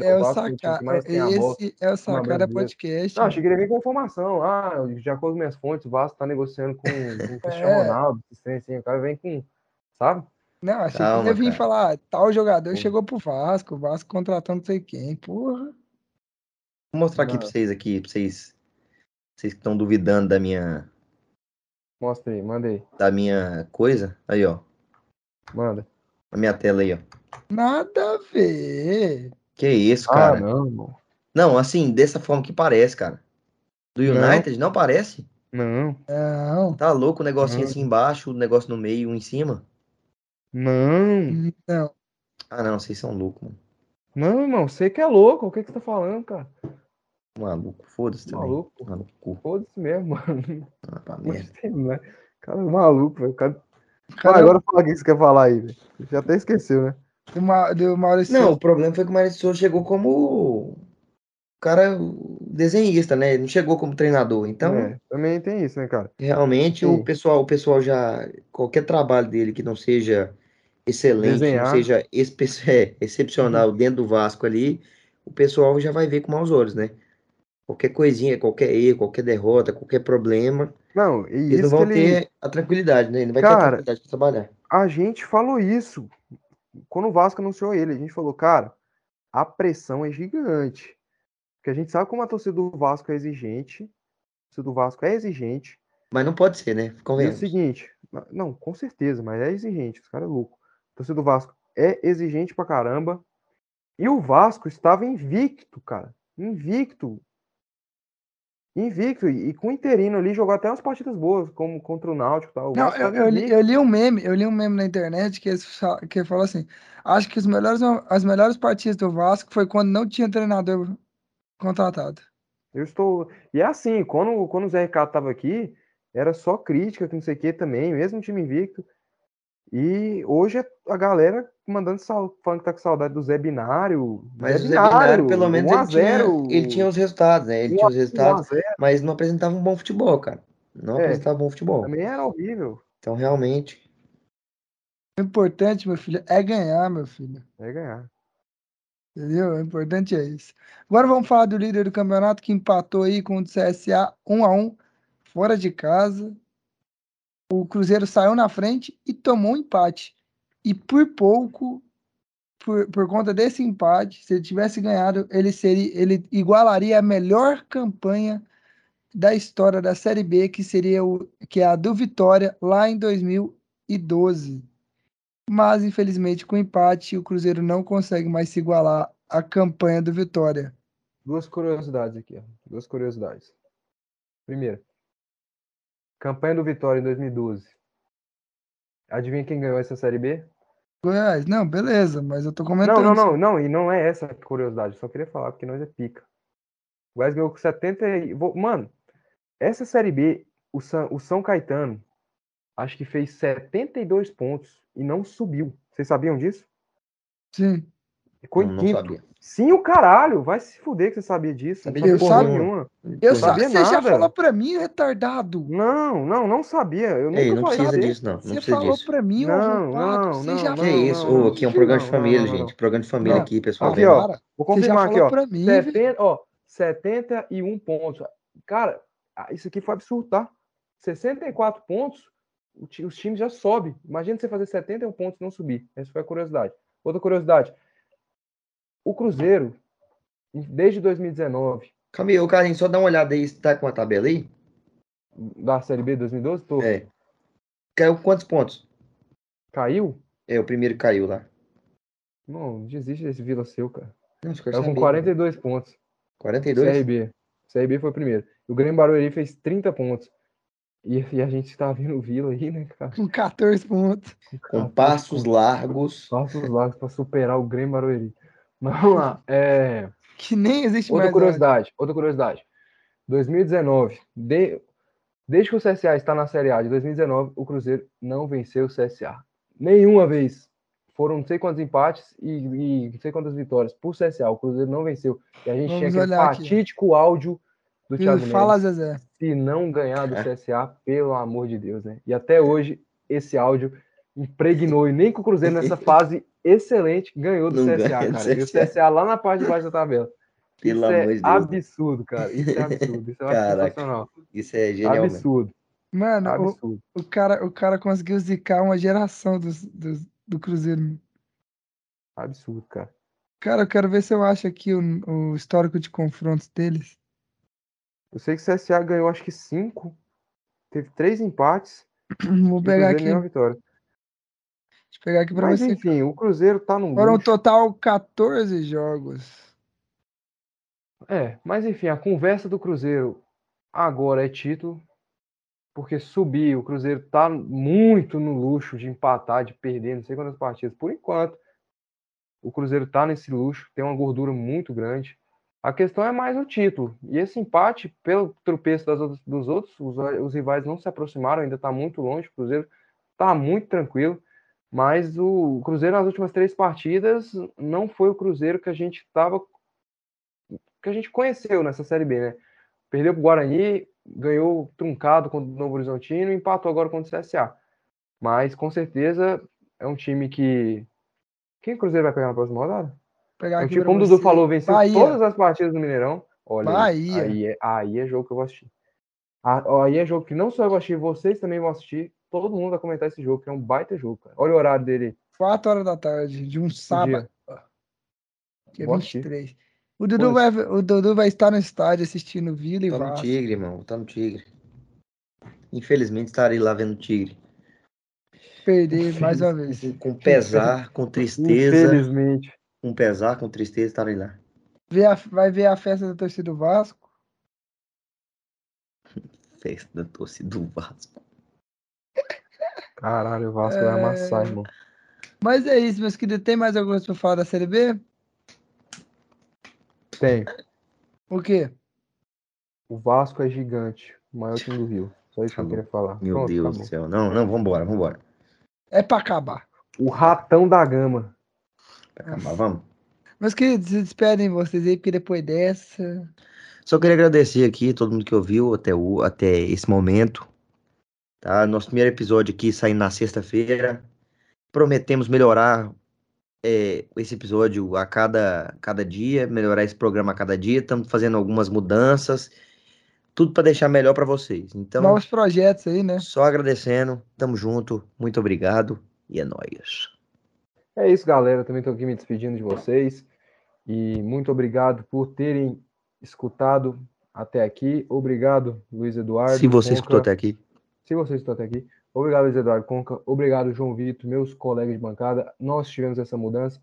é o sacar. Esse é o sacar podcast. Não, achei que ele ia vir com informação. Ah, de acordo com minhas fontes, o Vasco tá negociando com, com o Cristiano é. Ronaldo. Assim, o cara vem com, sabe? Não, achei Calma, que ia vir falar, ah, tal jogador chegou pro Vasco, o Vasco contratou não sei quem, porra. Vou mostrar aqui não. pra vocês aqui, pra vocês, vocês que estão duvidando da minha... Mostra aí, manda aí. Da minha coisa, aí ó. Manda. Na minha tela aí, ó. Nada a ver. Que isso, ah, cara. Ah, não, irmão. Não, assim, dessa forma que parece, cara. Do United, não, não parece? Não. Não. Tá louco o negocinho não. assim embaixo, o negócio no meio, um em cima? Não. Não. Ah, não, vocês são loucos, mano. Não, irmão, você que é louco. O que, que você tá falando, cara? Maluco, foda-se também. Maluco. Maluco. Foda-se mesmo, mano. Ah, pra merda. Né? Cara, maluco, velho. Cara... Cara, agora fala o que você quer falar aí, velho. Já até esqueceu, né? Do, Ma... do Maurício. Não, o problema foi que o Maurício Souza chegou como cara desenhista, né? Ele não chegou como treinador. Então, é, também tem isso, né, cara? Realmente Sim. o pessoal, o pessoal já qualquer trabalho dele que não seja excelente, Desenhar. seja é, excepcional dentro do Vasco ali, o pessoal já vai ver com maus olhos, né? Qualquer coisinha, qualquer erro, qualquer derrota, qualquer problema, não, eles não vão ele... ter a tranquilidade, né? Ele vai cara, ter a tranquilidade para trabalhar. A gente falou isso quando o Vasco anunciou ele. A gente falou, cara, a pressão é gigante. Porque a gente sabe como a torcida do Vasco é exigente. A torcida do Vasco é exigente. Mas não pode ser, né? É o seguinte, não, com certeza, mas é exigente, os caras é louco torcida do Vasco é exigente pra caramba. E o Vasco estava invicto, cara. Invicto. Invicto. E com o interino ali jogou até umas partidas boas, como contra o Náutico tal. Não, eu, eu, li, eu, li, um meme, eu li um meme na internet que, que falou assim: acho que os melhores, as melhores partidas do Vasco foi quando não tinha treinador contratado. Eu estou. E é assim, quando, quando o Zé Ricardo estava aqui, era só crítica, que não sei o que também, mesmo time invicto. E hoje é a galera mandando sal, falando que tá com saudade do Zé Binário. Mas Zé Binário, Binário, pelo menos, ele tinha, ele tinha, os resultados, né? Ele tinha os resultados, mas não apresentava um bom futebol, cara. Não é, apresentava bom futebol. Também era horrível. Então, realmente. O importante, meu filho, é ganhar, meu filho. É ganhar. Entendeu? O importante é isso. Agora vamos falar do líder do campeonato que empatou aí com o CSA 1 a 1 fora de casa. O Cruzeiro saiu na frente e tomou um empate. E por pouco, por, por conta desse empate, se ele tivesse ganhado, ele seria, ele igualaria a melhor campanha da história da Série B, que seria o que é a do Vitória lá em 2012. Mas infelizmente com o empate o Cruzeiro não consegue mais se igualar à campanha do Vitória. Duas curiosidades aqui. Duas curiosidades. Primeiro, campanha do Vitória em 2012. Adivinha quem ganhou essa Série B? Goiás, não, beleza, mas eu tô Não, comentando. não, não, não, e não é essa a curiosidade, só queria falar, porque nós é pica. O Goiás ganhou com 70 e... Mano, essa Série B, o São, o São Caetano, acho que fez 72 pontos e não subiu. Vocês sabiam disso? Sim. Ficou Não, em não quinto. sabia. Sim, o caralho, vai se fuder que você sabia disso. Sabia não porra porra nenhuma. Eu Não sa- sabia Você já falou pra mim, retardado. Não, não, não sabia. Eu nunca Ei, não falei precisa nada disso, não. Não Você falou disso. pra mim, Não, não, você não, já não, Que falou. isso? não, Ô, aqui é um não, programa de não, família, não, não, gente. Programa de família Não. aqui, pessoal. Aqui, ó. Para. Vou confirmar aqui, ó. pra mim, velho. 70, ó, 71 pontos. Cara, ah, isso aqui foi absurdo, tá? 64 pontos, os times já sobem. Imagina você fazer 71 pontos e não subir. Essa foi a curiosidade. Outra curiosidade. O Cruzeiro, desde 2019, Calma aí, ô Carlinhos, só dá uma olhada aí, você tá com a tabela aí? da Série B 2012, tô, É. Caiu quantos pontos? caiu? É, o primeiro caiu lá. Não, desiste desse Vila seu, cara. Não, isso que eu Caiu com sabia. 42 pontos. 42? CRB. CRB foi o primeiro. O Grêmio Barueri fez 30 pontos. E, e a gente tá vendo o Vila aí, né, cara? Com 14 pontos. Com passos largos. Passos largos para superar o Grêmio Barueri. Mas vamos lá. É, Que nem existe outra mais. curiosidade. Outra curiosidade. 2019. de- desde que o CSA está na Série A de 2019, o Cruzeiro não venceu o CSA. Nenhuma vez. Foram não sei quantos empates e, e não sei quantas vitórias por CSA. O Cruzeiro não venceu. E a gente Vamos tinha aquele olhar aqui. fatídico áudio do. Thiago Fala. Zezé. Se não ganhar do É. CSA, pelo amor de Deus, né? E até hoje, esse áudio impregnou. E nem que o Cruzeiro, nessa fase excelente, ganhou do Não CSA, ganha do cara. E o CSA. CSA lá na parte de baixo da tabela. Pelo Isso amor é de Deus. absurdo, cara. Isso é absurdo. Isso é Caraca. sensacional. Isso é genial mesmo. Absurdo. Mano, o, Absurdo. o, cara, o cara conseguiu zicar uma geração dos, dos- do Cruzeiro. Absurdo, cara. Cara, eu quero ver se eu acho aqui o, o histórico de confrontos deles. Eu sei que o CSA ganhou acho que cinco. Teve três empates. Vou o pegar aqui. nenhuma vitória. Deixa eu pegar aqui pra Mas você. enfim, o Cruzeiro tá no Foram um total 14 jogos. É, mas enfim, a conversa do Cruzeiro agora é título, porque subir, o Cruzeiro tá muito no luxo de empatar, de perder, não sei quantas partidas. Por enquanto, o Cruzeiro tá nesse luxo, tem uma gordura muito grande. A questão é mais o título. E esse empate, pelo tropeço das outras- dos outros, os, os rivais não se aproximaram, ainda tá muito longe. O Cruzeiro tá muito tranquilo. Mas o Cruzeiro nas últimas três partidas não foi o Cruzeiro que a gente estava que a gente conheceu nessa Série B, né? Perdeu pro Guarani, ganhou truncado contra o Novo Horizontino e empatou agora contra o CSA. Mas com certeza é um time que. Quem o Cruzeiro vai pegar na próxima rodada? Pegar É um time, como o Dudu falou, venceu Bahia. todas as partidas do Mineirão. Olha, aí, Bahia. aí é, aí é jogo que eu vou assistir. Ah, Aí é jogo que não só eu vou assistir, vocês também vão assistir. Todo mundo vai comentar esse jogo, que é um baita jogo, cara. Olha o horário dele. 4 horas da tarde, de um sábado, dia. dia assistir. 23. O Dudu, vai, o Dudu vai estar no estádio assistindo Vila e Tá no. Tigre, irmão. Tá no Tigre. Infelizmente estarei lá vendo o Tigre. Perder mais uma vez. Com pesar, com tristeza. Infelizmente. Com pesar, com tristeza estarei lá. Vai ver a festa da torcida do Vasco. Festa da torcida do Vasco. Caralho, o Vasco vai amassar, irmão. Mas é isso, meus queridos. Tem mais alguma coisa pra falar da Série B? Tem. O quê? O Vasco é gigante. O maior time do Rio. Só isso que eu queria falar. Meu Pronto, Deus acabou. do céu. Não, não, vambora, vambora. É pra acabar. O ratão da gama. Pra acabar, vamos. Meus queridos, se despedem vocês aí, porque depois dessa. Só queria agradecer aqui todo mundo que ouviu até, o, até esse momento. Tá? Nosso primeiro episódio aqui saindo na sexta-feira. Prometemos melhorar é, esse episódio a cada, cada dia, melhorar esse programa a cada dia. Estamos fazendo algumas mudanças, tudo para deixar melhor para vocês. Então, Novos projetos aí, né? só agradecendo, tamo junto, muito obrigado e é nóis. É isso, galera. Também estou aqui me despedindo de vocês. E muito obrigado por terem escutado até aqui. Obrigado, Luiz Eduardo. Se você escutou até aqui, Se você escutou até aqui. Obrigado, Luiz Eduardo Conca. Obrigado, João Vitor, meus colegas de bancada. Nós tivemos essa mudança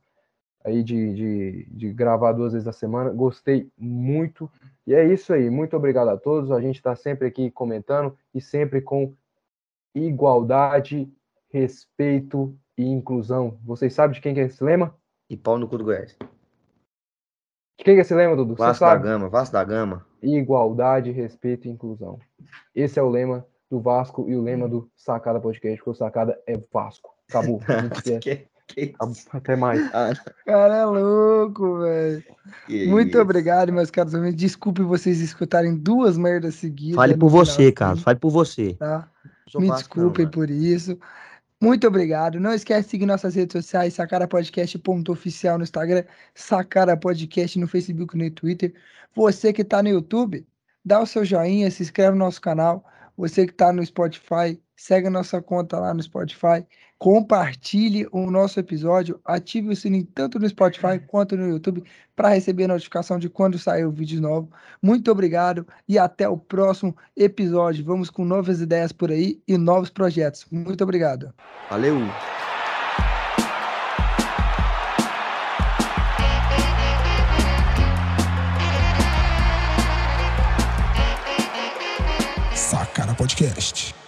aí de, de, de gravar duas vezes na semana. Gostei muito. E é isso aí. Muito obrigado a todos. A gente está sempre aqui comentando e sempre com igualdade, respeito e inclusão. Vocês sabem de quem que é esse lema? e pau no cu do Goiás. De quem que é esse lema, Dudu? Vasco da? Gama, Vasco da Gama. Igualdade, respeito e inclusão. Esse é o lema do Vasco e o lema do Sacada Podcast, porque o Sacada é Vasco. Acabou. Que- que Acabou. isso? Até mais. Ah, Cara, é louco, velho. Muito isso. obrigado, meus caros amigos. Desculpe vocês escutarem duas merdas seguidas. Fale por final, você, assim, Carlos. Fale por você. Tá? Me Vasco, não, desculpem mano. por isso. Muito obrigado. Não esquece de seguir nossas redes sociais, sacarapodcast.oficial no Instagram, Sacara Podcast no Facebook e no Twitter. Você que está no YouTube, dá o seu joinha, se inscreve no nosso canal. Você que está no Spotify, segue a nossa conta lá no Spotify. Compartilhe o nosso episódio, ative o sininho tanto no Spotify quanto no YouTube para receber a notificação de quando sair o vídeo novo. Muito obrigado e até o próximo episódio. Vamos com novas ideias por aí e novos projetos. Muito obrigado. Valeu. Podcast.